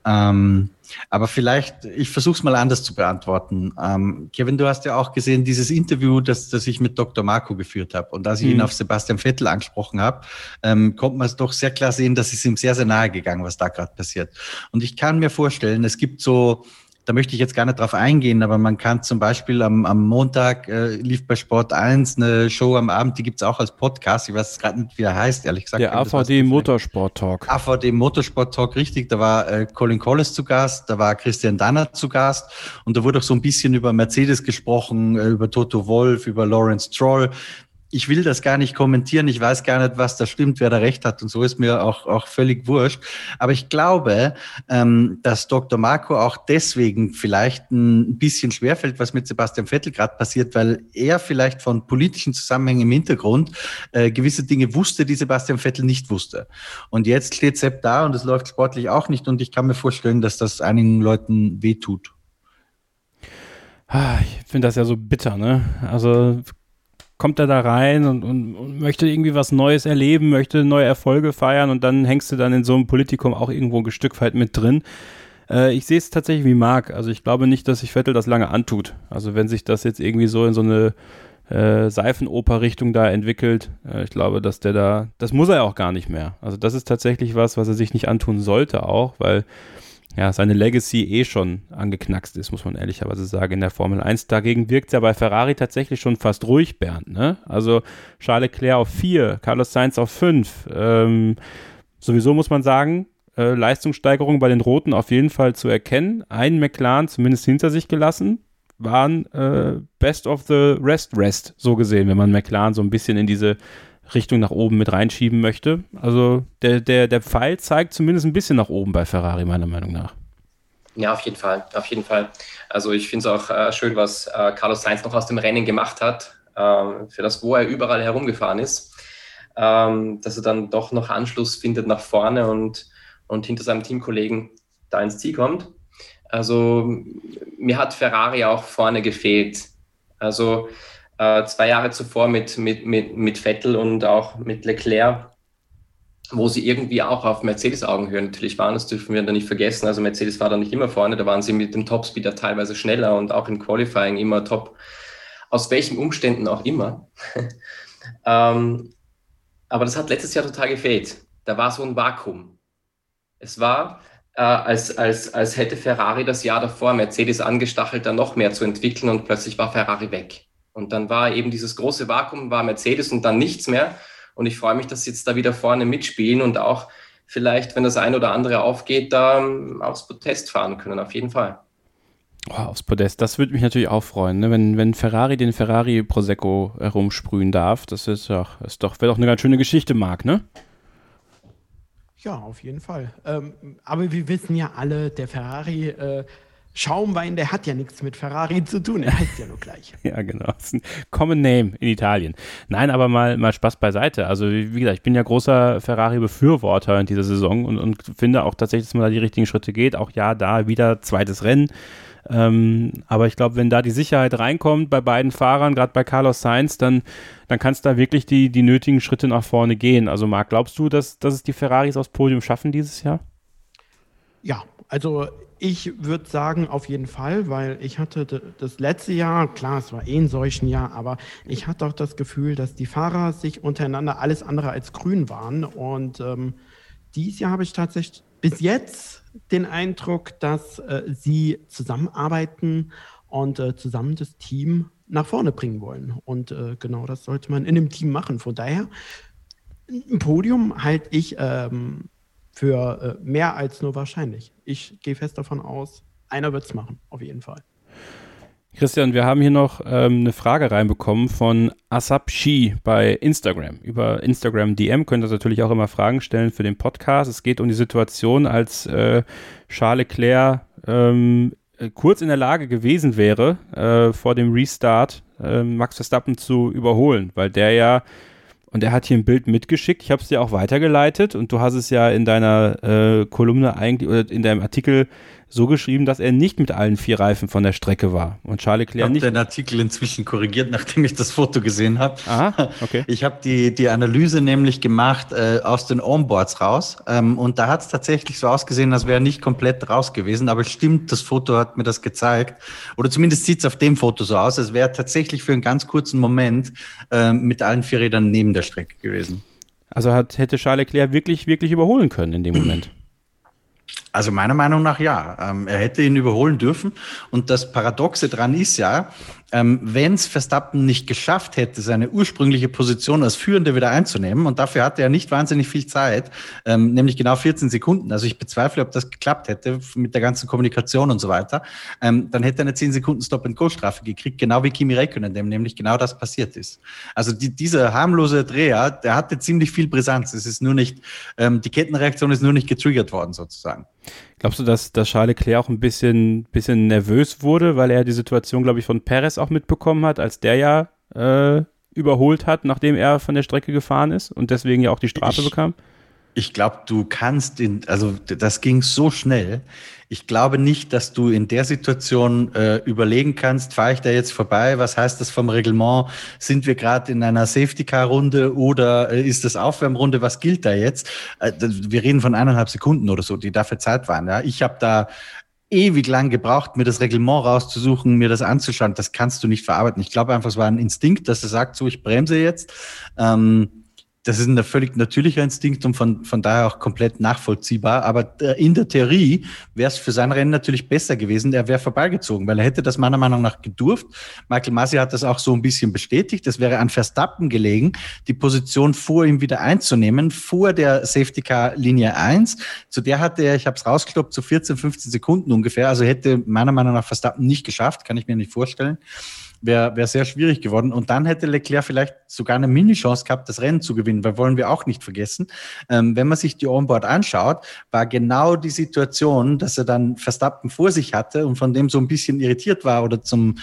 Ähm, aber vielleicht, ich versuche es mal anders zu beantworten. Ähm, Kevin, du hast ja auch gesehen, dieses Interview, das, das ich mit Dr. Marco geführt habe. Und als ich mhm. ihn auf Sebastian Vettel angesprochen habe, ähm, kommt man es doch sehr klar sehen, dass es ihm sehr, sehr nahe gegangen, was da gerade passiert. Und ich kann mir vorstellen, es gibt so da möchte ich jetzt gar nicht drauf eingehen, aber man kann zum Beispiel am, am Montag äh, lief bei Sport 1 eine Show am Abend, die gibt's auch als Podcast. Ich weiß gerade nicht, wie er heißt, ehrlich gesagt. Der AVD Motorsport Talk. AVD Motorsport Talk, richtig. Da war äh, Colin Collis zu Gast, da war Christian Danner zu Gast und da wurde auch so ein bisschen über Mercedes gesprochen, äh, über Toto Wolf, über Lawrence Stroll ich will das gar nicht kommentieren. Ich weiß gar nicht, was da stimmt, wer da recht hat. Und so ist mir auch, auch völlig wurscht. Aber ich glaube, ähm, dass Dr. Marco auch deswegen vielleicht ein bisschen schwerfällt, was mit Sebastian Vettel gerade passiert, weil er vielleicht von politischen Zusammenhängen im Hintergrund äh, gewisse Dinge wusste, die Sebastian Vettel nicht wusste. Und jetzt steht Sepp da und es läuft sportlich auch nicht. Und ich kann mir vorstellen, dass das einigen Leuten wehtut. Ah, ich finde das ja so bitter, ne? Also kommt er da rein und, und, und, möchte irgendwie was Neues erleben, möchte neue Erfolge feiern und dann hängst du dann in so einem Politikum auch irgendwo ein Stück weit mit drin. Äh, ich sehe es tatsächlich wie Marc. Also ich glaube nicht, dass sich Vettel das lange antut. Also wenn sich das jetzt irgendwie so in so eine äh, Seifenoper-Richtung da entwickelt, äh, ich glaube, dass der da, das muss er auch gar nicht mehr. Also das ist tatsächlich was, was er sich nicht antun sollte auch, weil ja, seine Legacy eh schon angeknackst ist, muss man ehrlicherweise sagen, in der Formel 1. Dagegen wirkt es ja bei Ferrari tatsächlich schon fast ruhig, Bernd. Ne? Also Charles Leclerc auf 4, Carlos Sainz auf 5. Ähm, sowieso muss man sagen, äh, Leistungssteigerung bei den Roten auf jeden Fall zu erkennen. Ein McLaren zumindest hinter sich gelassen, waren äh, Best of the Rest Rest, so gesehen, wenn man McLaren so ein bisschen in diese Richtung nach oben mit reinschieben möchte. Also der, der, der Pfeil zeigt zumindest ein bisschen nach oben bei Ferrari, meiner Meinung nach. Ja, auf jeden Fall, auf jeden Fall. Also ich finde es auch äh, schön, was äh, Carlos Sainz noch aus dem Rennen gemacht hat, äh, für das, wo er überall herumgefahren ist, ähm, dass er dann doch noch Anschluss findet nach vorne und, und hinter seinem Teamkollegen da ins Ziel kommt. Also mir hat Ferrari auch vorne gefehlt. Also äh, zwei Jahre zuvor mit, mit, mit, mit Vettel und auch mit Leclerc, wo sie irgendwie auch auf Mercedes-Augenhöhe natürlich waren. Das dürfen wir dann nicht vergessen. Also Mercedes war da nicht immer vorne, da waren sie mit dem Topspeeder teilweise schneller und auch im Qualifying immer top. Aus welchen Umständen auch immer. (laughs) ähm, aber das hat letztes Jahr total gefehlt. Da war so ein Vakuum. Es war, äh, als, als, als hätte Ferrari das Jahr davor Mercedes angestachelt, da noch mehr zu entwickeln und plötzlich war Ferrari weg. Und dann war eben dieses große Vakuum, war Mercedes und dann nichts mehr. Und ich freue mich, dass sie jetzt da wieder vorne mitspielen und auch vielleicht, wenn das ein oder andere aufgeht, da ähm, aufs Podest fahren können, auf jeden Fall. Oh, aufs Podest, das würde mich natürlich auch freuen, ne? wenn, wenn Ferrari den Ferrari Prosecco herumsprühen darf. Das ist doch, ist doch, wäre doch eine ganz schöne Geschichte, Marc, ne? Ja, auf jeden Fall. Ähm, aber wir wissen ja alle, der Ferrari äh, Schaumwein, der hat ja nichts mit Ferrari zu tun, er heißt ja nur gleich. (laughs) ja, genau. Das ist ein Common Name in Italien. Nein, aber mal, mal Spaß beiseite. Also, wie gesagt, ich bin ja großer Ferrari-Befürworter in dieser Saison und, und finde auch tatsächlich, dass man da die richtigen Schritte geht. Auch ja, da wieder zweites Rennen. Ähm, aber ich glaube, wenn da die Sicherheit reinkommt bei beiden Fahrern, gerade bei Carlos Sainz, dann, dann kannst du da wirklich die, die nötigen Schritte nach vorne gehen. Also, Marc, glaubst du, dass, dass es die Ferraris aufs Podium schaffen dieses Jahr? Ja, also ich würde sagen, auf jeden Fall, weil ich hatte das letzte Jahr, klar, es war eh ein solchen Jahr, aber ich hatte auch das Gefühl, dass die Fahrer sich untereinander alles andere als grün waren. Und ähm, dieses Jahr habe ich tatsächlich bis jetzt den Eindruck, dass äh, sie zusammenarbeiten und äh, zusammen das Team nach vorne bringen wollen. Und äh, genau das sollte man in dem Team machen. Von daher, ein Podium halte ich ähm, für äh, mehr als nur wahrscheinlich. Ich gehe fest davon aus, einer wird es machen, auf jeden Fall. Christian, wir haben hier noch ähm, eine Frage reinbekommen von Asap Shi bei Instagram. Über Instagram DM könnt ihr natürlich auch immer Fragen stellen für den Podcast. Es geht um die Situation, als äh, Charles Leclerc ähm, äh, kurz in der Lage gewesen wäre, äh, vor dem Restart äh, Max Verstappen zu überholen, weil der ja und er hat hier ein Bild mitgeschickt. Ich habe es dir auch weitergeleitet und du hast es ja in deiner äh, Kolumne eigentlich oder in deinem Artikel so geschrieben, dass er nicht mit allen vier Reifen von der Strecke war. Und Charles Leclerc nicht. Ich habe den Artikel inzwischen korrigiert, nachdem ich das Foto gesehen habe. Aha, okay. Ich habe die, die Analyse nämlich gemacht äh, aus den Onboards raus. Ähm, und da hat es tatsächlich so ausgesehen, als wäre er nicht komplett raus gewesen. Aber stimmt, das Foto hat mir das gezeigt. Oder zumindest sieht es auf dem Foto so aus, als wäre er tatsächlich für einen ganz kurzen Moment äh, mit allen vier Rädern neben der Strecke gewesen. Also hat, hätte Charles Leclerc wirklich, wirklich überholen können in dem Moment. Also meiner Meinung nach ja. Ähm, er hätte ihn überholen dürfen. Und das Paradoxe dran ist ja, ähm, wenn es Verstappen nicht geschafft hätte, seine ursprüngliche Position als Führende wieder einzunehmen, und dafür hatte er nicht wahnsinnig viel Zeit, ähm, nämlich genau 14 Sekunden. Also ich bezweifle, ob das geklappt hätte mit der ganzen Kommunikation und so weiter. Ähm, dann hätte er eine 10 Sekunden Stop-and-Go-Strafe gekriegt, genau wie Kimi Räikkönen, dem nämlich genau das passiert ist. Also die, dieser harmlose Dreher, der hatte ziemlich viel Brisanz. Es ist nur nicht, ähm, die Kettenreaktion ist nur nicht getriggert worden sozusagen. Glaubst du, dass, dass Charles Leclerc auch ein bisschen, bisschen nervös wurde, weil er die Situation, glaube ich, von Perez auch mitbekommen hat, als der ja äh, überholt hat, nachdem er von der Strecke gefahren ist und deswegen ja auch die Strafe ich, bekam? Ich glaube, du kannst in, also das ging so schnell. Ich glaube nicht, dass du in der Situation äh, überlegen kannst, fahre ich da jetzt vorbei? Was heißt das vom Reglement? Sind wir gerade in einer Safety-Car-Runde oder äh, ist das Aufwärmrunde? Was gilt da jetzt? Äh, wir reden von eineinhalb Sekunden oder so, die dafür Zeit waren. Ja? Ich habe da ewig lang gebraucht, mir das Reglement rauszusuchen, mir das anzuschauen. Das kannst du nicht verarbeiten. Ich glaube einfach, es war ein Instinkt, dass er sagt, so, ich bremse jetzt. Ähm, das ist ein völlig natürlicher Instinkt und von, von daher auch komplett nachvollziehbar. Aber äh, in der Theorie wäre es für sein Rennen natürlich besser gewesen. Er wäre vorbeigezogen, weil er hätte das meiner Meinung nach gedurft. Michael Masi hat das auch so ein bisschen bestätigt. Es wäre an Verstappen gelegen, die Position vor ihm wieder einzunehmen, vor der Safety Car Linie 1. Zu der hatte er, ich habe es rausgekloppt, zu so 14, 15 Sekunden ungefähr. Also hätte meiner Meinung nach Verstappen nicht geschafft, kann ich mir nicht vorstellen wäre wär sehr schwierig geworden. Und dann hätte Leclerc vielleicht sogar eine Mini-Chance gehabt, das Rennen zu gewinnen, weil wollen wir auch nicht vergessen. Ähm, wenn man sich die Onboard anschaut, war genau die Situation, dass er dann Verstappen vor sich hatte und von dem so ein bisschen irritiert war oder zum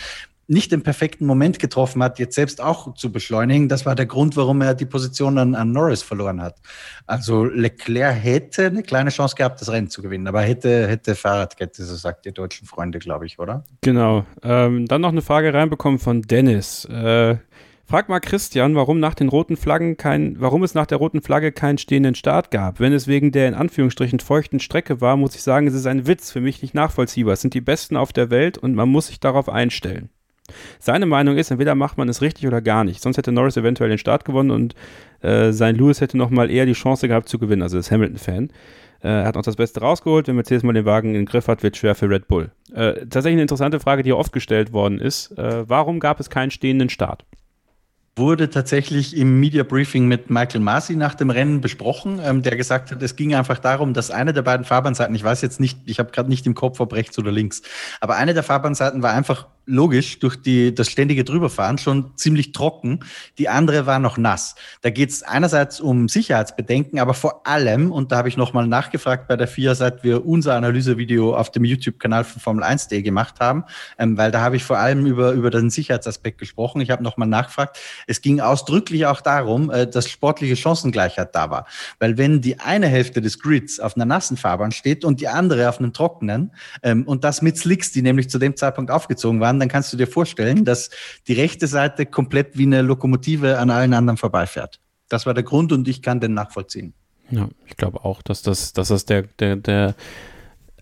nicht den perfekten Moment getroffen hat, jetzt selbst auch zu beschleunigen. Das war der Grund, warum er die Position an, an Norris verloren hat. Also Leclerc hätte eine kleine Chance gehabt, das Rennen zu gewinnen, aber hätte, hätte Fahrradkette, so sagt ihr deutschen Freunde, glaube ich, oder? Genau. Ähm, dann noch eine Frage reinbekommen von Dennis. Äh, Frag mal Christian, warum nach den roten Flaggen kein, warum es nach der roten Flagge keinen stehenden Start gab. Wenn es wegen der in Anführungsstrichen feuchten Strecke war, muss ich sagen, es ist ein Witz, für mich nicht nachvollziehbar. Es sind die Besten auf der Welt und man muss sich darauf einstellen. Seine Meinung ist, entweder macht man es richtig oder gar nicht. Sonst hätte Norris eventuell den Start gewonnen und äh, sein Lewis hätte nochmal eher die Chance gehabt zu gewinnen, also das Hamilton-Fan. Äh, er hat noch das Beste rausgeholt. Wenn Mercedes mal den Wagen in den Griff hat, wird schwer für Red Bull. Äh, tatsächlich eine interessante Frage, die oft gestellt worden ist. Äh, warum gab es keinen stehenden Start? wurde tatsächlich im Media Briefing mit Michael Masi nach dem Rennen besprochen, ähm, der gesagt hat, es ging einfach darum, dass eine der beiden Fahrbahnseiten, ich weiß jetzt nicht, ich habe gerade nicht im Kopf, ob rechts oder links, aber eine der Fahrbahnseiten war einfach logisch durch die, das ständige Drüberfahren schon ziemlich trocken. Die andere war noch nass. Da geht es einerseits um Sicherheitsbedenken, aber vor allem, und da habe ich nochmal nachgefragt bei der FIA, seit wir unser Analysevideo auf dem YouTube-Kanal von Formel 1.de gemacht haben, ähm, weil da habe ich vor allem über, über den Sicherheitsaspekt gesprochen. Ich habe nochmal nachgefragt. Es ging ausdrücklich auch darum, äh, dass sportliche Chancengleichheit da war. Weil wenn die eine Hälfte des Grids auf einer nassen Fahrbahn steht und die andere auf einem trockenen, ähm, und das mit Slicks, die nämlich zu dem Zeitpunkt aufgezogen waren, dann kannst du dir vorstellen, dass die rechte Seite komplett wie eine Lokomotive an allen anderen vorbeifährt. Das war der Grund und ich kann den nachvollziehen. Ja, ich glaube auch, dass das, dass das der, der, der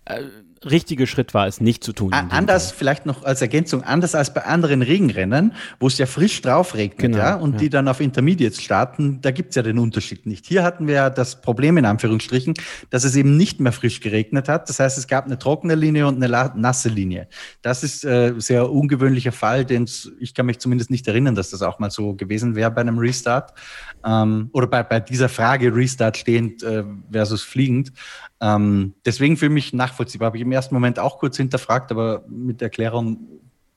äh, richtige Schritt war, es nicht zu tun. Anders, Fall. vielleicht noch als Ergänzung, anders als bei anderen Regenrennen, wo es ja frisch drauf regnet, genau, ja, und ja. die dann auf Intermediates starten, da gibt's ja den Unterschied nicht. Hier hatten wir ja das Problem in Anführungsstrichen, dass es eben nicht mehr frisch geregnet hat. Das heißt, es gab eine trockene Linie und eine nasse Linie. Das ist äh, sehr ungewöhnlicher Fall, den ich kann mich zumindest nicht erinnern, dass das auch mal so gewesen wäre bei einem Restart. Ähm, oder bei, bei dieser Frage Restart stehend äh, versus fliegend. Ähm, deswegen für mich nachvollziehbar. Habe ich im ersten Moment auch kurz hinterfragt, aber mit der Erklärung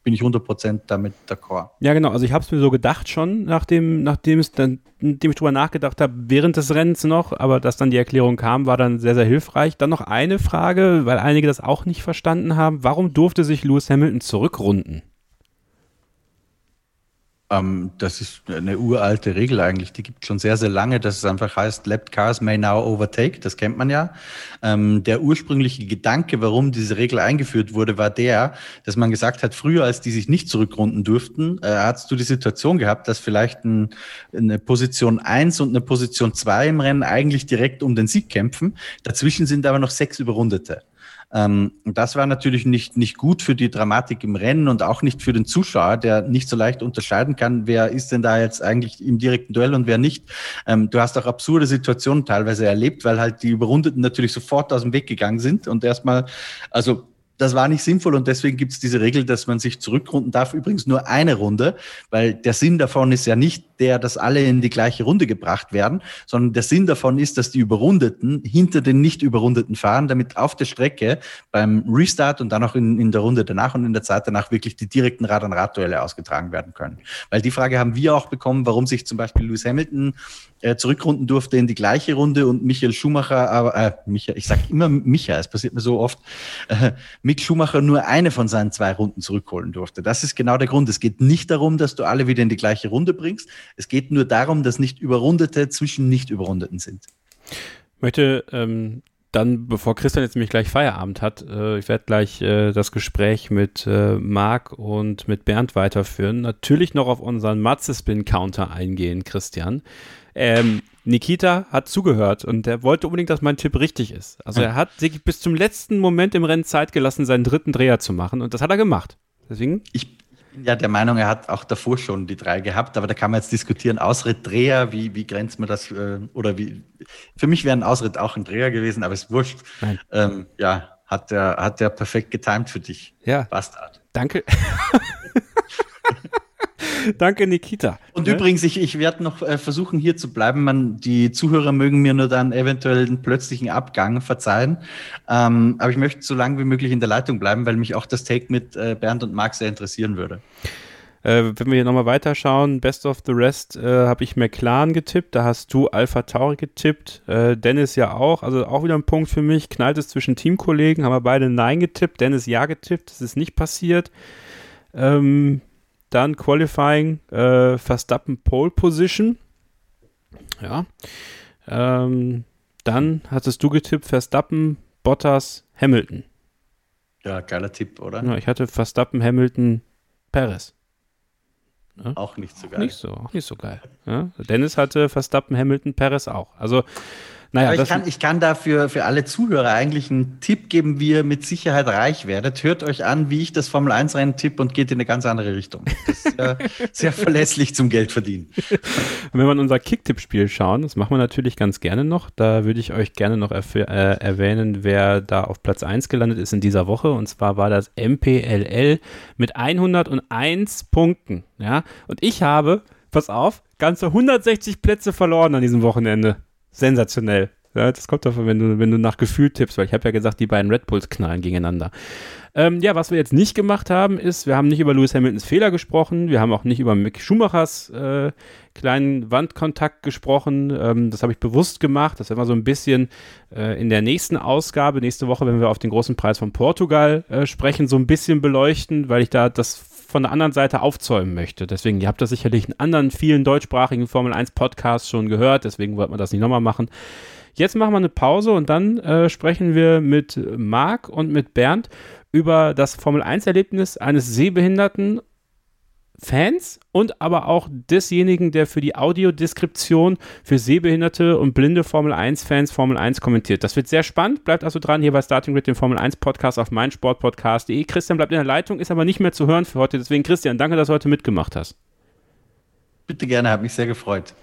bin ich 100% damit d'accord. Ja, genau. Also ich habe es mir so gedacht schon, nachdem, nachdem, es dann, nachdem ich drüber nachgedacht habe, während des Rennens noch, aber dass dann die Erklärung kam, war dann sehr, sehr hilfreich. Dann noch eine Frage, weil einige das auch nicht verstanden haben. Warum durfte sich Lewis Hamilton zurückrunden? Ähm, das ist eine uralte Regel eigentlich, die gibt schon sehr, sehr lange, dass es einfach heißt, left cars may now overtake, das kennt man ja. Ähm, der ursprüngliche Gedanke, warum diese Regel eingeführt wurde, war der, dass man gesagt hat, früher, als die sich nicht zurückrunden durften, äh, hattest du die Situation gehabt, dass vielleicht ein, eine Position 1 und eine Position 2 im Rennen eigentlich direkt um den Sieg kämpfen. Dazwischen sind aber noch sechs Überrundete. Ähm, das war natürlich nicht, nicht gut für die Dramatik im Rennen und auch nicht für den Zuschauer, der nicht so leicht unterscheiden kann, wer ist denn da jetzt eigentlich im direkten Duell und wer nicht. Ähm, du hast auch absurde Situationen teilweise erlebt, weil halt die Überrundeten natürlich sofort aus dem Weg gegangen sind und erstmal, also das war nicht sinnvoll und deswegen gibt es diese Regel, dass man sich zurückrunden darf. Übrigens nur eine Runde, weil der Sinn davon ist ja nicht der, dass alle in die gleiche Runde gebracht werden, sondern der Sinn davon ist, dass die Überrundeten hinter den Nicht-Überrundeten fahren, damit auf der Strecke beim Restart und dann auch in, in der Runde danach und in der Zeit danach wirklich die direkten Rad-an-Rad-Duelle ausgetragen werden können. Weil die Frage haben wir auch bekommen, warum sich zum Beispiel Lewis Hamilton äh, zurückrunden durfte in die gleiche Runde und Michael Schumacher, aber äh, Michael, ich sage immer Michael, es passiert mir so oft, äh, Mick Schumacher nur eine von seinen zwei Runden zurückholen durfte. Das ist genau der Grund. Es geht nicht darum, dass du alle wieder in die gleiche Runde bringst. Es geht nur darum, dass nicht Überrundete zwischen nicht Überrundeten sind. Ich möchte ähm, dann, bevor Christian jetzt nämlich gleich Feierabend hat, äh, ich werde gleich äh, das Gespräch mit äh, Marc und mit Bernd weiterführen, natürlich noch auf unseren Matze-Spin-Counter eingehen, Christian. Ähm, Nikita hat zugehört und er wollte unbedingt, dass mein Tipp richtig ist. Also er hat sich bis zum letzten Moment im Rennen Zeit gelassen, seinen dritten Dreher zu machen und das hat er gemacht. Deswegen. Ich bin ja der Meinung, er hat auch davor schon die drei gehabt, aber da kann man jetzt diskutieren, Ausritt, Dreher, wie, wie grenzt man das, äh, oder wie, für mich wäre ein Ausritt auch ein Dreher gewesen, aber ist wurscht. Ähm, ja, hat der, hat der perfekt getimt für dich. Ja. Bastard. Danke. (laughs) (laughs) Danke, Nikita. Und ne? übrigens, ich, ich werde noch äh, versuchen, hier zu bleiben. Man, die Zuhörer mögen mir nur dann eventuell einen plötzlichen Abgang verzeihen. Ähm, aber ich möchte so lange wie möglich in der Leitung bleiben, weil mich auch das Take mit äh, Bernd und Marc sehr interessieren würde. Äh, wenn wir hier nochmal weiterschauen, Best of the Rest äh, habe ich McLaren getippt, da hast du Alpha Tauri getippt, äh, Dennis ja auch, also auch wieder ein Punkt für mich, knallt es zwischen Teamkollegen, haben wir beide Nein getippt, Dennis Ja getippt, das ist nicht passiert. Ähm, dann Qualifying, äh, Verstappen Pole Position. Ja. Ähm, dann hattest du getippt, Verstappen, Bottas, Hamilton. Ja, geiler Tipp, oder? Ja, ich hatte Verstappen, Hamilton, Perez. Ja? Auch nicht so geil. Nicht so, auch nicht so geil. Ja? Dennis hatte Verstappen, Hamilton, Perez auch. Also naja, Aber ich kann, ich kann dafür für alle Zuhörer eigentlich einen Tipp geben, wie ihr mit Sicherheit reich werdet. Hört euch an, wie ich das Formel 1 Rennen tipp und geht in eine ganz andere Richtung. Das ist äh, (laughs) sehr verlässlich zum Geld verdienen. Wenn wir in unser Kicktipp-Spiel schauen, das machen wir natürlich ganz gerne noch. Da würde ich euch gerne noch äh, erwähnen, wer da auf Platz 1 gelandet ist in dieser Woche. Und zwar war das MPLL mit 101 Punkten. Ja, und ich habe, pass auf, ganze 160 Plätze verloren an diesem Wochenende sensationell. Ja, das kommt davon, wenn du, wenn du nach Gefühl tippst, weil ich habe ja gesagt, die beiden Red Bulls knallen gegeneinander. Ähm, ja, was wir jetzt nicht gemacht haben, ist, wir haben nicht über Lewis Hamiltons Fehler gesprochen, wir haben auch nicht über Mick Schumachers äh, kleinen Wandkontakt gesprochen. Ähm, das habe ich bewusst gemacht. Das werden wir so ein bisschen äh, in der nächsten Ausgabe, nächste Woche, wenn wir auf den großen Preis von Portugal äh, sprechen, so ein bisschen beleuchten, weil ich da das von der anderen Seite aufzäumen möchte. Deswegen, ihr habt das sicherlich in anderen vielen deutschsprachigen Formel 1 Podcasts schon gehört, deswegen wollten wir das nicht nochmal machen. Jetzt machen wir eine Pause und dann äh, sprechen wir mit Marc und mit Bernd über das Formel-1-Erlebnis eines sehbehinderten Fans und aber auch desjenigen, der für die Audiodeskription für sehbehinderte und blinde Formel 1-Fans Formel 1 kommentiert. Das wird sehr spannend. Bleibt also dran hier bei Starting Grid, dem Formel 1 Podcast auf meinsportpodcast.de. Christian bleibt in der Leitung, ist aber nicht mehr zu hören für heute. Deswegen, Christian, danke, dass du heute mitgemacht hast. Bitte gerne, hat mich sehr gefreut.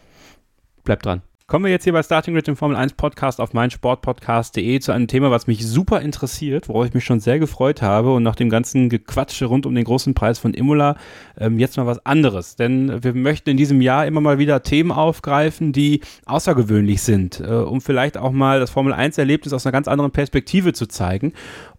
Bleibt dran. Kommen wir jetzt hier bei Starting Grid, dem Formel 1 Podcast auf meinsportpodcast.de zu einem Thema, was mich super interessiert, worauf ich mich schon sehr gefreut habe und nach dem ganzen Gequatsche rund um den großen Preis von Imola ähm, jetzt mal was anderes. Denn wir möchten in diesem Jahr immer mal wieder Themen aufgreifen, die außergewöhnlich sind, äh, um vielleicht auch mal das Formel 1 Erlebnis aus einer ganz anderen Perspektive zu zeigen.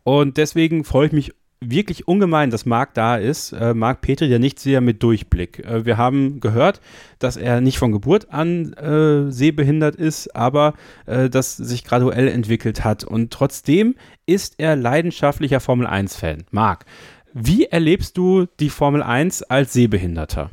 Und deswegen freue ich mich wirklich ungemein, dass Marc da ist. Äh, Marc Petri, der nicht sehr mit Durchblick. Äh, wir haben gehört, dass er nicht von Geburt an äh, sehbehindert ist, aber äh, das sich graduell entwickelt hat. Und trotzdem ist er leidenschaftlicher Formel 1-Fan. Marc, wie erlebst du die Formel 1 als Sehbehinderter?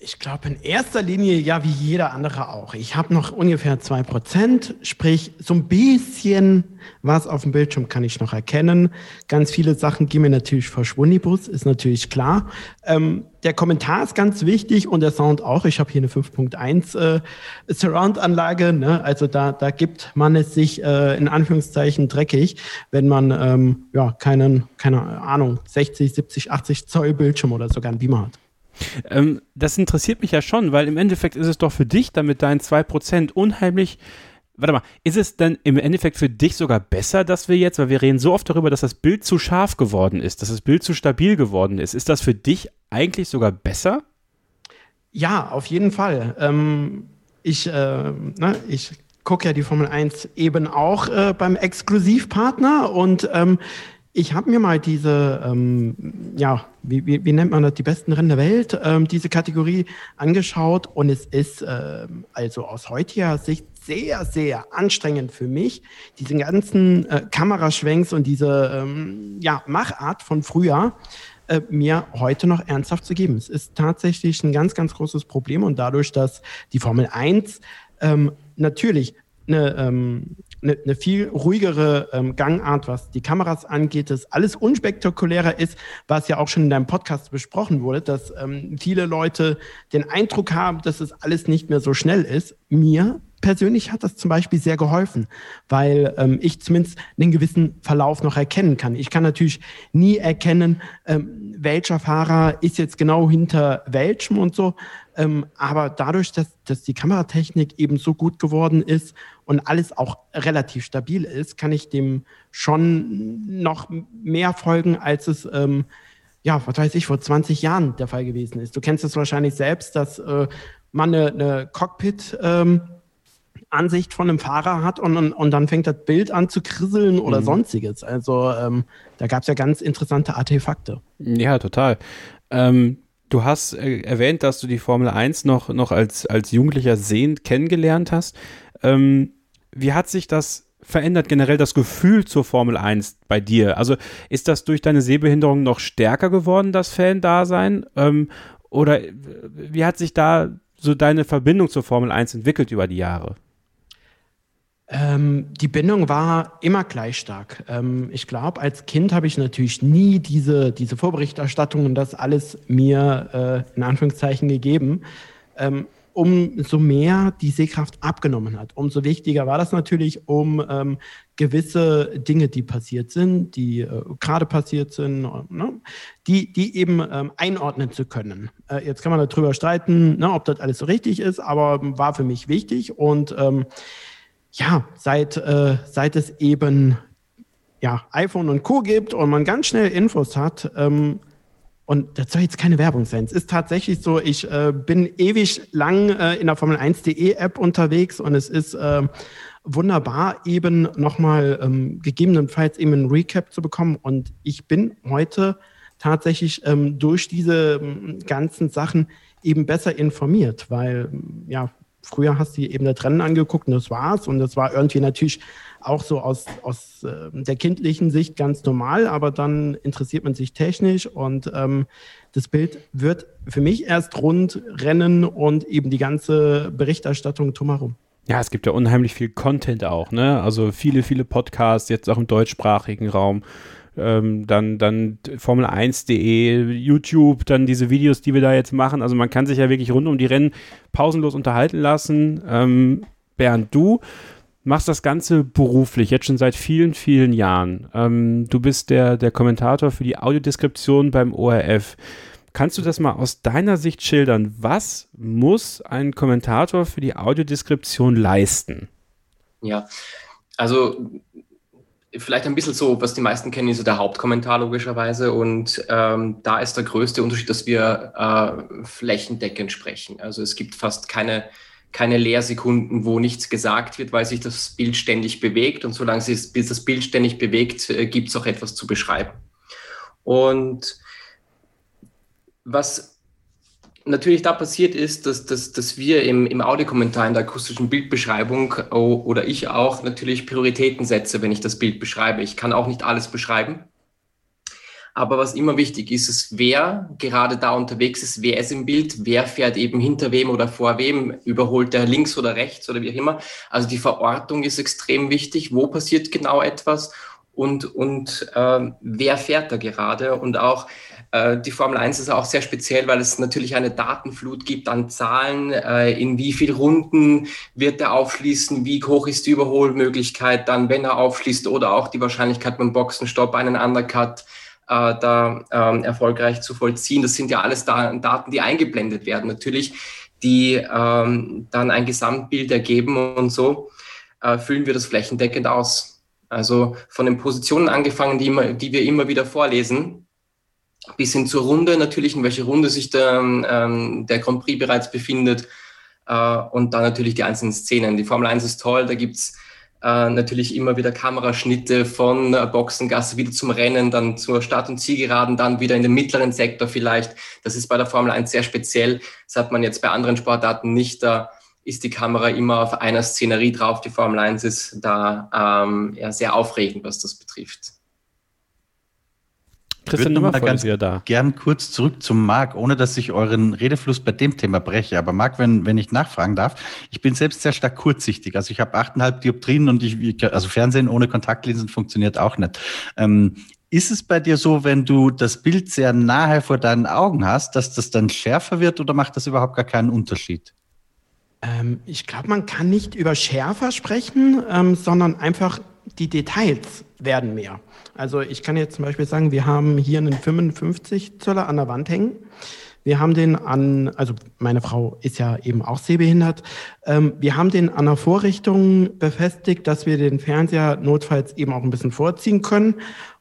Ich glaube in erster Linie ja wie jeder andere auch. Ich habe noch ungefähr zwei Prozent, sprich so ein bisschen was auf dem Bildschirm kann ich noch erkennen. Ganz viele Sachen gehen mir natürlich vor Schwundibus, ist natürlich klar. Ähm, der Kommentar ist ganz wichtig und der Sound auch. Ich habe hier eine 5.1 äh, Surround-Anlage. Ne? Also da, da gibt man es sich äh, in Anführungszeichen dreckig, wenn man ähm, ja keinen, keine Ahnung, 60, 70, 80 Zoll Bildschirm oder sogar ein Beamer hat. Ähm, das interessiert mich ja schon, weil im Endeffekt ist es doch für dich dann mit deinen 2% unheimlich. Warte mal, ist es denn im Endeffekt für dich sogar besser, dass wir jetzt, weil wir reden so oft darüber, dass das Bild zu scharf geworden ist, dass das Bild zu stabil geworden ist. Ist das für dich eigentlich sogar besser? Ja, auf jeden Fall. Ähm, ich, äh, ne, ich gucke ja die Formel 1 eben auch äh, beim Exklusivpartner und ähm, ich habe mir mal diese, ähm, ja, wie, wie, wie, nennt man das, die besten Rennen der Welt, ähm, diese Kategorie angeschaut und es ist ähm, also aus heutiger Sicht sehr, sehr anstrengend für mich, diesen ganzen äh, Kameraschwenks und diese ähm, ja, Machart von früher äh, mir heute noch ernsthaft zu geben. Es ist tatsächlich ein ganz, ganz großes Problem und dadurch, dass die Formel 1 ähm, natürlich eine, ähm, eine, eine viel ruhigere ähm, Gangart, was die Kameras angeht, das alles unspektakulärer ist, was ja auch schon in deinem Podcast besprochen wurde, dass ähm, viele Leute den Eindruck haben, dass es alles nicht mehr so schnell ist. Mir persönlich hat das zum Beispiel sehr geholfen, weil ähm, ich zumindest einen gewissen Verlauf noch erkennen kann. Ich kann natürlich nie erkennen, ähm, welcher Fahrer ist jetzt genau hinter welchem und so. Ähm, aber dadurch, dass, dass die Kameratechnik eben so gut geworden ist und alles auch relativ stabil ist, kann ich dem schon noch mehr folgen, als es, ähm, ja, was weiß ich, vor 20 Jahren der Fall gewesen ist. Du kennst es wahrscheinlich selbst, dass äh, man eine, eine Cockpit- ähm, Ansicht von einem Fahrer hat und, und, dann fängt das Bild an zu krisseln oder mhm. sonstiges. Also ähm, da gab es ja ganz interessante Artefakte. Ja, total. Ähm, du hast äh, erwähnt, dass du die Formel 1 noch, noch als, als Jugendlicher sehend kennengelernt hast. Ähm, wie hat sich das verändert generell das Gefühl zur Formel 1 bei dir? Also ist das durch deine Sehbehinderung noch stärker geworden, das Fan-Dasein? Ähm, oder äh, wie hat sich da so deine Verbindung zur Formel 1 entwickelt über die Jahre? Ähm, die Bindung war immer gleich stark. Ähm, ich glaube, als Kind habe ich natürlich nie diese, diese Vorberichterstattung und das alles mir äh, in Anführungszeichen gegeben. Ähm, umso mehr die Sehkraft abgenommen hat. Umso wichtiger war das natürlich, um ähm, gewisse Dinge, die passiert sind, die äh, gerade passiert sind, ne, die, die eben ähm, einordnen zu können. Äh, jetzt kann man darüber streiten, ne, ob das alles so richtig ist, aber war für mich wichtig und ähm, ja, seit, äh, seit es eben ja, iPhone und Co. gibt und man ganz schnell Infos hat, ähm, Und das soll jetzt keine Werbung sein. Es ist tatsächlich so, ich äh, bin ewig lang äh, in der Formel 1.de App unterwegs und es ist äh, wunderbar, eben nochmal ähm, gegebenenfalls eben ein Recap zu bekommen. Und ich bin heute tatsächlich ähm, durch diese ähm, ganzen Sachen eben besser informiert, weil ja, früher hast du eben das Rennen angeguckt und das war's. Und das war irgendwie natürlich auch so aus, aus äh, der kindlichen Sicht ganz normal, aber dann interessiert man sich technisch und ähm, das Bild wird für mich erst rund rennen und eben die ganze Berichterstattung drumherum. Ja, es gibt ja unheimlich viel Content auch, ne? Also viele, viele Podcasts, jetzt auch im deutschsprachigen Raum. Ähm, dann, dann Formel1.de, YouTube, dann diese Videos, die wir da jetzt machen. Also man kann sich ja wirklich rund um die Rennen pausenlos unterhalten lassen. Ähm, Bernd, du machst das Ganze beruflich, jetzt schon seit vielen, vielen Jahren. Ähm, du bist der, der Kommentator für die Audiodeskription beim ORF. Kannst du das mal aus deiner Sicht schildern? Was muss ein Kommentator für die Audiodeskription leisten? Ja, also vielleicht ein bisschen so, was die meisten kennen, ist der Hauptkommentar logischerweise. Und ähm, da ist der größte Unterschied, dass wir äh, flächendeckend sprechen. Also es gibt fast keine keine Leersekunden, wo nichts gesagt wird, weil sich das Bild ständig bewegt. Und solange sich das Bild ständig bewegt, äh, gibt es auch etwas zu beschreiben. Und was natürlich da passiert ist, dass, dass, dass wir im, im Audiokommentar, in der akustischen Bildbeschreibung oder ich auch natürlich Prioritäten setze, wenn ich das Bild beschreibe. Ich kann auch nicht alles beschreiben. Aber was immer wichtig ist, ist, wer gerade da unterwegs ist, wer ist im Bild, wer fährt eben hinter wem oder vor wem, überholt er links oder rechts oder wie auch immer. Also die Verortung ist extrem wichtig. Wo passiert genau etwas und, und äh, wer fährt da gerade? Und auch äh, die Formel 1 ist auch sehr speziell, weil es natürlich eine Datenflut gibt an Zahlen, äh, in wie viel Runden wird er aufschließen, wie hoch ist die Überholmöglichkeit dann, wenn er aufschließt oder auch die Wahrscheinlichkeit beim Boxenstopp, einen Undercut da ähm, erfolgreich zu vollziehen. Das sind ja alles da Daten, die eingeblendet werden, natürlich, die ähm, dann ein Gesamtbild ergeben und so äh, füllen wir das flächendeckend aus. Also von den Positionen angefangen, die, immer, die wir immer wieder vorlesen, bis hin zur Runde natürlich, in welcher Runde sich der, ähm, der Grand Prix bereits befindet äh, und dann natürlich die einzelnen Szenen. Die Formel 1 ist toll, da gibt's äh, natürlich immer wieder Kameraschnitte von äh, Boxengasse wieder zum Rennen, dann zur Start- und Zielgeraden, dann wieder in den mittleren Sektor vielleicht. Das ist bei der Formel 1 sehr speziell. Das hat man jetzt bei anderen Sportarten nicht. Da ist die Kamera immer auf einer Szenerie drauf. Die Formel 1 ist da ähm, ja, sehr aufregend, was das betrifft. Christian ich würde ganz da. gern kurz zurück zum Marc, ohne dass ich euren Redefluss bei dem Thema breche. Aber Marc, wenn, wenn ich nachfragen darf, ich bin selbst sehr stark kurzsichtig. Also ich habe achteinhalb Dioptrien und ich, also Fernsehen ohne Kontaktlinsen funktioniert auch nicht. Ähm, ist es bei dir so, wenn du das Bild sehr nahe vor deinen Augen hast, dass das dann schärfer wird oder macht das überhaupt gar keinen Unterschied? Ähm, ich glaube, man kann nicht über schärfer sprechen, ähm, sondern einfach die Details werden mehr. Also ich kann jetzt zum Beispiel sagen, wir haben hier einen 55 Zöller an der Wand hängen. Wir haben den an, also meine Frau ist ja eben auch sehbehindert. Ähm, wir haben den an der Vorrichtung befestigt, dass wir den Fernseher notfalls eben auch ein bisschen vorziehen können.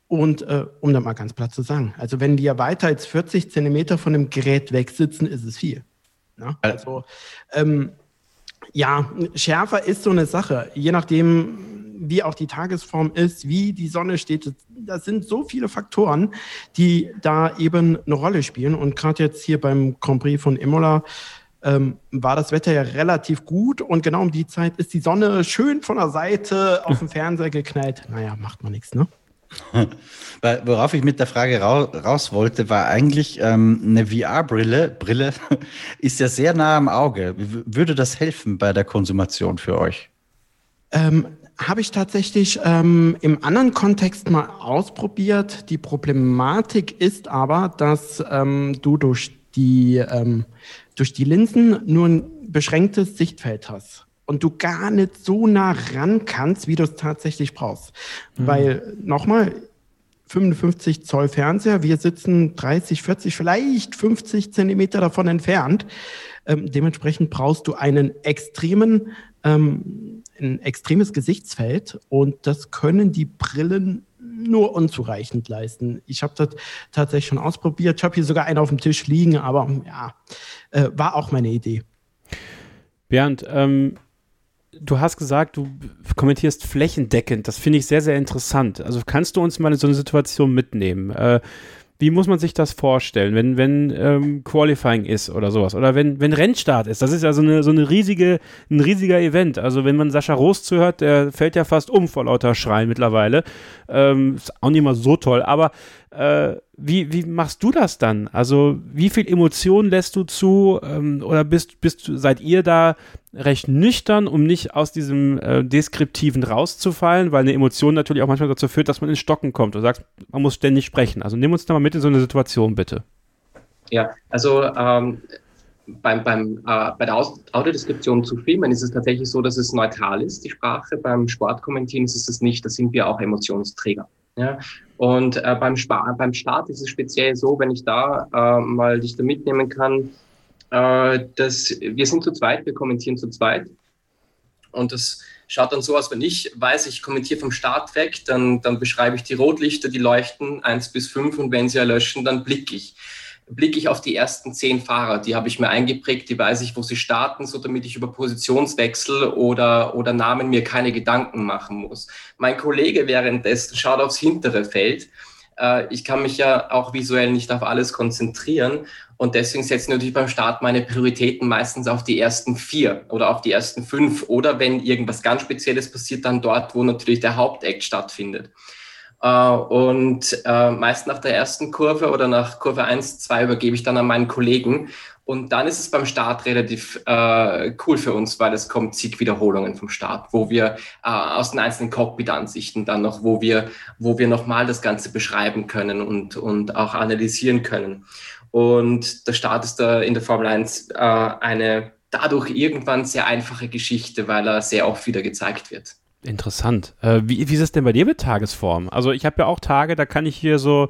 Und äh, um da mal ganz platt zu sagen, also wenn wir weiter als 40 Zentimeter von dem Gerät weg-sitzen, ist es viel. Ja? Also ähm, ja, schärfer ist so eine Sache. Je nachdem, wie auch die Tagesform ist, wie die Sonne steht. Das sind so viele Faktoren, die da eben eine Rolle spielen. Und gerade jetzt hier beim Grand Prix von Imola ähm, war das Wetter ja relativ gut und genau um die Zeit ist die Sonne schön von der Seite auf den Fernseher geknallt. Naja, macht man nichts, ne? (laughs) Worauf ich mit der Frage raus wollte, war eigentlich ähm, eine VR-Brille. Brille (laughs) ist ja sehr nah am Auge. Würde das helfen bei der Konsumation für euch? Ähm, habe ich tatsächlich ähm, im anderen Kontext mal ausprobiert. Die Problematik ist aber, dass ähm, du durch die, ähm, durch die Linsen nur ein beschränktes Sichtfeld hast und du gar nicht so nah ran kannst, wie du es tatsächlich brauchst. Mhm. Weil, nochmal, 55 Zoll Fernseher, wir sitzen 30, 40, vielleicht 50 Zentimeter davon entfernt. Ähm, dementsprechend brauchst du einen extremen ähm, ein extremes Gesichtsfeld und das können die Brillen nur unzureichend leisten. Ich habe das tatsächlich schon ausprobiert. Ich habe hier sogar einen auf dem Tisch liegen, aber ja, äh, war auch meine Idee. Bernd, ähm, du hast gesagt, du kommentierst flächendeckend. Das finde ich sehr, sehr interessant. Also kannst du uns mal in so eine Situation mitnehmen? Äh, wie muss man sich das vorstellen, wenn, wenn ähm, Qualifying ist oder sowas? Oder wenn, wenn Rennstart ist? Das ist ja so eine, so eine riesige, ein riesiger Event. Also wenn man Sascha Roos zuhört, der fällt ja fast um vor lauter Schreien mittlerweile. Ähm, ist auch nicht mal so toll, aber äh, wie, wie machst du das dann? Also wie viel Emotionen lässt du zu? Ähm, oder bist, bist, seid ihr da recht nüchtern, um nicht aus diesem äh, Deskriptiven rauszufallen, weil eine Emotion natürlich auch manchmal dazu führt, dass man ins Stocken kommt und sagst, man muss ständig sprechen. Also nimm uns da mal mit in so eine Situation, bitte. Ja, also ähm, beim, beim, äh, bei der Audiodeskription zu filmen ist es tatsächlich so, dass es neutral ist, die Sprache. Beim Sportkommentieren ist es das nicht, da sind wir auch Emotionsträger. Ja? Und äh, beim, Spa beim Start ist es speziell so, wenn ich da äh, mal dich da mitnehmen kann, äh, dass wir sind zu zweit, wir kommentieren zu zweit. Und das schaut dann so aus, wenn ich weiß, ich kommentiere vom Start weg, dann, dann beschreibe ich die Rotlichter, die leuchten eins bis fünf und wenn sie erlöschen, dann blicke ich blicke ich auf die ersten zehn Fahrer. Die habe ich mir eingeprägt, die weiß ich, wo sie starten, so damit ich über Positionswechsel oder, oder Namen mir keine Gedanken machen muss. Mein Kollege währenddessen schaut aufs hintere Feld. Äh, ich kann mich ja auch visuell nicht auf alles konzentrieren und deswegen setze ich natürlich beim Start meine Prioritäten meistens auf die ersten vier oder auf die ersten fünf oder wenn irgendwas ganz Spezielles passiert, dann dort, wo natürlich der Hauptakt stattfindet. Uh, und uh, meist nach der ersten Kurve oder nach Kurve 1, 2 übergebe ich dann an meinen Kollegen. Und dann ist es beim Start relativ uh, cool für uns, weil es kommt zig Wiederholungen vom Start, wo wir aus den einzelnen Cockpit-Ansichten dann noch, wo wir, wo wir nochmal das Ganze beschreiben können und, und auch analysieren können. Und der Start ist da in der Formel 1 eine dadurch irgendwann sehr einfache Geschichte, weil er sehr oft wieder gezeigt wird. Interessant. Äh, wie, wie ist es denn bei dir mit Tagesform? Also ich habe ja auch Tage, da kann ich hier so,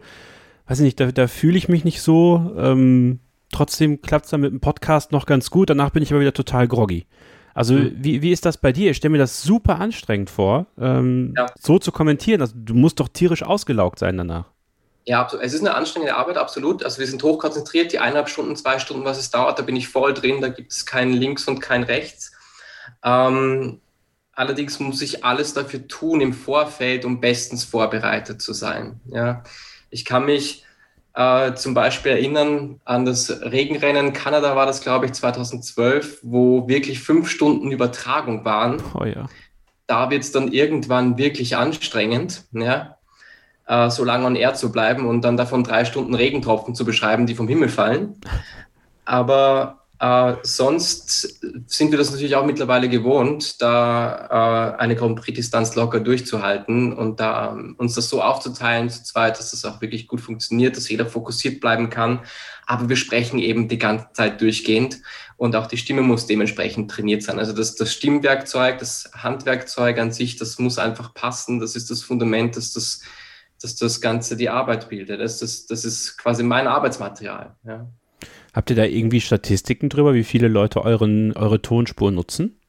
weiß ich nicht, da, da fühle ich mich nicht so. Ähm, trotzdem klappt es dann mit dem Podcast noch ganz gut. Danach bin ich aber wieder total groggy. Also mhm. wie, wie ist das bei dir? Ich stelle mir das super anstrengend vor, ähm, ja. so zu kommentieren. Also du musst doch tierisch ausgelaugt sein danach. Ja, es ist eine anstrengende Arbeit, absolut. Also wir sind hochkonzentriert, die eineinhalb Stunden, zwei Stunden, was es dauert, da bin ich voll drin, da gibt es kein Links und kein Rechts. Ähm, Allerdings muss ich alles dafür tun im Vorfeld, um bestens vorbereitet zu sein. Ja, ich kann mich äh, zum Beispiel erinnern an das Regenrennen Kanada war das, glaube ich, 2012, wo wirklich fünf Stunden Übertragung waren. Oh ja. Da wird es dann irgendwann wirklich anstrengend, ja, äh, so lange on air zu bleiben und dann davon drei Stunden Regentropfen zu beschreiben, die vom Himmel fallen. Aber äh, sonst sind wir das natürlich auch mittlerweile gewohnt, da äh, eine Grand Prix-Distanz locker durchzuhalten und da ähm, uns das so aufzuteilen zu zweit, dass das auch wirklich gut funktioniert, dass jeder fokussiert bleiben kann. Aber wir sprechen eben die ganze Zeit durchgehend und auch die Stimme muss dementsprechend trainiert sein. Also das, das Stimmwerkzeug, das Handwerkzeug an sich, das muss einfach passen. Das ist das Fundament, dass das, dass das Ganze die Arbeit bildet. Das, das, das ist quasi mein Arbeitsmaterial. Ja. Habt ihr da irgendwie Statistiken drüber, wie viele Leute euren, eure Tonspur nutzen?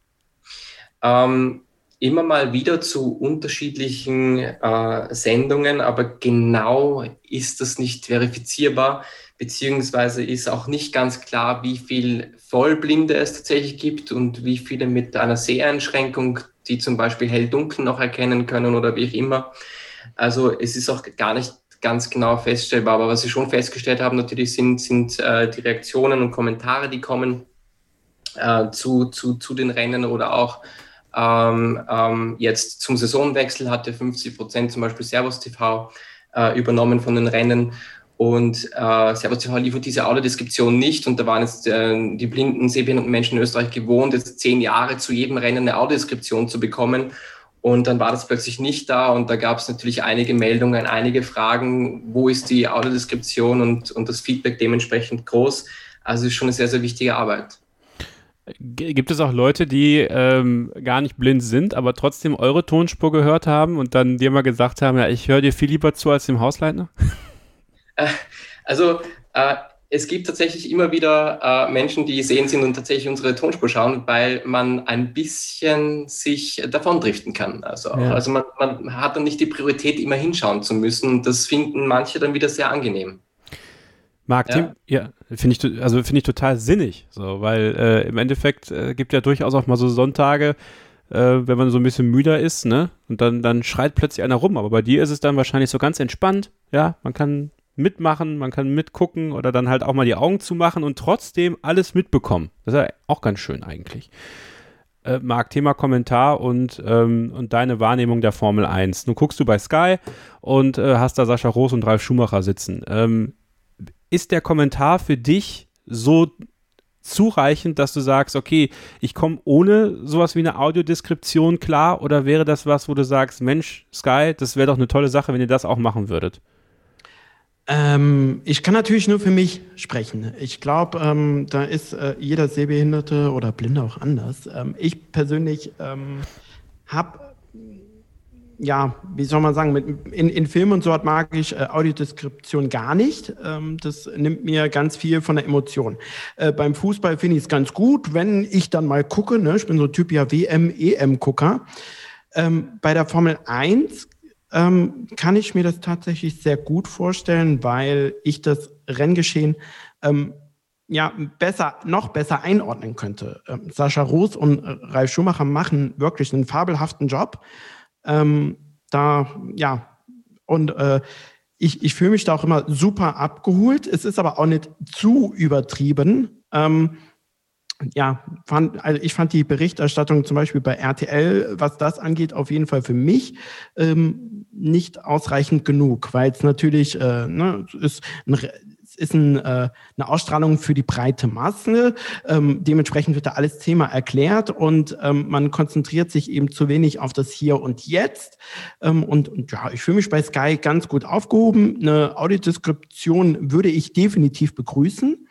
Ähm, immer mal wieder zu unterschiedlichen äh, Sendungen, aber genau ist das nicht verifizierbar, beziehungsweise ist auch nicht ganz klar, wie viel Vollblinde es tatsächlich gibt und wie viele mit einer Seheinschränkung, die zum Beispiel hell-dunkel noch erkennen können oder wie auch immer. Also es ist auch gar nicht ganz genau feststellbar. Aber was Sie schon festgestellt haben, natürlich sind, sind äh, die Reaktionen und Kommentare, die kommen äh, zu, zu, zu den Rennen oder auch ähm, ähm, jetzt zum Saisonwechsel hatte 50 Prozent zum Beispiel Servus TV äh, übernommen von den Rennen. Und äh, Servus TV liefert diese Audiodeskription nicht. Und da waren jetzt äh, die blinden, sehbehinderten Menschen in Österreich gewohnt, jetzt zehn Jahre zu jedem Rennen eine Audiodeskription zu bekommen. Und dann war das plötzlich nicht da und da gab es natürlich einige Meldungen, einige Fragen, wo ist die Audiodeskription und, und das Feedback dementsprechend groß. Also ist schon eine sehr, sehr wichtige Arbeit. Gibt es auch Leute, die ähm, gar nicht blind sind, aber trotzdem eure Tonspur gehört haben und dann dir mal gesagt haben, ja, ich höre dir viel lieber zu als dem Hausleitner? Äh, also äh, es gibt tatsächlich immer wieder äh, Menschen, die sehen sind und tatsächlich unsere Tonspur schauen, weil man ein bisschen sich davon driften kann. Also, ja. also man, man, hat dann nicht die Priorität, immer hinschauen zu müssen. Das finden manche dann wieder sehr angenehm. Marc, ja, ja finde ich, also finde ich total sinnig, so, weil äh, im Endeffekt äh, gibt ja durchaus auch mal so Sonntage, äh, wenn man so ein bisschen müder ist, ne? Und dann, dann schreit plötzlich einer rum. Aber bei dir ist es dann wahrscheinlich so ganz entspannt. Ja, man kann mitmachen, man kann mitgucken oder dann halt auch mal die Augen zumachen und trotzdem alles mitbekommen. Das ist ja auch ganz schön eigentlich. Äh, Marc, Thema Kommentar und, ähm, und deine Wahrnehmung der Formel 1. Nun guckst du bei Sky und äh, hast da Sascha Roos und Ralf Schumacher sitzen. Ähm, ist der Kommentar für dich so zureichend, dass du sagst, okay, ich komme ohne sowas wie eine Audiodeskription klar oder wäre das was, wo du sagst, Mensch, Sky, das wäre doch eine tolle Sache, wenn ihr das auch machen würdet? Ähm, ich kann natürlich nur für mich sprechen. Ich glaube, ähm, da ist äh, jeder Sehbehinderte oder Blinde auch anders. Ähm, ich persönlich ähm, habe ja, wie soll man sagen, mit, in, in Film und so hat mag ich äh, Audiodeskription gar nicht. Ähm, das nimmt mir ganz viel von der Emotion. Äh, beim Fußball finde ich es ganz gut, wenn ich dann mal gucke, ne, ich bin so Typ ja WM, EM-Gucker. Ähm, bei der Formel 1 ähm, kann ich mir das tatsächlich sehr gut vorstellen, weil ich das Renngeschehen ähm, ja besser, noch besser einordnen könnte. Ähm, Sascha Roos und Ralf Schumacher machen wirklich einen fabelhaften Job. Ähm, da, ja, und äh, ich, ich fühle mich da auch immer super abgeholt. Es ist aber auch nicht zu übertrieben. Ähm, ja, fand, also ich fand die Berichterstattung zum Beispiel bei RTL, was das angeht, auf jeden Fall für mich ähm, nicht ausreichend genug, weil es natürlich äh, ne, ist ein ist ein, äh, eine Ausstrahlung für die breite Masse. Ähm, dementsprechend wird da alles Thema erklärt und ähm, man konzentriert sich eben zu wenig auf das Hier und Jetzt. Ähm, und, und ja, ich fühle mich bei Sky ganz gut aufgehoben. Eine Audiodeskription würde ich definitiv begrüßen.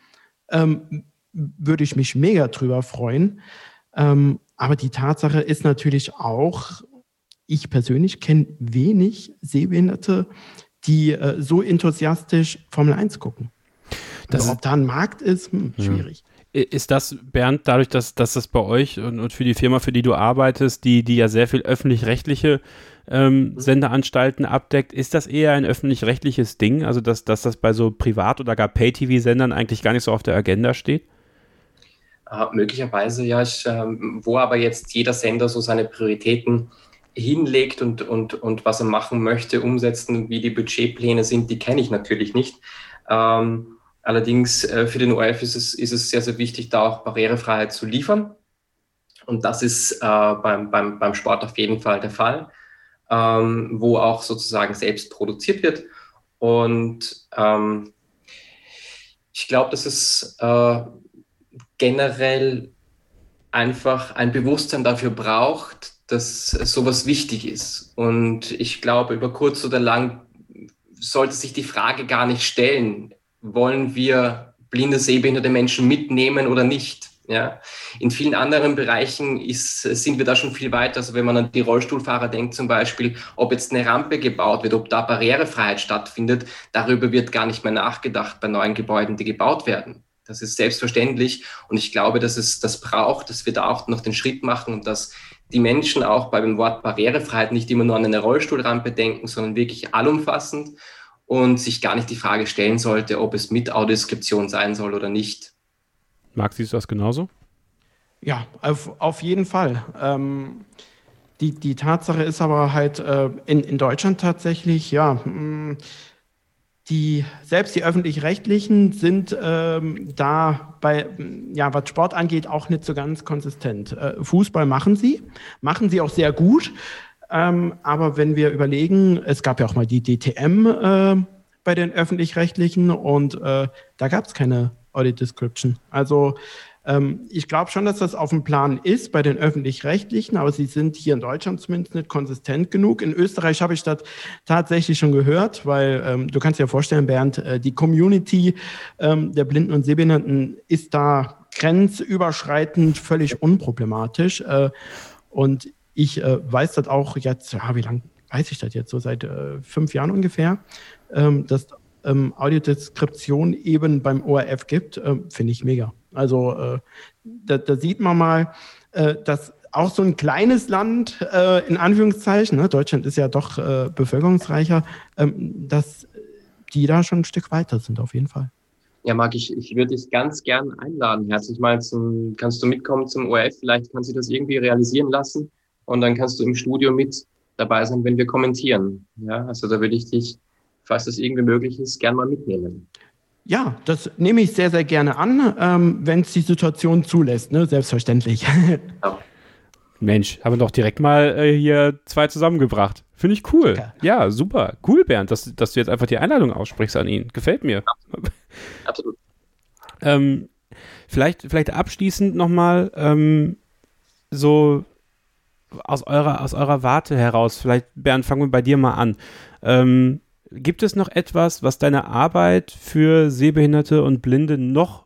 Würde ich mich mega drüber freuen. Ähm, aber die Tatsache ist natürlich auch, ich persönlich kenne wenig Sehbehinderte, die äh, so enthusiastisch Formel 1 gucken. Das also, ob da ein Markt ist, hm, schwierig. Ja. Ist das, Bernd, dadurch, dass, dass das bei euch und, und, für die Firma, für die du arbeitest, die, die ja sehr viel öffentlich-rechtliche ähm, mhm. Sendeanstalten abdeckt, ist das eher ein öffentlich-rechtliches Ding? Also, dass, dass das bei so Privat- oder gar Pay-TV-Sendern eigentlich gar nicht so auf der Agenda steht? Äh, möglicherweise, ja. Ich, äh, wo aber jetzt jeder Sender so seine Prioritäten hinlegt und, und, und was er machen möchte, umsetzen, wie die Budgetpläne sind, die kenne ich natürlich nicht. Ähm, Allerdings äh, für den ORF ist es, ist es sehr, sehr wichtig, da auch Barrierefreiheit zu liefern. Und das ist äh, beim, beim, beim Sport auf jeden Fall der Fall, ähm, wo auch sozusagen selbst produziert wird. Und ähm, ich glaube, dass es äh, generell einfach ein Bewusstsein dafür braucht, dass sowas wichtig ist. Und ich glaube, über kurz oder lang sollte sich die Frage gar nicht stellen, wollen wir blinde, sehbehinderte Menschen mitnehmen oder nicht? Ja, in vielen anderen Bereichen ist, sind wir da schon viel weiter. Also wenn man an die Rollstuhlfahrer denkt zum Beispiel, ob jetzt eine Rampe gebaut wird, ob da Barrierefreiheit stattfindet, darüber wird gar nicht mehr nachgedacht bei neuen Gebäuden, die gebaut werden. Das ist selbstverständlich und ich glaube, dass es das braucht, dass wir da auch noch den Schritt machen und dass die Menschen auch bei dem Wort Barrierefreiheit nicht immer nur an eine Rollstuhlrampe denken, sondern wirklich allumfassend und sich gar nicht die Frage stellen sollte, ob es mit Audioskription sein soll oder nicht. Marc, siehst du das genauso? Ja, auf, auf jeden Fall. Ähm, die, die Tatsache ist aber halt äh, in, in Deutschland tatsächlich, ja, mh, mm, die, selbst die öffentlich-rechtlichen sind ähm, da bei, ja, was Sport angeht, auch nicht so ganz konsistent. Äh, Fußball machen sie, machen sie auch sehr gut. Ähm, aber wenn wir überlegen, es gab ja auch mal die DTM äh, bei den öffentlich-rechtlichen und äh, da gab es keine Audit Description. Also ich glaube schon, dass das auf dem Plan ist bei den öffentlich-rechtlichen, aber sie sind hier in Deutschland zumindest nicht konsistent genug. In Österreich habe ich das tatsächlich schon gehört, weil ähm, du kannst dir vorstellen, Bernd, äh, die Community ähm, der Blinden und Sehbehinderten ist da grenzüberschreitend völlig unproblematisch. Äh, und ich äh, weiß das auch jetzt, ja, wie lange weiß ich das jetzt, so seit äh, fünf Jahren ungefähr, ähm, dass ähm, Audiodeskription eben beim ORF gibt, äh, finde ich mega. Also äh, da, da, sieht man mal, äh, dass auch so ein kleines Land, äh, in Anführungszeichen, ne, Deutschland ist ja doch äh, bevölkerungsreicher, ähm, dass die da schon ein Stück weiter sind, auf jeden Fall. Ja, Marc, ich, ich würde dich ganz gern einladen. Herzlich mal zum, kannst du mitkommen zum ORF? Vielleicht kannst du das irgendwie realisieren lassen und dann kannst du im Studio mit dabei sein, wenn wir kommentieren. Ja, also da würde ich dich, falls das irgendwie möglich ist, gern mal mitnehmen. Ja, das nehme ich sehr, sehr gerne an, ähm, wenn es die Situation zulässt, ne? selbstverständlich. (laughs) Ja. Mensch, haben wir doch direkt mal äh, hier zwei zusammengebracht. Finde ich cool. Okay. Ja, super. Cool, Bernd, dass, dass du jetzt einfach die Einladung aussprichst an ihn. Gefällt mir. Absolut. (laughs) Absolut. ähm, vielleicht, vielleicht abschließend nochmal ähm, so aus eurer, aus eurer Warte heraus, vielleicht, Bernd, fangen wir bei dir mal an. Ähm, gibt es noch etwas, was deine Arbeit für Sehbehinderte und Blinde noch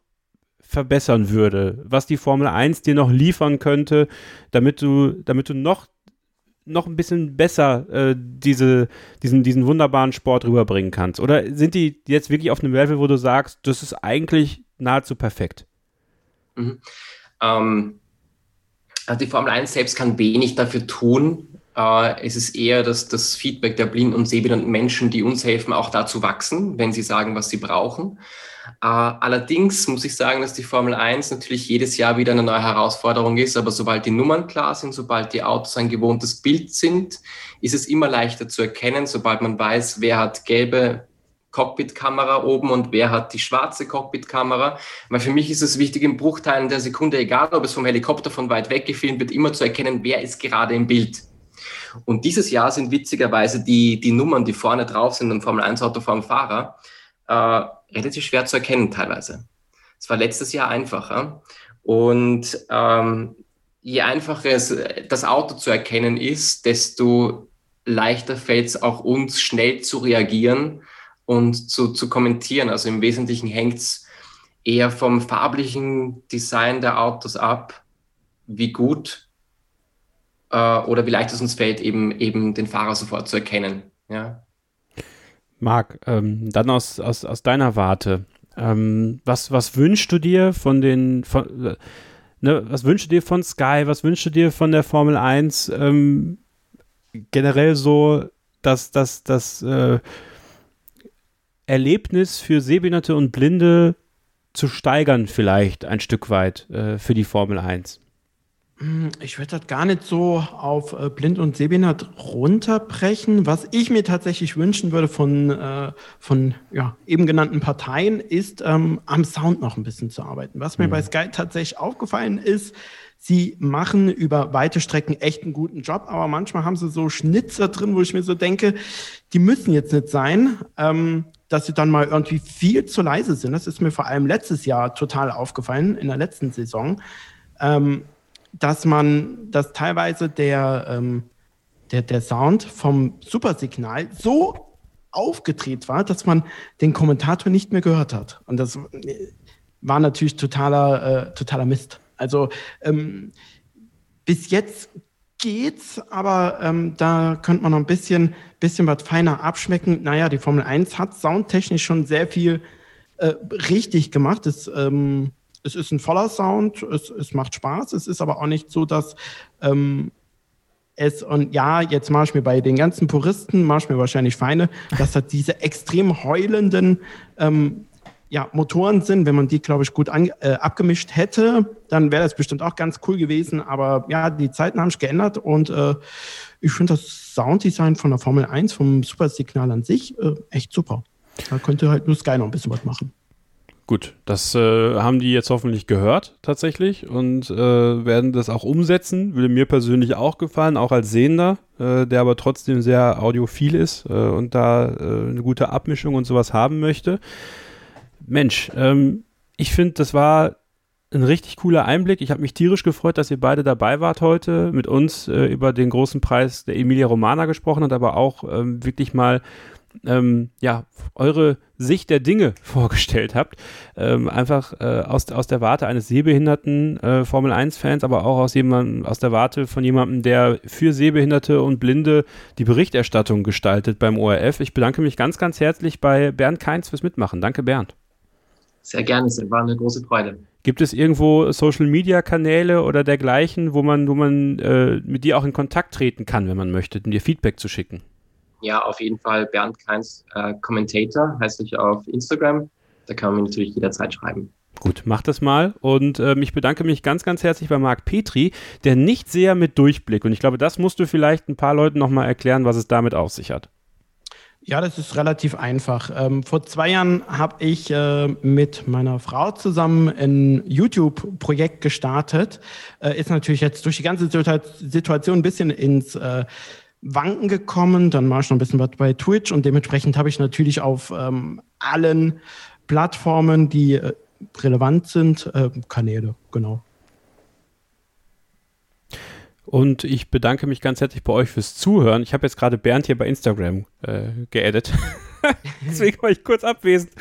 verbessern würde, was die Formel 1 dir noch liefern könnte, damit du, damit du noch, noch ein bisschen besser äh, diese, diesen, diesen wunderbaren Sport rüberbringen kannst? Oder sind die jetzt wirklich auf einem Level, wo du sagst, das ist eigentlich nahezu perfekt? Mhm. Ähm, also die Formel 1 selbst kann wenig dafür tun. Äh, es ist eher das, das Feedback der blinden und sehbehinderten Menschen, die uns helfen, auch da zu wachsen, wenn sie sagen, was sie brauchen. Äh, allerdings muss ich sagen, dass die Formel 1 natürlich jedes Jahr wieder eine neue Herausforderung ist, aber sobald die Nummern klar sind, sobald die Autos ein gewohntes Bild sind, ist es immer leichter zu erkennen, sobald man weiß, wer hat gelbe Cockpit-Kamera oben und wer hat die schwarze Cockpit-Kamera. Weil für mich ist es wichtig, in Bruchteilen der Sekunde, egal ob es vom Helikopter von weit weg gefilmt wird, immer zu erkennen, wer ist gerade im Bild. Und dieses Jahr sind witzigerweise die, die Nummern, die vorne drauf sind im Formel 1 Auto vom Fahrer, äh, relativ schwer zu erkennen teilweise. Es war letztes Jahr einfacher. Und ähm, je einfacher es, das Auto zu erkennen ist, desto leichter fällt es auch uns, schnell zu reagieren und zu, zu kommentieren. Also im Wesentlichen hängt es eher vom farblichen Design der Autos ab, wie gut äh, oder wie leicht es uns fällt, eben, eben den Fahrer sofort zu erkennen. Ja. Marc, ähm, dann aus, aus, aus deiner Warte, ähm, was, was wünschst du dir von den, von, ne, was wünschst du dir von Sky, was wünschst du dir von der Formel 1, ähm, generell so, dass das, das äh, Erlebnis für Sehbehinderte und Blinde zu steigern vielleicht ein Stück weit äh, für die Formel 1? Hm, ich würde das gar nicht so auf äh, blind und sehbehindert runterbrechen. Was ich mir tatsächlich wünschen würde von, äh, von ja, eben genannten Parteien, ist ähm, am Sound noch ein bisschen zu arbeiten. Was mir mhm. bei Sky tatsächlich aufgefallen ist, sie machen über weite Strecken echt einen guten Job, aber manchmal haben sie so Schnitzer drin, wo ich mir so denke, die müssen jetzt nicht sein, ähm, dass sie dann mal irgendwie viel zu leise sind. Das ist mir vor allem letztes Jahr total aufgefallen, in der letzten Saison. Ähm, dass man, dass teilweise der, ähm, der, der Sound vom Supersignal so aufgedreht war, dass man den Kommentator nicht mehr gehört hat. Und das war natürlich totaler, äh, totaler Mist. Also ähm, bis jetzt geht's, aber ähm, da könnte man noch ein bisschen, bisschen was feiner abschmecken. Naja, die Formel 1 hat soundtechnisch schon sehr viel äh, richtig gemacht. Das ähm, es ist ein voller Sound, es, es macht Spaß, es ist aber auch nicht so, dass ähm, es, und ja, jetzt mache ich mir bei den ganzen Puristen, mache ich mir wahrscheinlich feine, dass das diese extrem heulenden ähm, ja, Motoren sind. Wenn man die, glaube ich, gut an, äh, abgemischt hätte, dann wäre das bestimmt auch ganz cool gewesen. Aber ja, die Zeiten haben sich geändert und äh, ich finde das Sounddesign von der Formel 1, vom Supersignal an sich, äh, echt super. Da könnte halt nur Sky noch ein bisschen was machen. Gut, das äh, haben die jetzt hoffentlich gehört tatsächlich und äh, werden das auch umsetzen. Würde mir persönlich auch gefallen, auch als Sehender, äh, der aber trotzdem sehr audiophil ist äh, und da äh, eine gute Abmischung und sowas haben möchte. Mensch, ähm, ich finde, das war ein richtig cooler Einblick. Ich habe mich tierisch gefreut, dass ihr beide dabei wart heute, mit uns äh, über den großen Preis der Emilia Romana gesprochen hat, aber auch ähm, wirklich mal ähm, ja, eure Sicht der Dinge (laughs) vorgestellt habt. Ähm, einfach äh, aus, aus der Warte eines sehbehinderten äh, Formel 1-Fans, aber auch aus, jemandem, aus der Warte von jemandem, der für Sehbehinderte und Blinde die Berichterstattung gestaltet beim ORF. Ich bedanke mich ganz, ganz herzlich bei Bernd Keins fürs Mitmachen. Danke, Bernd. Sehr gerne, es war eine große Freude. Gibt es irgendwo Social Media Kanäle oder dergleichen, wo man, wo man äh, mit dir auch in Kontakt treten kann, wenn man möchte, um dir Feedback zu schicken? Ja, auf jeden Fall Bernd Keins äh, Commentator, heißt ich auf Instagram. Da kann man mir natürlich jederzeit schreiben. Gut, mach das mal. Und äh, ich bedanke mich ganz, ganz herzlich bei Marc Petri, der nicht sehr mit Durchblick. Und ich glaube, das musst du vielleicht ein paar Leuten nochmal erklären, was es damit auf sich hat. Ja, das ist relativ einfach. Ähm, vor zwei Jahren habe ich äh, mit meiner Frau zusammen ein YouTube-Projekt gestartet. Äh, ist natürlich jetzt durch die ganze Situation ein bisschen ins äh, Wanken gekommen. Dann mache ich noch ein bisschen was bei Twitch und dementsprechend habe ich natürlich auf ähm, allen Plattformen, die äh, relevant sind, äh, Kanäle, genau. Und ich bedanke mich ganz herzlich bei euch fürs Zuhören. Ich habe jetzt gerade Bernd hier bei Instagram äh, geedit. (laughs) Deswegen war ich kurz abwesend.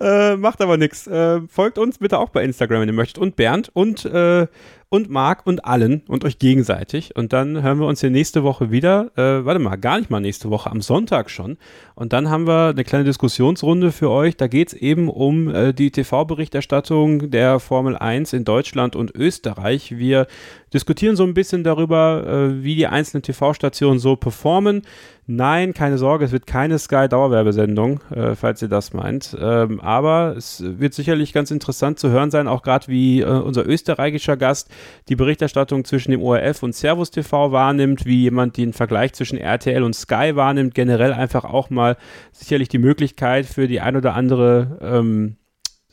Äh, macht aber nichts. Äh, folgt uns bitte auch bei Instagram, wenn ihr möchtet. Und Bernd und äh, und Marc und allen und euch gegenseitig. Und dann hören wir uns hier nächste Woche wieder. Äh, warte mal, gar nicht mal nächste Woche, am Sonntag schon. Und dann haben wir eine kleine Diskussionsrunde für euch. Da geht es eben um äh, die TV-Berichterstattung der Formel 1 in Deutschland und Österreich. Wir diskutieren so ein bisschen darüber, äh, wie die einzelnen TV-Stationen so performen. Nein, keine Sorge, es wird keine Sky-Dauerwerbesendung, äh, falls ihr das meint. Ähm, aber es wird sicherlich ganz interessant zu hören sein, auch gerade wie äh, unser österreichischer Gast die Berichterstattung zwischen dem ORF und Servus TV wahrnimmt, wie jemand den Vergleich zwischen RTL und Sky wahrnimmt. Generell einfach auch mal sicherlich die Möglichkeit für die ein oder andere ähm,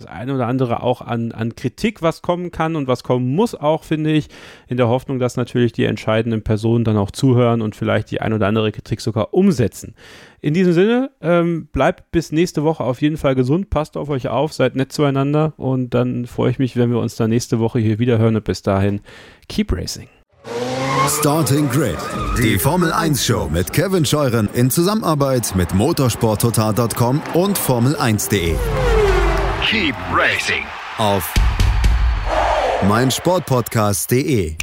das eine oder andere auch an, an Kritik, was kommen kann und was kommen muss, auch finde ich, in der Hoffnung, dass natürlich die entscheidenden Personen dann auch zuhören und vielleicht die ein oder andere Kritik sogar umsetzen. In diesem Sinne, ähm, bleibt bis nächste Woche auf jeden Fall gesund, passt auf euch auf, seid nett zueinander und dann freue ich mich, wenn wir uns dann nächste Woche hier wieder hören und bis dahin, keep racing. Starting Grid, die Formel 1 Show mit Kevin Scheuren in Zusammenarbeit mit motorsporttotal.com und Formel1.de. Keep racing. Auf meinsportpodcast.de